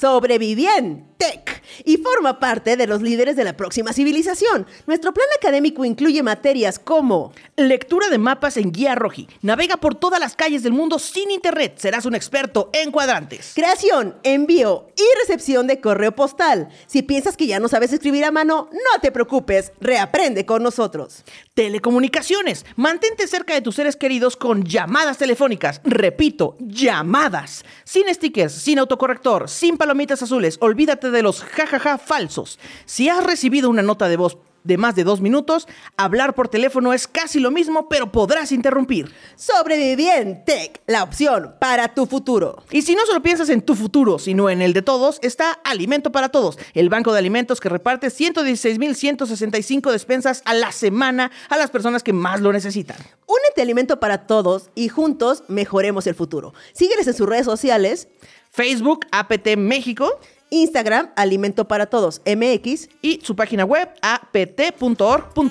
[SPEAKER 1] Y forma parte de los líderes de la próxima civilización. Nuestro plan académico incluye materias como
[SPEAKER 2] Lectura de mapas en guía roji. Navega por todas las calles del mundo sin internet. Serás un experto en cuadrantes.
[SPEAKER 1] creación, envío y recepción de correo postal. Si piensas que ya no sabes escribir a mano, no te preocupes, reaprende con nosotros.
[SPEAKER 2] Telecomunicaciones. Mantente cerca de tus seres queridos con llamadas telefónicas. Repito, llamadas. Sin stickers, sin autocorrector, sin palomitas azules. Olvídate de los jajaja falsos. Si has recibido una nota de voz de más de dos minutos, hablar por teléfono es casi lo mismo, pero podrás interrumpir.
[SPEAKER 1] Sobrevivientec, la opción para tu futuro.
[SPEAKER 2] Y si no solo piensas en tu futuro, sino en el de todos, está Alimento para Todos, el banco de alimentos que reparte 116.165 despensas a la semana a las personas que más lo necesitan.
[SPEAKER 1] Únete a Alimento para Todos y juntos mejoremos el futuro. Sígueles en sus redes sociales,
[SPEAKER 2] Facebook, APT México
[SPEAKER 1] Instagram, Alimento para Todos, MX,
[SPEAKER 2] y su página web apt.org.mx.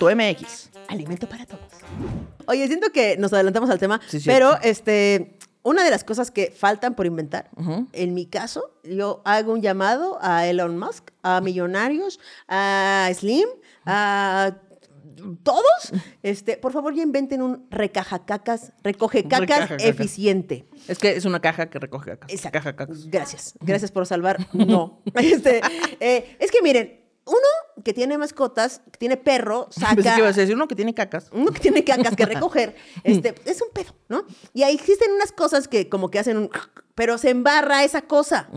[SPEAKER 1] Alimento para Todos. Oye, siento que nos adelantamos al tema,
[SPEAKER 2] Sí,
[SPEAKER 1] pero este, una de las cosas que faltan por inventar, en mi caso, yo hago un llamado a Elon Musk, a millonarios, a Slim, a todos, este, por favor ya inventen un recajacacas, recoge cacas eficiente.
[SPEAKER 2] Es que es una caja que recoge cacas.
[SPEAKER 1] Exacto.
[SPEAKER 2] Caja cacas.
[SPEAKER 1] Gracias. Gracias por salvar. No. Este, eh, es que miren, uno que tiene mascotas, que tiene perro,
[SPEAKER 2] Pensé que
[SPEAKER 1] saca.
[SPEAKER 2] ibas a decir uno que tiene cacas.
[SPEAKER 1] Uno que tiene cacas que recoger, este, es un pedo, ¿no? Y ahí existen unas cosas que como que hacen un... Pero se embarra esa cosa.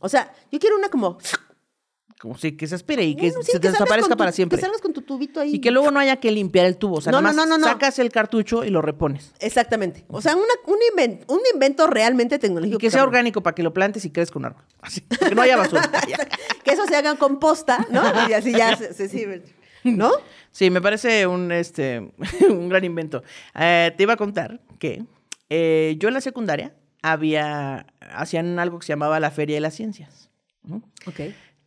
[SPEAKER 1] O sea, yo quiero una como...
[SPEAKER 2] Como si que se aspire y que
[SPEAKER 1] Bueno, sí,
[SPEAKER 2] se desaparezca
[SPEAKER 1] tu-
[SPEAKER 2] para siempre.
[SPEAKER 1] Que salgas con tu tubito ahí.
[SPEAKER 2] Y que luego no haya que limpiar el tubo. O sea,
[SPEAKER 1] No,
[SPEAKER 2] nada
[SPEAKER 1] no,
[SPEAKER 2] más
[SPEAKER 1] no,
[SPEAKER 2] sacas el cartucho y lo repones.
[SPEAKER 1] Exactamente. O sea, una- un, invento, un invento realmente
[SPEAKER 2] Y
[SPEAKER 1] tecnológico.
[SPEAKER 2] que sea
[SPEAKER 1] cabrón.
[SPEAKER 2] orgánico para que lo plantes y crezca un árbol. Así. Que no haya basura.
[SPEAKER 1] Que eso se haga composta, ¿no? Y así ya se, se sirve. ¿No?
[SPEAKER 2] Sí, me parece un, este, un gran invento. Eh, te iba a contar que eh, yo en la secundaria había, hacían algo que se llamaba la Feria de las Ciencias.
[SPEAKER 1] Ok.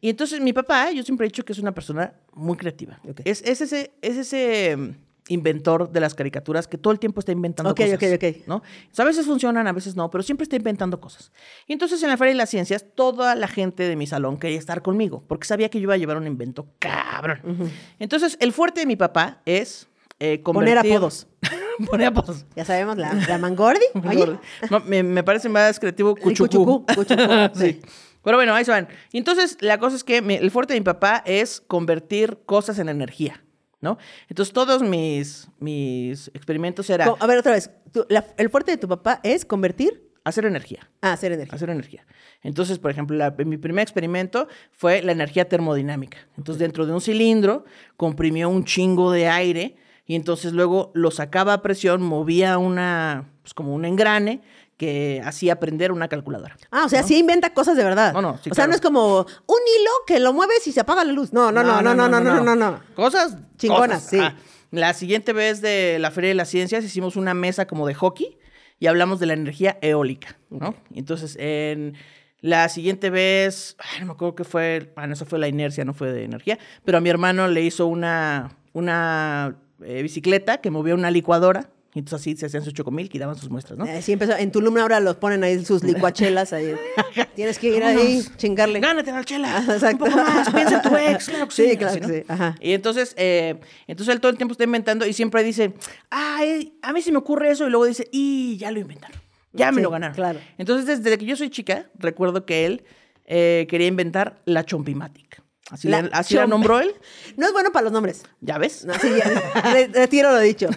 [SPEAKER 2] Y entonces mi papá, yo siempre he dicho que es una persona muy creativa.
[SPEAKER 1] Ok.
[SPEAKER 2] Es, es ese, es ese mm, inventor de las caricaturas que todo el tiempo está inventando
[SPEAKER 1] Ok,
[SPEAKER 2] cosas.
[SPEAKER 1] ok, ok.
[SPEAKER 2] ¿no? O sea, a veces funcionan, a veces no, pero siempre está inventando cosas. Y entonces en la Feria de las Ciencias, toda la gente de mi salón quería estar conmigo, porque sabía que yo iba a llevar un invento cabrón. Entonces, el fuerte de mi papá es eh,
[SPEAKER 1] Poner apodos.
[SPEAKER 2] Poner apodos.
[SPEAKER 1] Ya sabemos, la, la mangordi. Oye.
[SPEAKER 2] No, me, me parece más creativo cuchucú.
[SPEAKER 1] cuchucú, cuchucú,
[SPEAKER 2] sí.
[SPEAKER 1] sí.
[SPEAKER 2] Pero bueno, ahí se van. Y entonces, la cosa es que el fuerte de mi papá es convertir cosas en energía, ¿no? Entonces, todos mis, mis experimentos eran
[SPEAKER 1] A ver, otra vez. Tú- la- el fuerte de tu papá es convertir.
[SPEAKER 2] hacer energía.
[SPEAKER 1] Ah, hacer energía.
[SPEAKER 2] Hacer energía. Entonces, por ejemplo, la- mi primer experimento fue la energía termodinámica. Entonces, dentro de un cilindro, comprimió un chingo de aire y entonces luego lo sacaba a presión, movía una, pues como un engrane que así aprender una calculadora.
[SPEAKER 1] Ah, o sea, sí inventa cosas de verdad.
[SPEAKER 2] No, no, sí,
[SPEAKER 1] O sea, no es como un hilo que lo mueves y se apaga la luz. No, no, no, no, no, no, no, no. no
[SPEAKER 2] cosas
[SPEAKER 1] chingonas,
[SPEAKER 2] cosas.
[SPEAKER 1] sí.
[SPEAKER 2] Ah, la siguiente vez de la Feria de las Ciencias hicimos una mesa como de hockey y hablamos de la energía eólica, ¿no? Entonces, en la siguiente vez, ay, no me acuerdo qué fue, bueno, eso fue la inercia, no fue de energía, pero a mi hermano le hizo una, una eh, bicicleta que movía una licuadora y entonces así se hacían sus chocomil y daban sus muestras, ¿no?
[SPEAKER 1] Eh, sí empezó. En Tulum ahora los ponen ahí sus licuachelas ahí. Tienes que ir ahí, chingarle.
[SPEAKER 2] Gánate la chela.
[SPEAKER 1] Exacto.
[SPEAKER 2] Un poco más. Piensa en tu ex. Claro que sí.
[SPEAKER 1] Sí, claro
[SPEAKER 2] así,
[SPEAKER 1] que
[SPEAKER 2] ¿no?
[SPEAKER 1] sí, ajá.
[SPEAKER 2] Y entonces, eh, entonces él todo el tiempo está inventando y siempre dice, ay, a mí se me ocurre eso. Y luego dice, y ya lo inventaron. Ya me
[SPEAKER 1] Sí,
[SPEAKER 2] lo ganaron.
[SPEAKER 1] claro.
[SPEAKER 2] Entonces, desde que yo soy chica, recuerdo que él eh, quería inventar la Chompimatic. Así,
[SPEAKER 1] La
[SPEAKER 2] así nombró él.
[SPEAKER 1] No es bueno para los nombres.
[SPEAKER 2] ¿Ya ves?
[SPEAKER 1] Ya. Re- retiro lo dicho.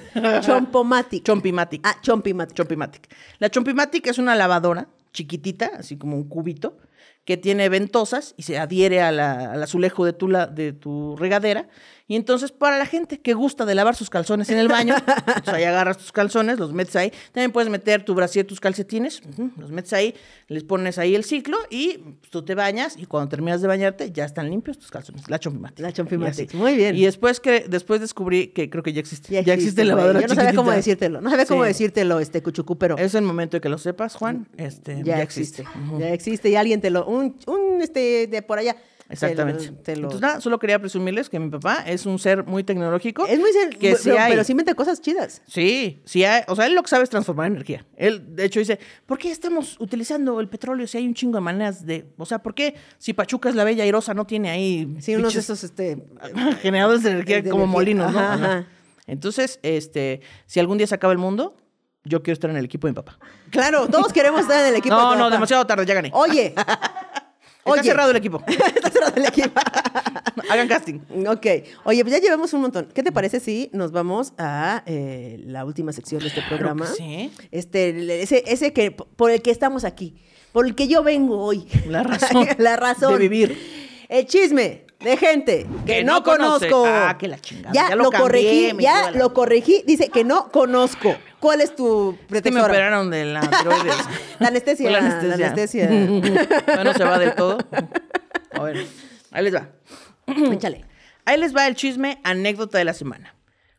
[SPEAKER 1] Chompomatic.
[SPEAKER 2] Chompimatic.
[SPEAKER 1] Ah, Chompimatic.
[SPEAKER 2] Chompimatic. La Chompimatic es una lavadora chiquitita, así como un cubito, que tiene ventosas y se adhiere a la- al azulejo de tu, la- de tu regadera. Y entonces, para la gente que gusta de lavar sus calzones en el baño, pues ahí agarras tus calzones, los metes ahí. También puedes meter tu brasier, tus calcetines, los metes ahí, les pones ahí el ciclo y pues, tú te bañas y cuando terminas de bañarte ya están limpios tus calzones. La Chompimatic.
[SPEAKER 1] La
[SPEAKER 2] así.
[SPEAKER 1] Muy bien.
[SPEAKER 2] Y después, que, después descubrí que creo que ya existe.
[SPEAKER 1] Ya
[SPEAKER 2] Ya
[SPEAKER 1] existe,
[SPEAKER 2] existe, lavadora
[SPEAKER 1] Yo no sabía cómo decírtelo. No sabía cómo
[SPEAKER 2] Sí.
[SPEAKER 1] decírtelo, este cuchucú, pero
[SPEAKER 2] Es el momento de que lo sepas, Juan. Este,
[SPEAKER 1] ya, existe. Ya existe y alguien te lo. Un, un este de por allá. Te lo-
[SPEAKER 2] Exactamente.
[SPEAKER 1] te lo-
[SPEAKER 2] Entonces, nada, solo quería presumirles que mi papá es un ser muy tecnológico.
[SPEAKER 1] es muy ser-
[SPEAKER 2] que
[SPEAKER 1] pero,
[SPEAKER 2] sí hay.
[SPEAKER 1] pero sí inventa cosas chidas.
[SPEAKER 2] Sí, sí hay. O sea, él lo que sabe es transformar energía. Él, de hecho, dice, ¿por qué estamos utilizando el petróleo si hay un chingo de maneras de... O sea, ¿por qué si Pachuca es la bella airosa no tiene ahí...
[SPEAKER 1] Sí, unos de esos, este.
[SPEAKER 2] generadores de energía
[SPEAKER 1] de
[SPEAKER 2] como
[SPEAKER 1] energía.
[SPEAKER 2] molinos, ¿no?
[SPEAKER 1] Ajá.
[SPEAKER 2] Entonces, este, si algún día se acaba el mundo, yo quiero estar en el equipo de mi papá.
[SPEAKER 1] Claro, todos queremos estar en el equipo. de
[SPEAKER 2] No,
[SPEAKER 1] tu
[SPEAKER 2] no,
[SPEAKER 1] papá.
[SPEAKER 2] demasiado tarde, ya gané.
[SPEAKER 1] Oye.
[SPEAKER 2] Está cerrado el equipo.
[SPEAKER 1] Está cerrado el equipo.
[SPEAKER 2] Hagan casting.
[SPEAKER 1] Ok. Oye, pues ya llevamos un montón. ¿Qué te parece si nos vamos a eh, la última sección de este programa?
[SPEAKER 2] sí.
[SPEAKER 1] Este, ese, ese que por el que estamos aquí, por el que yo vengo hoy.
[SPEAKER 2] La razón
[SPEAKER 1] la razón
[SPEAKER 2] de vivir.
[SPEAKER 1] El chisme de gente que,
[SPEAKER 2] Que
[SPEAKER 1] no, conozco.
[SPEAKER 2] Ah, que la chingada.
[SPEAKER 1] Ya,
[SPEAKER 2] Ya
[SPEAKER 1] lo,
[SPEAKER 2] lo
[SPEAKER 1] corregí, ya
[SPEAKER 2] la-
[SPEAKER 1] lo corregí. Dice que no conozco. ¿Cuál es tu
[SPEAKER 2] me
[SPEAKER 1] pretexto? ahora?
[SPEAKER 2] operaron de la tiroides.
[SPEAKER 1] La anestesia. La anestesia.
[SPEAKER 2] Todavía no se va del todo. A ver, ahí les va.
[SPEAKER 1] Échale.
[SPEAKER 2] Ahí les va el chisme anécdota de la semana.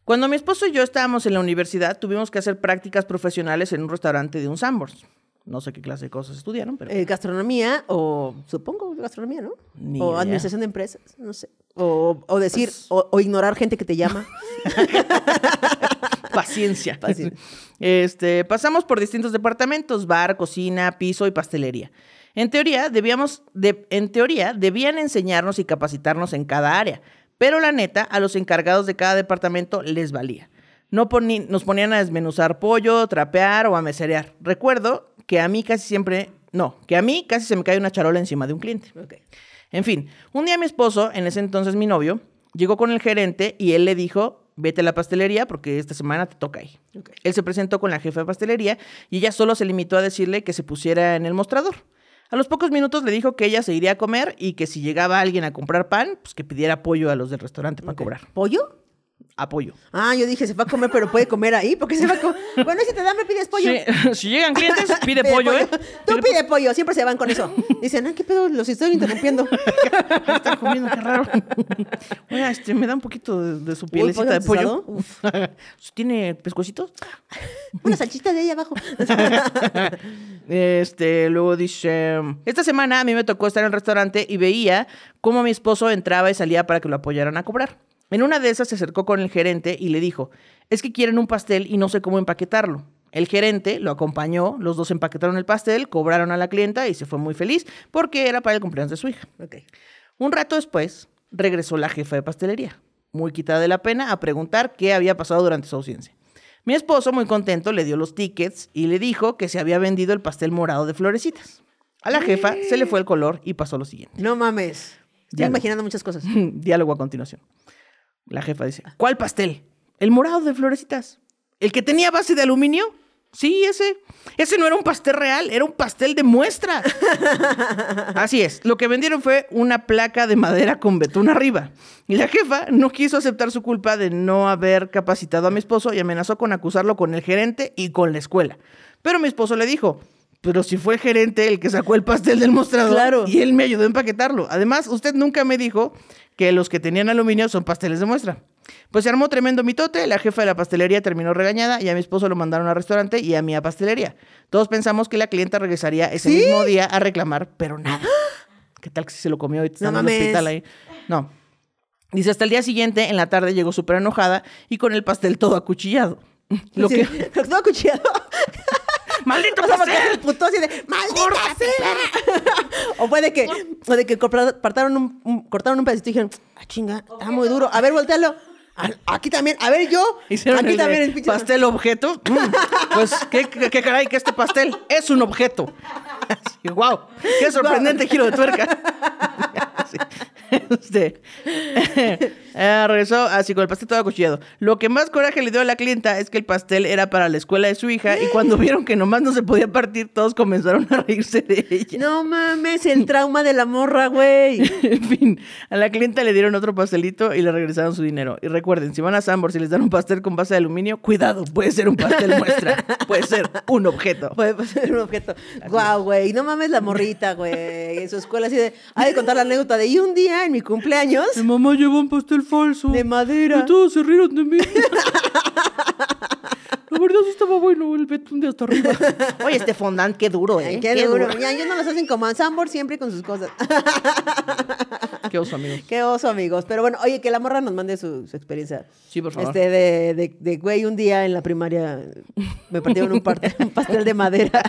[SPEAKER 2] Cuando mi esposo y yo estábamos en la universidad, tuvimos que hacer prácticas profesionales en un restaurante de un Sambors. No sé qué clase de cosas estudiaron, pero...
[SPEAKER 1] Eh, gastronomía o supongo gastronomía, ¿no?
[SPEAKER 2] Ni
[SPEAKER 1] o
[SPEAKER 2] idea.
[SPEAKER 1] administración de empresas, no sé. O, o decir, o, o ignorar gente que te llama.
[SPEAKER 2] Paciencia.
[SPEAKER 1] Paciencia.
[SPEAKER 2] Este, pasamos por distintos departamentos, bar, cocina, piso y pastelería. En teoría, debíamos, de- en teoría, debían enseñarnos y capacitarnos en cada área, pero la neta, a los encargados de cada departamento les valía. No poni- nos ponían a desmenuzar pollo, trapear o a meserear. Recuerdo que a mí casi siempre, no, que a mí casi se me cae una charola encima de un cliente. En fin, un día mi esposo, en ese entonces mi novio, llegó con el gerente y él le dijo, vete a la pastelería porque esta semana te toca ahí. Él se presentó con la jefa de pastelería y ella solo se limitó a decirle que se pusiera en el mostrador. A los pocos minutos le dijo que ella se iría a comer y que si llegaba alguien a comprar pan, pues que pidiera apoyo a los del restaurante para cobrar.
[SPEAKER 1] ¿Pollo?
[SPEAKER 2] Apoyo.
[SPEAKER 1] Ah, yo dije, se va a comer, pero puede comer ahí. porque se va a comer? Bueno, si te da, me pides pollo.
[SPEAKER 2] Si, si llegan clientes, pide pollo, ¿eh?
[SPEAKER 1] Tú
[SPEAKER 2] Pide
[SPEAKER 1] pide pollo, siempre se van con eso. Dicen, ah, ¿qué pedo? Los estoy interrumpiendo.
[SPEAKER 2] pollo. Está comiendo, qué raro. Oiga, este, me da un poquito de, de su pielecita
[SPEAKER 1] pollo
[SPEAKER 2] de pollo.
[SPEAKER 1] procesado.
[SPEAKER 2] ¿Tiene pescuecitos?
[SPEAKER 1] Una salchita de ahí abajo.
[SPEAKER 2] Este, luego dice, esta semana a mí me tocó estar en el restaurante y veía cómo mi esposo entraba y salía para que lo apoyaran a cobrar. En una de esas se acercó con el gerente y le dijo, es que quieren un pastel y no sé cómo empaquetarlo. El gerente lo acompañó, los dos empaquetaron el pastel, cobraron a la clienta y se fue muy feliz porque era para el cumpleaños de su hija. Un rato después, regresó la jefa de pastelería, muy quitada de la pena, a preguntar qué había pasado durante su ausencia. Mi esposo, muy contento, le dio los tickets y le dijo que se había vendido el pastel morado de florecitas. A la jefa se le fue el color y pasó lo siguiente.
[SPEAKER 1] No mames. Estoy
[SPEAKER 2] Diálogo.
[SPEAKER 1] imaginando muchas cosas.
[SPEAKER 2] Diálogo a continuación. La jefa dice, ¿cuál pastel? El morado de florecitas. ¿El que tenía base de aluminio? Sí, ese. Ese no era un pastel real, era un pastel de muestra. Así es. Lo que vendieron fue una placa de madera con betún arriba. Y la jefa no quiso aceptar su culpa de no haber capacitado a mi esposo y amenazó con acusarlo con el gerente y con la escuela. Pero mi esposo le dijo, pero si fue el gerente el que sacó el pastel del mostrador
[SPEAKER 1] Claro.
[SPEAKER 2] y él me ayudó a empaquetarlo. Además, usted nunca me dijo que los que tenían aluminio son pasteles de muestra. Pues se armó tremendo mitote, la jefa de la pastelería terminó regañada y a mi esposo lo mandaron al restaurante y a mí a pastelería. Todos pensamos que la clienta regresaría ese
[SPEAKER 1] ¿Sí?
[SPEAKER 2] mismo día a reclamar, pero nada. ¿Qué tal que si se lo comió y está
[SPEAKER 1] No
[SPEAKER 2] en el hospital ahí? No. Dice, hasta el día siguiente, en la tarde, llegó súper enojada y con el pastel todo acuchillado. Lo
[SPEAKER 1] Sí,
[SPEAKER 2] que...
[SPEAKER 1] Todo acuchillado.
[SPEAKER 2] ¡Maldito
[SPEAKER 1] O sea, porque el puto así de ¡Maldita sea! o puede que, o de que cortaron un, un- cortaron un pedacito y dijeron, ah, chinga, está muy duro. A ver, voltealo. Aquí también, a ver yo.
[SPEAKER 2] Hicieron
[SPEAKER 1] aquí
[SPEAKER 2] el
[SPEAKER 1] también el pinche-
[SPEAKER 2] pastel objeto. Mm, pues, ¿qué, qué, qué caray que este pastel es un objeto. Wow, qué sorprendente giro de tuerca. Sí. Este, eh, regresó así con el pastel todo acuchillado. Lo que más coraje le dio a la clienta es que el pastel era para la escuela de su hija y cuando vieron que nomás no se podía partir, todos comenzaron a reírse de ella.
[SPEAKER 1] No mames, el trauma de la morra, güey.
[SPEAKER 2] En fin, a la clienta le dieron otro pastelito y le regresaron su dinero. Y recuerden, si van a Sambor y les dan un pastel con base de aluminio, cuidado, puede ser un pastel muestra, puede ser un objeto.
[SPEAKER 1] Puede ser un objeto. Guau, güey. No mames la morrita, güey. En su escuela así de. Hay de contar la anécdota de. Y un día en mi cumpleaños.
[SPEAKER 3] Mi mamá llevó un pastel falso.
[SPEAKER 1] De madera.
[SPEAKER 3] Y todos se rieron de mí. La verdad sí estaba bueno el betún de hasta arriba.
[SPEAKER 2] Oye, este fondant, qué duro, ¿eh?
[SPEAKER 1] Qué, duro. Ya, ellos no los hacen como Sambor siempre con sus cosas.
[SPEAKER 2] Qué oso, amigos.
[SPEAKER 1] Qué oso, amigos. Pero bueno, oye, que la morra nos mande su, su experiencia.
[SPEAKER 2] Sí, por favor.
[SPEAKER 1] Este, de, de, de, güey, un día en la primaria me partieron un, parte- un pastel de madera.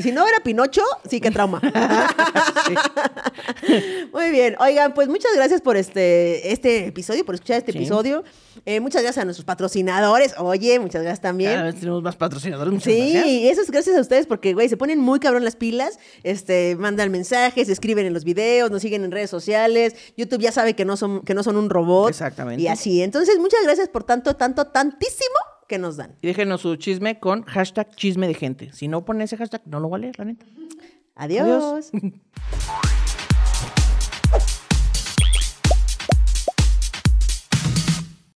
[SPEAKER 1] Si no era Pinocho, sí, qué trauma. Muy bien. Oigan, pues muchas gracias por este, este episodio, por escuchar este
[SPEAKER 2] Sí.
[SPEAKER 1] episodio. Eh, muchas gracias a nuestros patrocinadores. Oye, muchas gracias también.
[SPEAKER 2] Cada vez tenemos más patrocinadores. Muchas
[SPEAKER 1] Sí,
[SPEAKER 2] gracias.
[SPEAKER 1] y eso es gracias a ustedes porque, güey, se ponen muy cabrón las pilas, este, mandan mensajes, escriben en los videos, nos siguen en redes sociales, YouTube ya sabe que no son, que no son un robot.
[SPEAKER 2] Exactamente.
[SPEAKER 1] Y así, entonces muchas gracias por tanto, tanto, tantísimo que nos dan.
[SPEAKER 2] Y déjenos su chisme con hashtag chisme de gente. Si no ponen ese hashtag, no lo voy a leer, la neta.
[SPEAKER 1] Adiós.
[SPEAKER 2] Adiós.